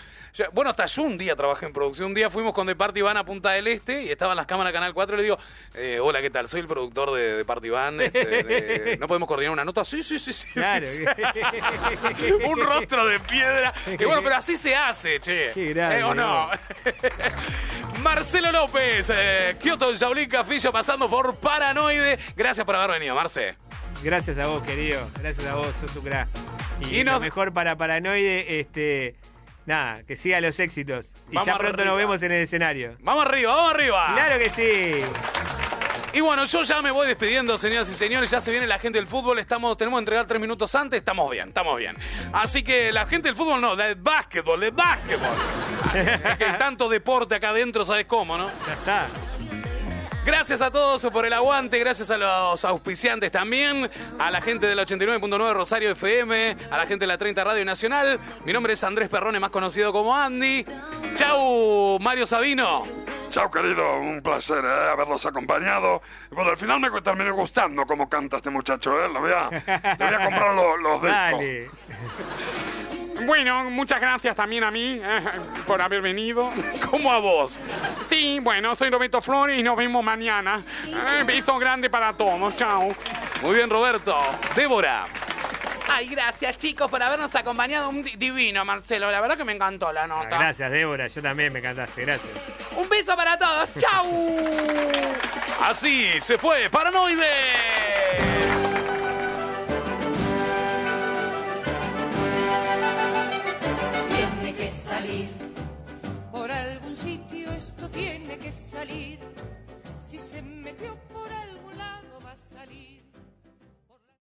Bueno, hasta yo un día trabajé en producción. Un día fuimos con Party Van a Punta del Este y estaban las cámaras Canal 4 y le digo, eh, hola, ¿qué tal? Soy el productor de, de Party Van. este, ¿No podemos coordinar una nota? Sí, sí, sí. sí. Claro. un rostro de piedra. Que bueno, pero así se hace, che. Qué grande, ¿Eh, ¿O no? Marcelo López, eh, Kioto Jaulín Cafillo pasando por Paranoide. Gracias por haber venido, Marce. Gracias a vos, querido. Gracias a vos, sos un crack. Y, Y lo mejor para Paranoide, este. Nada, que siga los éxitos. Y ya pronto arriba. nos vemos en el escenario. Vamos arriba, vamos arriba. Claro que sí. Y bueno, yo ya me voy despidiendo, señoras y señores. Ya se viene la gente del fútbol. Estamos, tenemos que entregar tres minutos antes. Estamos bien, estamos bien. Así que la gente del fútbol no, del básquetbol, del básquetbol. es que tanto deporte acá adentro, ¿sabes cómo, no? Ya está. Gracias a todos por el aguante, gracias a los auspiciantes también, a la gente del 89.9 Rosario FM, a la gente de la 30 Radio Nacional. Mi nombre es Andrés Perrone, más conocido como Andy. Chau, Mario Sabino. Chao, querido, un placer eh, haberlos acompañado. Bueno, al final me terminé gustando cómo canta este muchacho, ¿eh? Le voy a, le voy a comprar los, los discos. Dale. Bueno, muchas gracias también a mí eh, por haber venido. ¿Cómo a vos? Sí, bueno, soy Roberto Flores y nos vemos mañana. Eh, beso grande para todos. Chao. Muy bien, Roberto. Débora. Ay, gracias chicos por habernos acompañado. Un di- divino, Marcelo. La verdad que me encantó la nota. Gracias, Débora. Yo también me encantaste. Gracias. Un beso para todos. ¡Chau! Así se fue, Paranoide. Por algún sitio esto tiene que salir. Si se metió